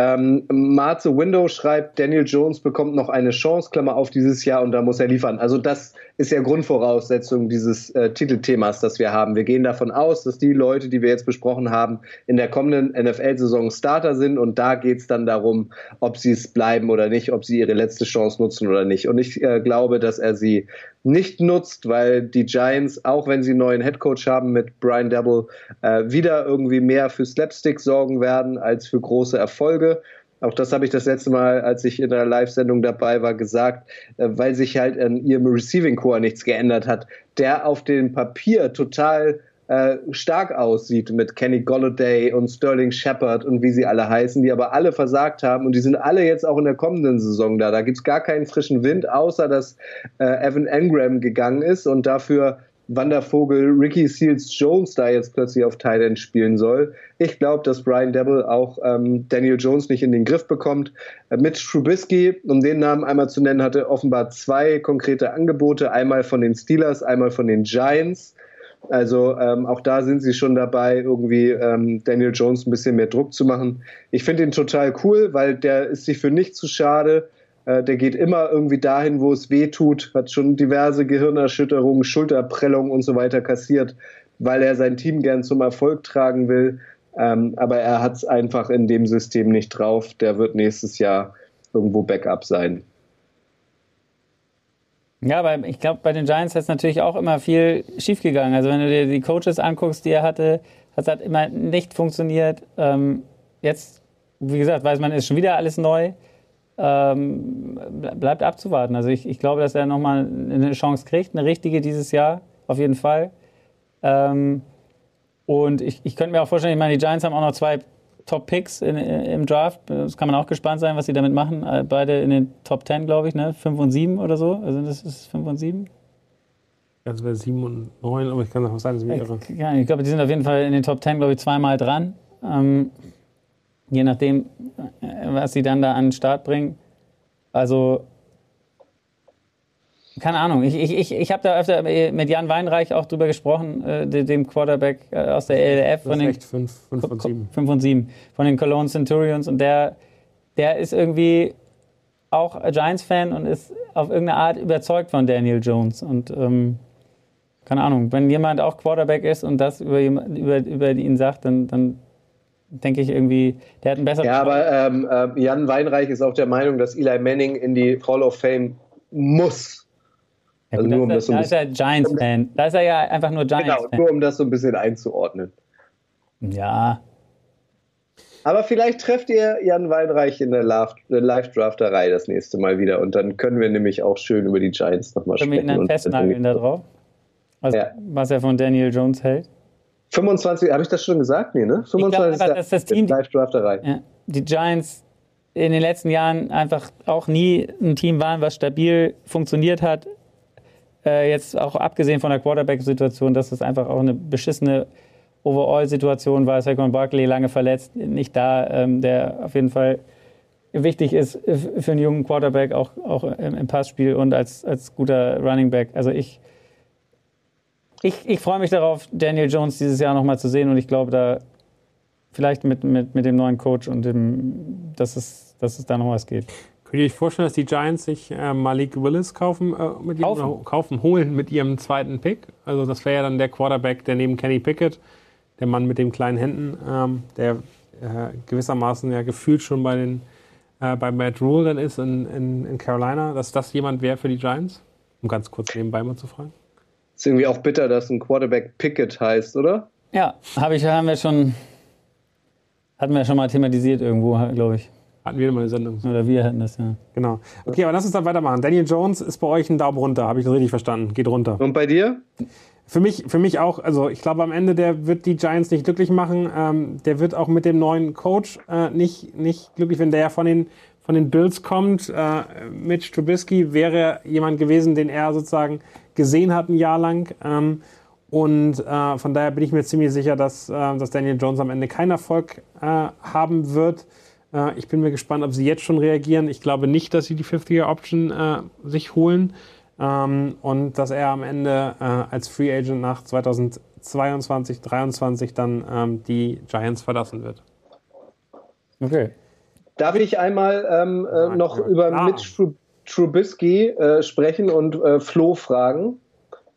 Ähm, Marze Window schreibt, Daniel Jones bekommt noch eine Chance, Klammer auf dieses Jahr und da muss er liefern. Also das ist ja Grundvoraussetzung dieses äh, Titelthemas, das wir haben. Wir gehen davon aus, dass die Leute, die wir jetzt besprochen haben, in der kommenden NFL-Saison Starter sind und da geht es dann darum, ob sie es bleiben oder nicht, ob sie ihre letzte Chance nutzen oder nicht. Und ich äh, glaube, dass er sie nicht nutzt, weil die Giants, auch wenn sie einen neuen Headcoach haben mit Brian Dabble, äh, wieder irgendwie mehr für Slapstick sorgen werden als für große Erfolge. Auch das habe ich das letzte Mal, als ich in der Live-Sendung dabei war, gesagt, äh, weil sich halt an ihrem Receiving Core nichts geändert hat, der auf dem Papier total äh, stark aussieht mit Kenny Golladay und Sterling Shepard und wie sie alle heißen, die aber alle versagt haben und die sind alle jetzt auch in der kommenden Saison da. Da gibt's gar keinen frischen Wind, außer dass äh, Evan Engram gegangen ist und dafür Wandervogel Ricky Seals Jones da jetzt plötzlich auf Thailand spielen soll. Ich glaube, dass Brian Devil auch ähm, Daniel Jones nicht in den Griff bekommt. Äh, Mitch Trubisky, um den Namen einmal zu nennen, hatte offenbar zwei konkrete Angebote, einmal von den Steelers, einmal von den Giants. Also ähm, auch da sind sie schon dabei, irgendwie ähm, Daniel Jones ein bisschen mehr Druck zu machen. Ich finde ihn total cool, weil der ist sich für nichts zu schade. Äh, der geht immer irgendwie dahin, wo es weh tut, hat schon diverse Gehirnerschütterungen, Schulterprellungen und so weiter kassiert, weil er sein Team gern zum Erfolg tragen will. Ähm, aber er hat es einfach in dem System nicht drauf. Der wird nächstes Jahr irgendwo Backup sein. Ja, aber ich glaube, bei den Giants ist natürlich auch immer viel schiefgegangen. Also wenn du dir die Coaches anguckst, die er hatte, das hat immer nicht funktioniert. Ähm, jetzt, wie gesagt, weiß man, ist schon wieder alles neu. Ähm, bleibt abzuwarten. Also ich, ich glaube, dass er nochmal eine Chance kriegt, eine richtige dieses Jahr, auf jeden Fall. Ähm, und ich, ich könnte mir auch vorstellen, ich meine, die Giants haben auch noch zwei Top-Picks im Draft. Das kann man auch gespannt sein, was sie damit machen. Äh, beide in den Top 10, glaube ich, ne? 5 und 7 oder so. Also das ist 5 und 7. Also wäre 7 und 9, aber ich kann noch was sagen, dass ich mich irre. Ja, ich glaube, die sind auf jeden Fall in den Top 10, glaube ich, zweimal dran. Ähm, je nachdem, was sie dann da an den Start bringen. Also, keine Ahnung. Ich, ich, ich, ich habe da öfter mit Jan Weinreich auch drüber gesprochen, äh, dem Quarterback äh, aus der ELF. Das ist echt 5, 5 und 7. 5 und 7 von den Cologne Centurions. Und der, der ist irgendwie auch Giants-Fan und ist auf irgendeine Art überzeugt von Daniel Jones. Und ähm, keine Ahnung, wenn jemand auch Quarterback ist und das über, über, über ihn sagt, dann, dann denke ich irgendwie, der hat einen besseren. Ja, aber ähm, äh, Jan Weinreich ist auch der Meinung, dass Eli Manning in die Hall of Fame muss. Ja, gut, also nur, um da, das so da ist er Giants-Fan. Da ist er ja einfach nur Genau, Giants-Fan. nur um das so ein bisschen einzuordnen. Ja, Aber vielleicht trefft ihr Jan Weinreich in der Live- Live-Drafterei das nächste Mal wieder und dann können wir nämlich auch schön über die Giants nochmal können wir sprechen. ihn dann festnageln da drauf? Was, Ja. was er von Daniel Jones hält? 25, habe ich das schon gesagt? Nee, ne? 25. einfach, dass das Team- Live-Drafterei. Ja. Die Giants in den letzten Jahren einfach auch nie ein Team waren, was stabil funktioniert hat. Äh, jetzt auch abgesehen von der Quarterback-Situation, dass es einfach auch eine beschissene Overall-Situation war. Saquon Barkley lange verletzt, nicht da, ähm, der auf jeden Fall wichtig ist für einen jungen Quarterback, auch, auch im, im Passspiel und als, als guter Running Back. Also ich, ich, ich freue mich darauf, Daniel Jones dieses Jahr nochmal zu sehen und ich glaube, da vielleicht mit, mit, mit dem neuen Coach und dem, dass es, dass es da noch was geht. Könnt ihr euch vorstellen, dass die Giants sich äh, Malik Willis kaufen, äh, mit ihrem, Kaufen? holen mit ihrem zweiten Pick? Also das wäre ja dann der Quarterback, der neben Kenny Pickett, der Mann mit den kleinen Händen, ähm, der äh, gewissermaßen ja gefühlt schon bei den äh, bei Matt Rule dann ist in, in, in Carolina, dass das jemand wäre für die Giants? Um ganz kurz nebenbei mal zu fragen. Ist irgendwie auch bitter, dass ein Quarterback Pickett heißt, oder? Ja, hab ich, haben wir schon, hatten wir schon mal thematisiert irgendwo, glaube ich. Hatten wir mal eine Sendung. Oder wir hatten das, ja. Genau. Okay, aber lass uns dann weitermachen. Daniel Jones ist bei euch ein Daumen runter, habe ich das richtig verstanden? Geht runter. Und bei dir? Für mich, für mich auch, also ich glaube am Ende, der wird die Giants nicht glücklich machen. Ähm, der wird auch mit dem neuen Coach äh, nicht, nicht glücklich, wenn der von den, von den Bills kommt. Äh, Mitch Trubisky wäre jemand gewesen, den er sozusagen gesehen hat ein Jahr lang. Ähm, und äh, von daher bin ich mir ziemlich sicher, dass, äh, dass Daniel Jones am Ende keinen Erfolg äh, haben wird. Äh, ich bin mir gespannt, ob sie jetzt schon reagieren. Ich glaube nicht, dass sie die Fifth-Year-Option äh, sich holen ähm, und dass er am Ende äh, als Free Agent nach 2022, 2023 dann ähm, die Giants verlassen wird. Okay. Darf ich einmal ähm, äh, noch über ah. Mitch Trubisky äh, sprechen und äh, Flo fragen?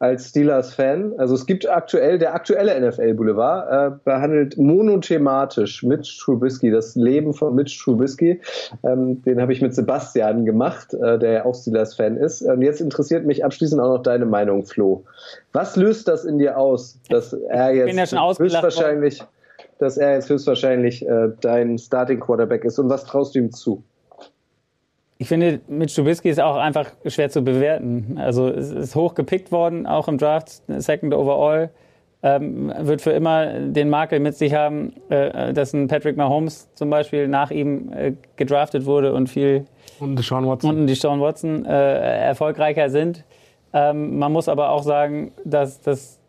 als Steelers-Fan. Also es gibt aktuell, der aktuelle NFL-Boulevard äh, behandelt monothematisch Mitch Trubisky, das Leben von Mitch Trubisky. Ähm, den habe ich mit Sebastian gemacht, äh, der ja auch Steelers-Fan ist. Und jetzt interessiert mich abschließend auch noch deine Meinung, Flo. Was löst das in dir aus, dass er jetzt ja höchstwahrscheinlich, dass er jetzt höchstwahrscheinlich äh, dein Starting Quarterback ist und was traust du ihm zu? Ich finde, mit Stubisky ist auch einfach schwer zu bewerten. Also es ist hoch gepickt worden, auch im Draft, Second Overall. Ähm, wird für immer den Makel mit sich haben, äh, dass ein Patrick Mahomes zum Beispiel nach ihm äh, gedraftet wurde und viel und Deshaun Watson, und Deshaun Watson äh, erfolgreicher sind. Ähm, man muss aber auch sagen, dass das,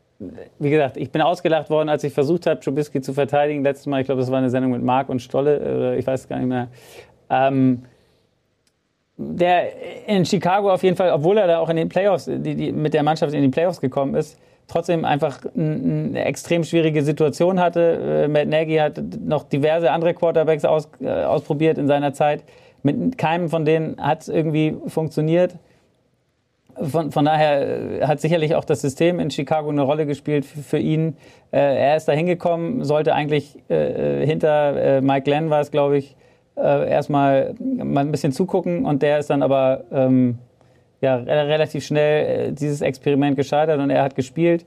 wie gesagt, ich bin ausgelacht worden, als ich versucht habe, Trubisky zu verteidigen. Letztes Mal, ich glaube, das war eine Sendung mit Marc und Stolle, oder ich weiß gar nicht mehr. Ähm, der in Chicago auf jeden Fall, obwohl er da auch in den Playoffs, die, die, mit der Mannschaft in die Playoffs gekommen ist, trotzdem einfach eine extrem schwierige Situation hatte. Äh, Matt Nagy hat noch diverse andere Quarterbacks aus, äh, ausprobiert in seiner Zeit. Mit keinem von denen hat es irgendwie funktioniert. Von, von, daher äh, hat sicherlich auch das System in Chicago eine Rolle gespielt für, für ihn. Äh, er ist da hingekommen, sollte eigentlich äh, hinter äh, Mike Glenn war es, glaube ich, äh, erstmal mal ein bisschen zugucken und der ist dann aber ähm, ja, relativ schnell äh, dieses Experiment gescheitert und er hat gespielt.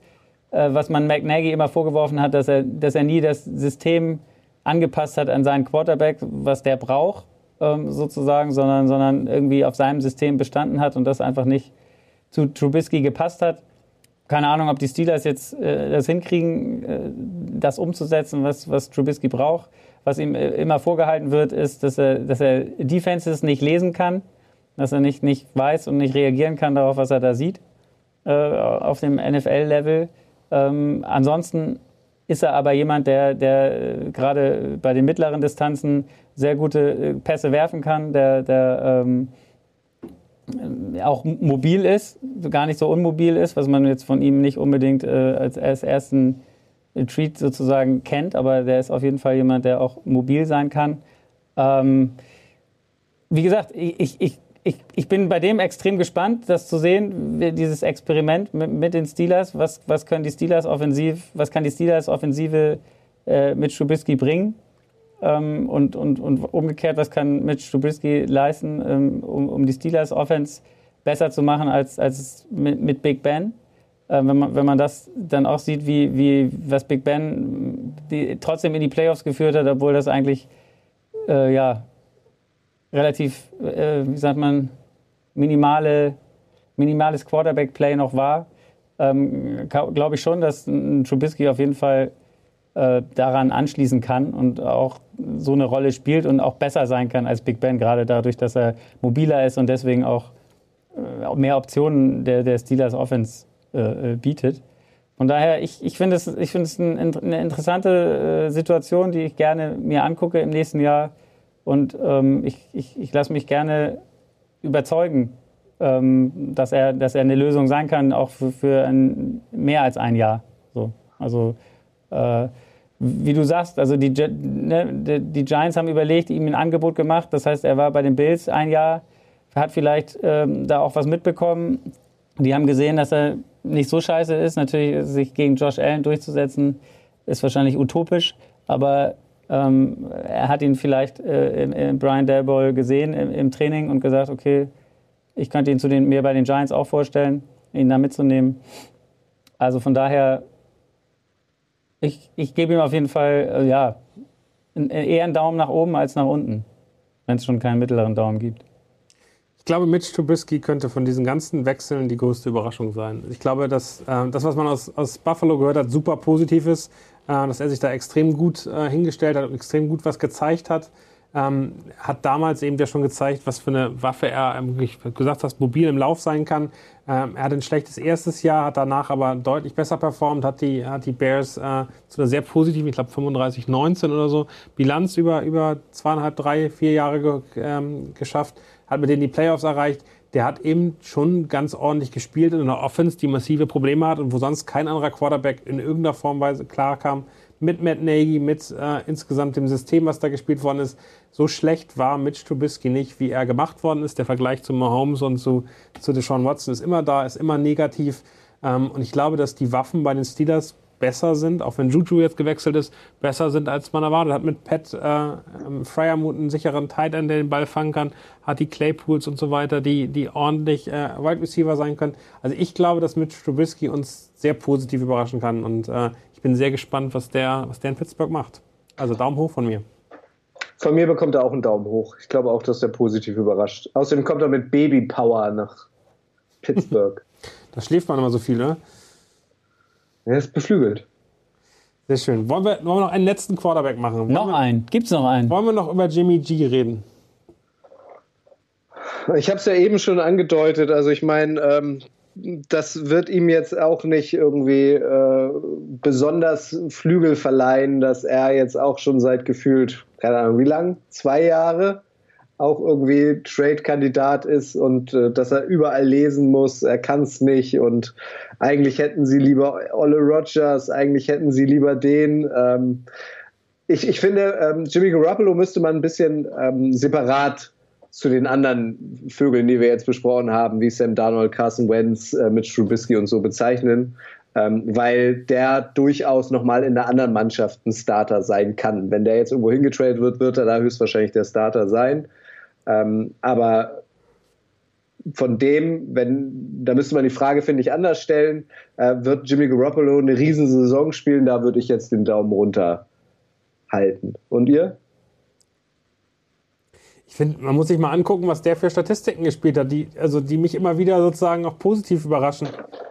Äh, was man McNaghy immer vorgeworfen hat, dass er, dass er nie das System angepasst hat an seinen Quarterback, was der braucht, ähm, sozusagen, sondern, sondern irgendwie auf seinem System bestanden hat und das einfach nicht zu Trubisky gepasst hat. Keine Ahnung, ob die Steelers jetzt äh, das hinkriegen, äh, das umzusetzen, was, was Trubisky braucht was ihm äh, immer vorgehalten wird, ist, dass er, dass er Defenses nicht lesen kann, dass er nicht, nicht weiß und nicht reagieren kann darauf, was er da sieht äh, auf dem NFL-Level. Ähm, ansonsten ist er aber jemand, der, der äh, gerade bei den mittleren Distanzen sehr gute äh, Pässe werfen kann, der, der ähm, auch mobil ist, gar nicht so unmobil ist, was man jetzt von ihm nicht unbedingt äh, als, als ersten Treat sozusagen kennt, aber der ist auf jeden Fall jemand, der auch mobil sein kann. Ähm, wie gesagt, ich, ich, ich, ich bin bei dem extrem gespannt, das zu sehen, dieses Experiment mit, mit den Steelers. Was, was können die Steelers offensiv, was kann die Steelers Offensive äh, mit Trubisky bringen? Ähm, und, und, und umgekehrt, was kann Mitch Trubisky leisten, ähm, um, um die Steelers Offense besser zu machen als, als mit, mit Big Ben? Äh, wenn, man, wenn man das dann auch sieht, wie, wie was Big Ben die, trotzdem in die Playoffs geführt hat, obwohl das eigentlich äh, ja, relativ, äh, wie sagt man, minimale, minimales Quarterback-Play noch war, ähm, glaube ich schon, dass ein Trubisky auf jeden Fall äh, daran anschließen kann und auch so eine Rolle spielt und auch besser sein kann als Big Ben, gerade dadurch, dass er mobiler ist und deswegen auch äh, mehr Optionen der, der Steelers Offense äh, äh, bietet. Von daher, ich, ich finde es, ich find ein, eine interessante äh, Situation, die ich gerne mir angucke im nächsten Jahr. Und ähm, ich, ich, ich lasse mich gerne überzeugen, ähm, dass, er, dass er eine Lösung sein kann, auch für, für ein, mehr als ein Jahr. So. Also, äh, wie du sagst, also die, ne, die Giants haben überlegt, ihm ein Angebot gemacht. Das heißt, er war bei den Bills ein Jahr, hat vielleicht ähm, da auch was mitbekommen. Die haben gesehen, dass er nicht so scheiße ist. Natürlich, sich gegen Josh Allen durchzusetzen, ist wahrscheinlich utopisch. Aber ähm, er hat ihn vielleicht äh, in, in Brian Daboll gesehen im, im, Training und gesagt, okay, ich könnte ihn zu den, mir bei den Giants auch vorstellen, ihn da mitzunehmen. Also von daher, ich, ich gebe ihm auf jeden Fall, äh, ja, eher einen Daumen nach oben als nach unten, wenn es schon keinen mittleren Daumen gibt glaube, Mitch Trubisky könnte von diesen ganzen Wechseln die größte Überraschung sein. Ich glaube, dass äh, das, was man aus, aus Buffalo gehört hat, super positiv ist, äh, dass er sich da extrem gut äh, hingestellt hat und extrem gut was gezeigt hat. Ähm, hat damals eben ja schon gezeigt, was für eine Waffe er, wie gesagt hast, mobil im Lauf sein kann. Ähm, er hat ein schlechtes erstes Jahr, hat danach aber deutlich besser performt, hat die, hat die Bears äh, zu einer sehr positiven, ich glaube 35-19 oder so, Bilanz über, über zweieinhalb, drei, vier Jahre ge, ähm, geschafft, hat mit denen die Playoffs erreicht. Der hat eben schon ganz ordentlich gespielt in einer Offense, die massive Probleme hat und wo sonst kein anderer Quarterback in irgendeiner Form klar kam mit Matt Nagy, mit äh, insgesamt dem System, was da gespielt worden ist. So schlecht war Mitch Trubisky nicht, wie er gemacht worden ist. Der Vergleich zu Mahomes und zu, zu Deshaun Watson ist immer da, ist immer negativ. Ähm, und ich glaube, dass die Waffen bei den Steelers besser sind, auch wenn Juju jetzt gewechselt ist, besser sind, als man erwartet hat. Mit Pat äh, ähm, Fryermuth einen sicheren Tight End, der den Ball fangen kann, hat die Claypools und so weiter, die, die ordentlich äh, Wide Receiver sein können. Also ich glaube, dass Mitch Trubisky uns sehr positiv überraschen kann und äh, ich bin sehr gespannt, was der, was der in Pittsburgh macht. Also Daumen hoch von mir. Von mir bekommt er auch einen Daumen hoch. Ich glaube auch, dass er positiv überrascht. Außerdem kommt er mit Baby Power nach Pittsburgh. da schläft man immer so viel, ne? Er ist beflügelt. Sehr schön. Wollen wir, wollen wir noch einen letzten Quarterback machen? Wollen noch wir, einen? Gibt's noch einen? Wollen wir noch über Jimmy G reden? Ich habe es ja eben schon angedeutet. Also ich meine, ähm, das wird ihm jetzt auch nicht irgendwie äh, besonders Flügel verleihen, dass er jetzt auch schon seit gefühlt, keine Ahnung, wie lang? Zwei Jahre auch irgendwie Trade-Kandidat ist und äh, dass er überall lesen muss, er kann es nicht und eigentlich hätten sie lieber Olle Rogers, eigentlich hätten sie lieber den. Ähm, ich, ich finde, ähm, Jimmy Garoppolo müsste man ein bisschen ähm, separat zu den anderen Vögeln, die wir jetzt besprochen haben, wie Sam Darnold, Carson Wentz, äh, Mitch Trubisky und so bezeichnen, ähm, weil der durchaus nochmal in einer anderen Mannschaft ein Starter sein kann. Wenn der jetzt irgendwo hingetradet wird, wird er da höchstwahrscheinlich der Starter sein. Ähm, aber von dem, wenn, da müsste man die Frage, finde ich, anders stellen, äh, wird Jimmy Garoppolo eine Riesensaison spielen, da würde ich jetzt den Daumen runter halten. Und ihr? Ich finde, man muss sich mal angucken, was der für Statistiken gespielt hat, die, also die mich immer wieder sozusagen auch positiv überraschen.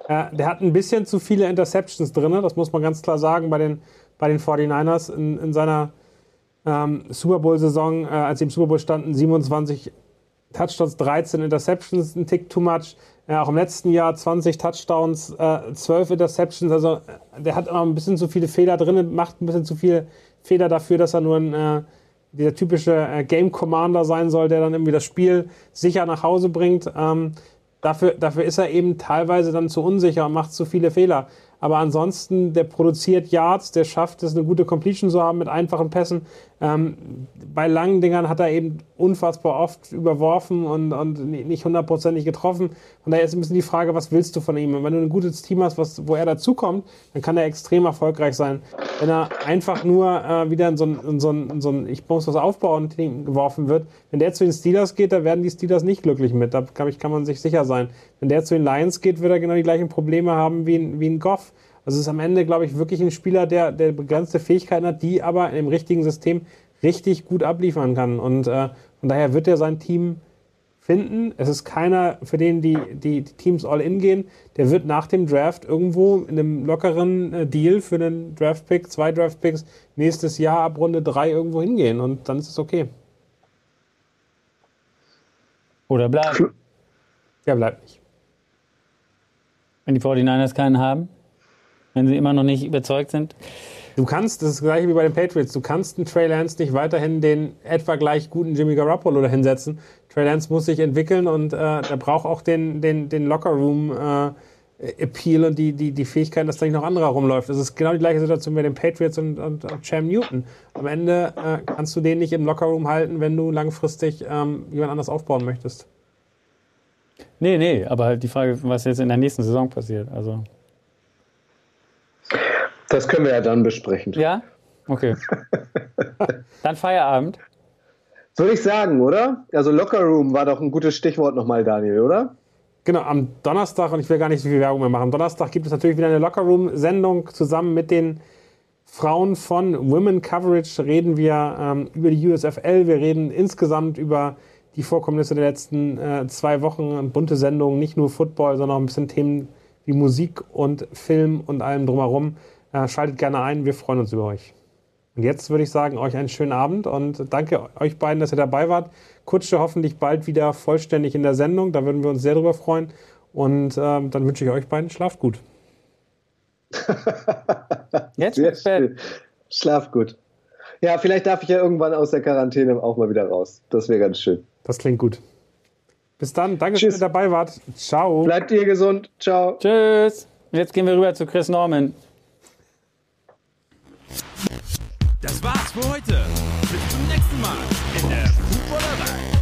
Äh, der hat ein bisschen zu viele Interceptions drin, das muss man ganz klar sagen, bei den, bei den 49ers in, in seiner ähm, Super Bowl-Saison, äh, als sie im Super Bowl standen, 27 Touchdowns, 13 Interceptions, ein Tick too much. Äh, auch im letzten Jahr 20 Touchdowns, äh, 12 Interceptions. Also äh, der hat immer ein bisschen zu viele Fehler drin, macht ein bisschen zu viele Fehler dafür, dass er nur ein äh, dieser typische äh, Game Commander sein soll, der dann irgendwie das Spiel sicher nach Hause bringt. Ähm, dafür, dafür ist er eben teilweise dann zu unsicher und macht zu viele Fehler. Aber ansonsten, der produziert Yards, der schafft es, eine gute Completion zu haben mit einfachen Pässen. Ähm, bei langen Dingern hat er eben unfassbar oft überworfen und, und nicht hundertprozentig getroffen. Von daher ist ein bisschen die Frage, was willst du von ihm? Und wenn du ein gutes Team hast, was, wo er dazukommt, dann kann er extrem erfolgreich sein. Wenn er einfach nur äh, wieder in so ein, in so ein, in so ein ich muss was aufbauen, geworfen wird, wenn der zu den Steelers geht, da werden die Steelers nicht glücklich mit. Da glaube ich, kann man sich sicher sein. Wenn der zu den Lions geht, wird er genau die gleichen Probleme haben wie, wie ein Goff. Also es ist am Ende, glaube ich, wirklich ein Spieler, der, der begrenzte Fähigkeiten hat, die aber im richtigen System richtig gut abliefern kann. Und äh, von daher wird er sein Team finden. Es ist keiner, für den die, die, die Teams all in gehen. Der wird nach dem Draft irgendwo in einem lockeren äh, Deal für einen Draft-Pick, zwei Draft-Picks, nächstes Jahr ab Runde drei irgendwo hingehen. Und dann ist es okay. Oder bleibt. Der bleibt nicht. Wenn die 49ers keinen haben? Wenn sie immer noch nicht überzeugt sind. Du kannst, das ist das gleiche wie bei den Patriots, du kannst einen Trey Lance nicht weiterhin den etwa gleich guten Jimmy Garoppolo da hinsetzen. Trey Lance muss sich entwickeln und äh, der braucht auch den, den, den Locker-Room äh, Appeal und die, die, die Fähigkeit, dass da nicht noch anderer rumläuft. Das ist genau die gleiche Situation mit den Patriots und, und, und Cam Newton. Am Ende äh, kannst du den nicht im Lockerroom halten, wenn du langfristig ähm, jemand anders aufbauen möchtest. Nee, nee, aber halt die Frage, was jetzt in der nächsten Saison passiert. Also das können wir ja dann besprechen. Ja? Okay. dann Feierabend. Würde ich sagen, oder? Also Locker Room war doch ein gutes Stichwort nochmal, Daniel, oder? Genau, am Donnerstag, und ich will gar nicht so viel Werbung mehr machen, am Donnerstag gibt es natürlich wieder eine Locker Room-Sendung zusammen mit den Frauen von Women Coverage. Reden wir ähm, über die USFL, wir reden insgesamt über die Vorkommnisse der letzten äh, zwei Wochen. Bunte Sendung, nicht nur Football, sondern auch ein bisschen Themen wie Musik und Film und allem drumherum. Äh, schaltet gerne ein, wir freuen uns über euch. Und jetzt würde ich sagen, euch einen schönen Abend und danke euch beiden, dass ihr dabei wart. Kutsche hoffentlich bald wieder vollständig in der Sendung. Da würden wir uns sehr drüber freuen. Und ähm, dann wünsche ich euch beiden, schlaft gut. Jetzt Sehr schön. Schlaf gut. Ja, vielleicht darf ich ja irgendwann aus der Quarantäne auch mal wieder raus. Das wäre ganz schön. Das klingt gut. Bis dann. Danke, Tschüss. dass ihr dabei wart. Ciao. Bleibt ihr gesund. Ciao. Tschüss. Und jetzt gehen wir rüber zu Chris Norman. Das war's für heute. Bis zum nächsten Mal in der Fußballerei.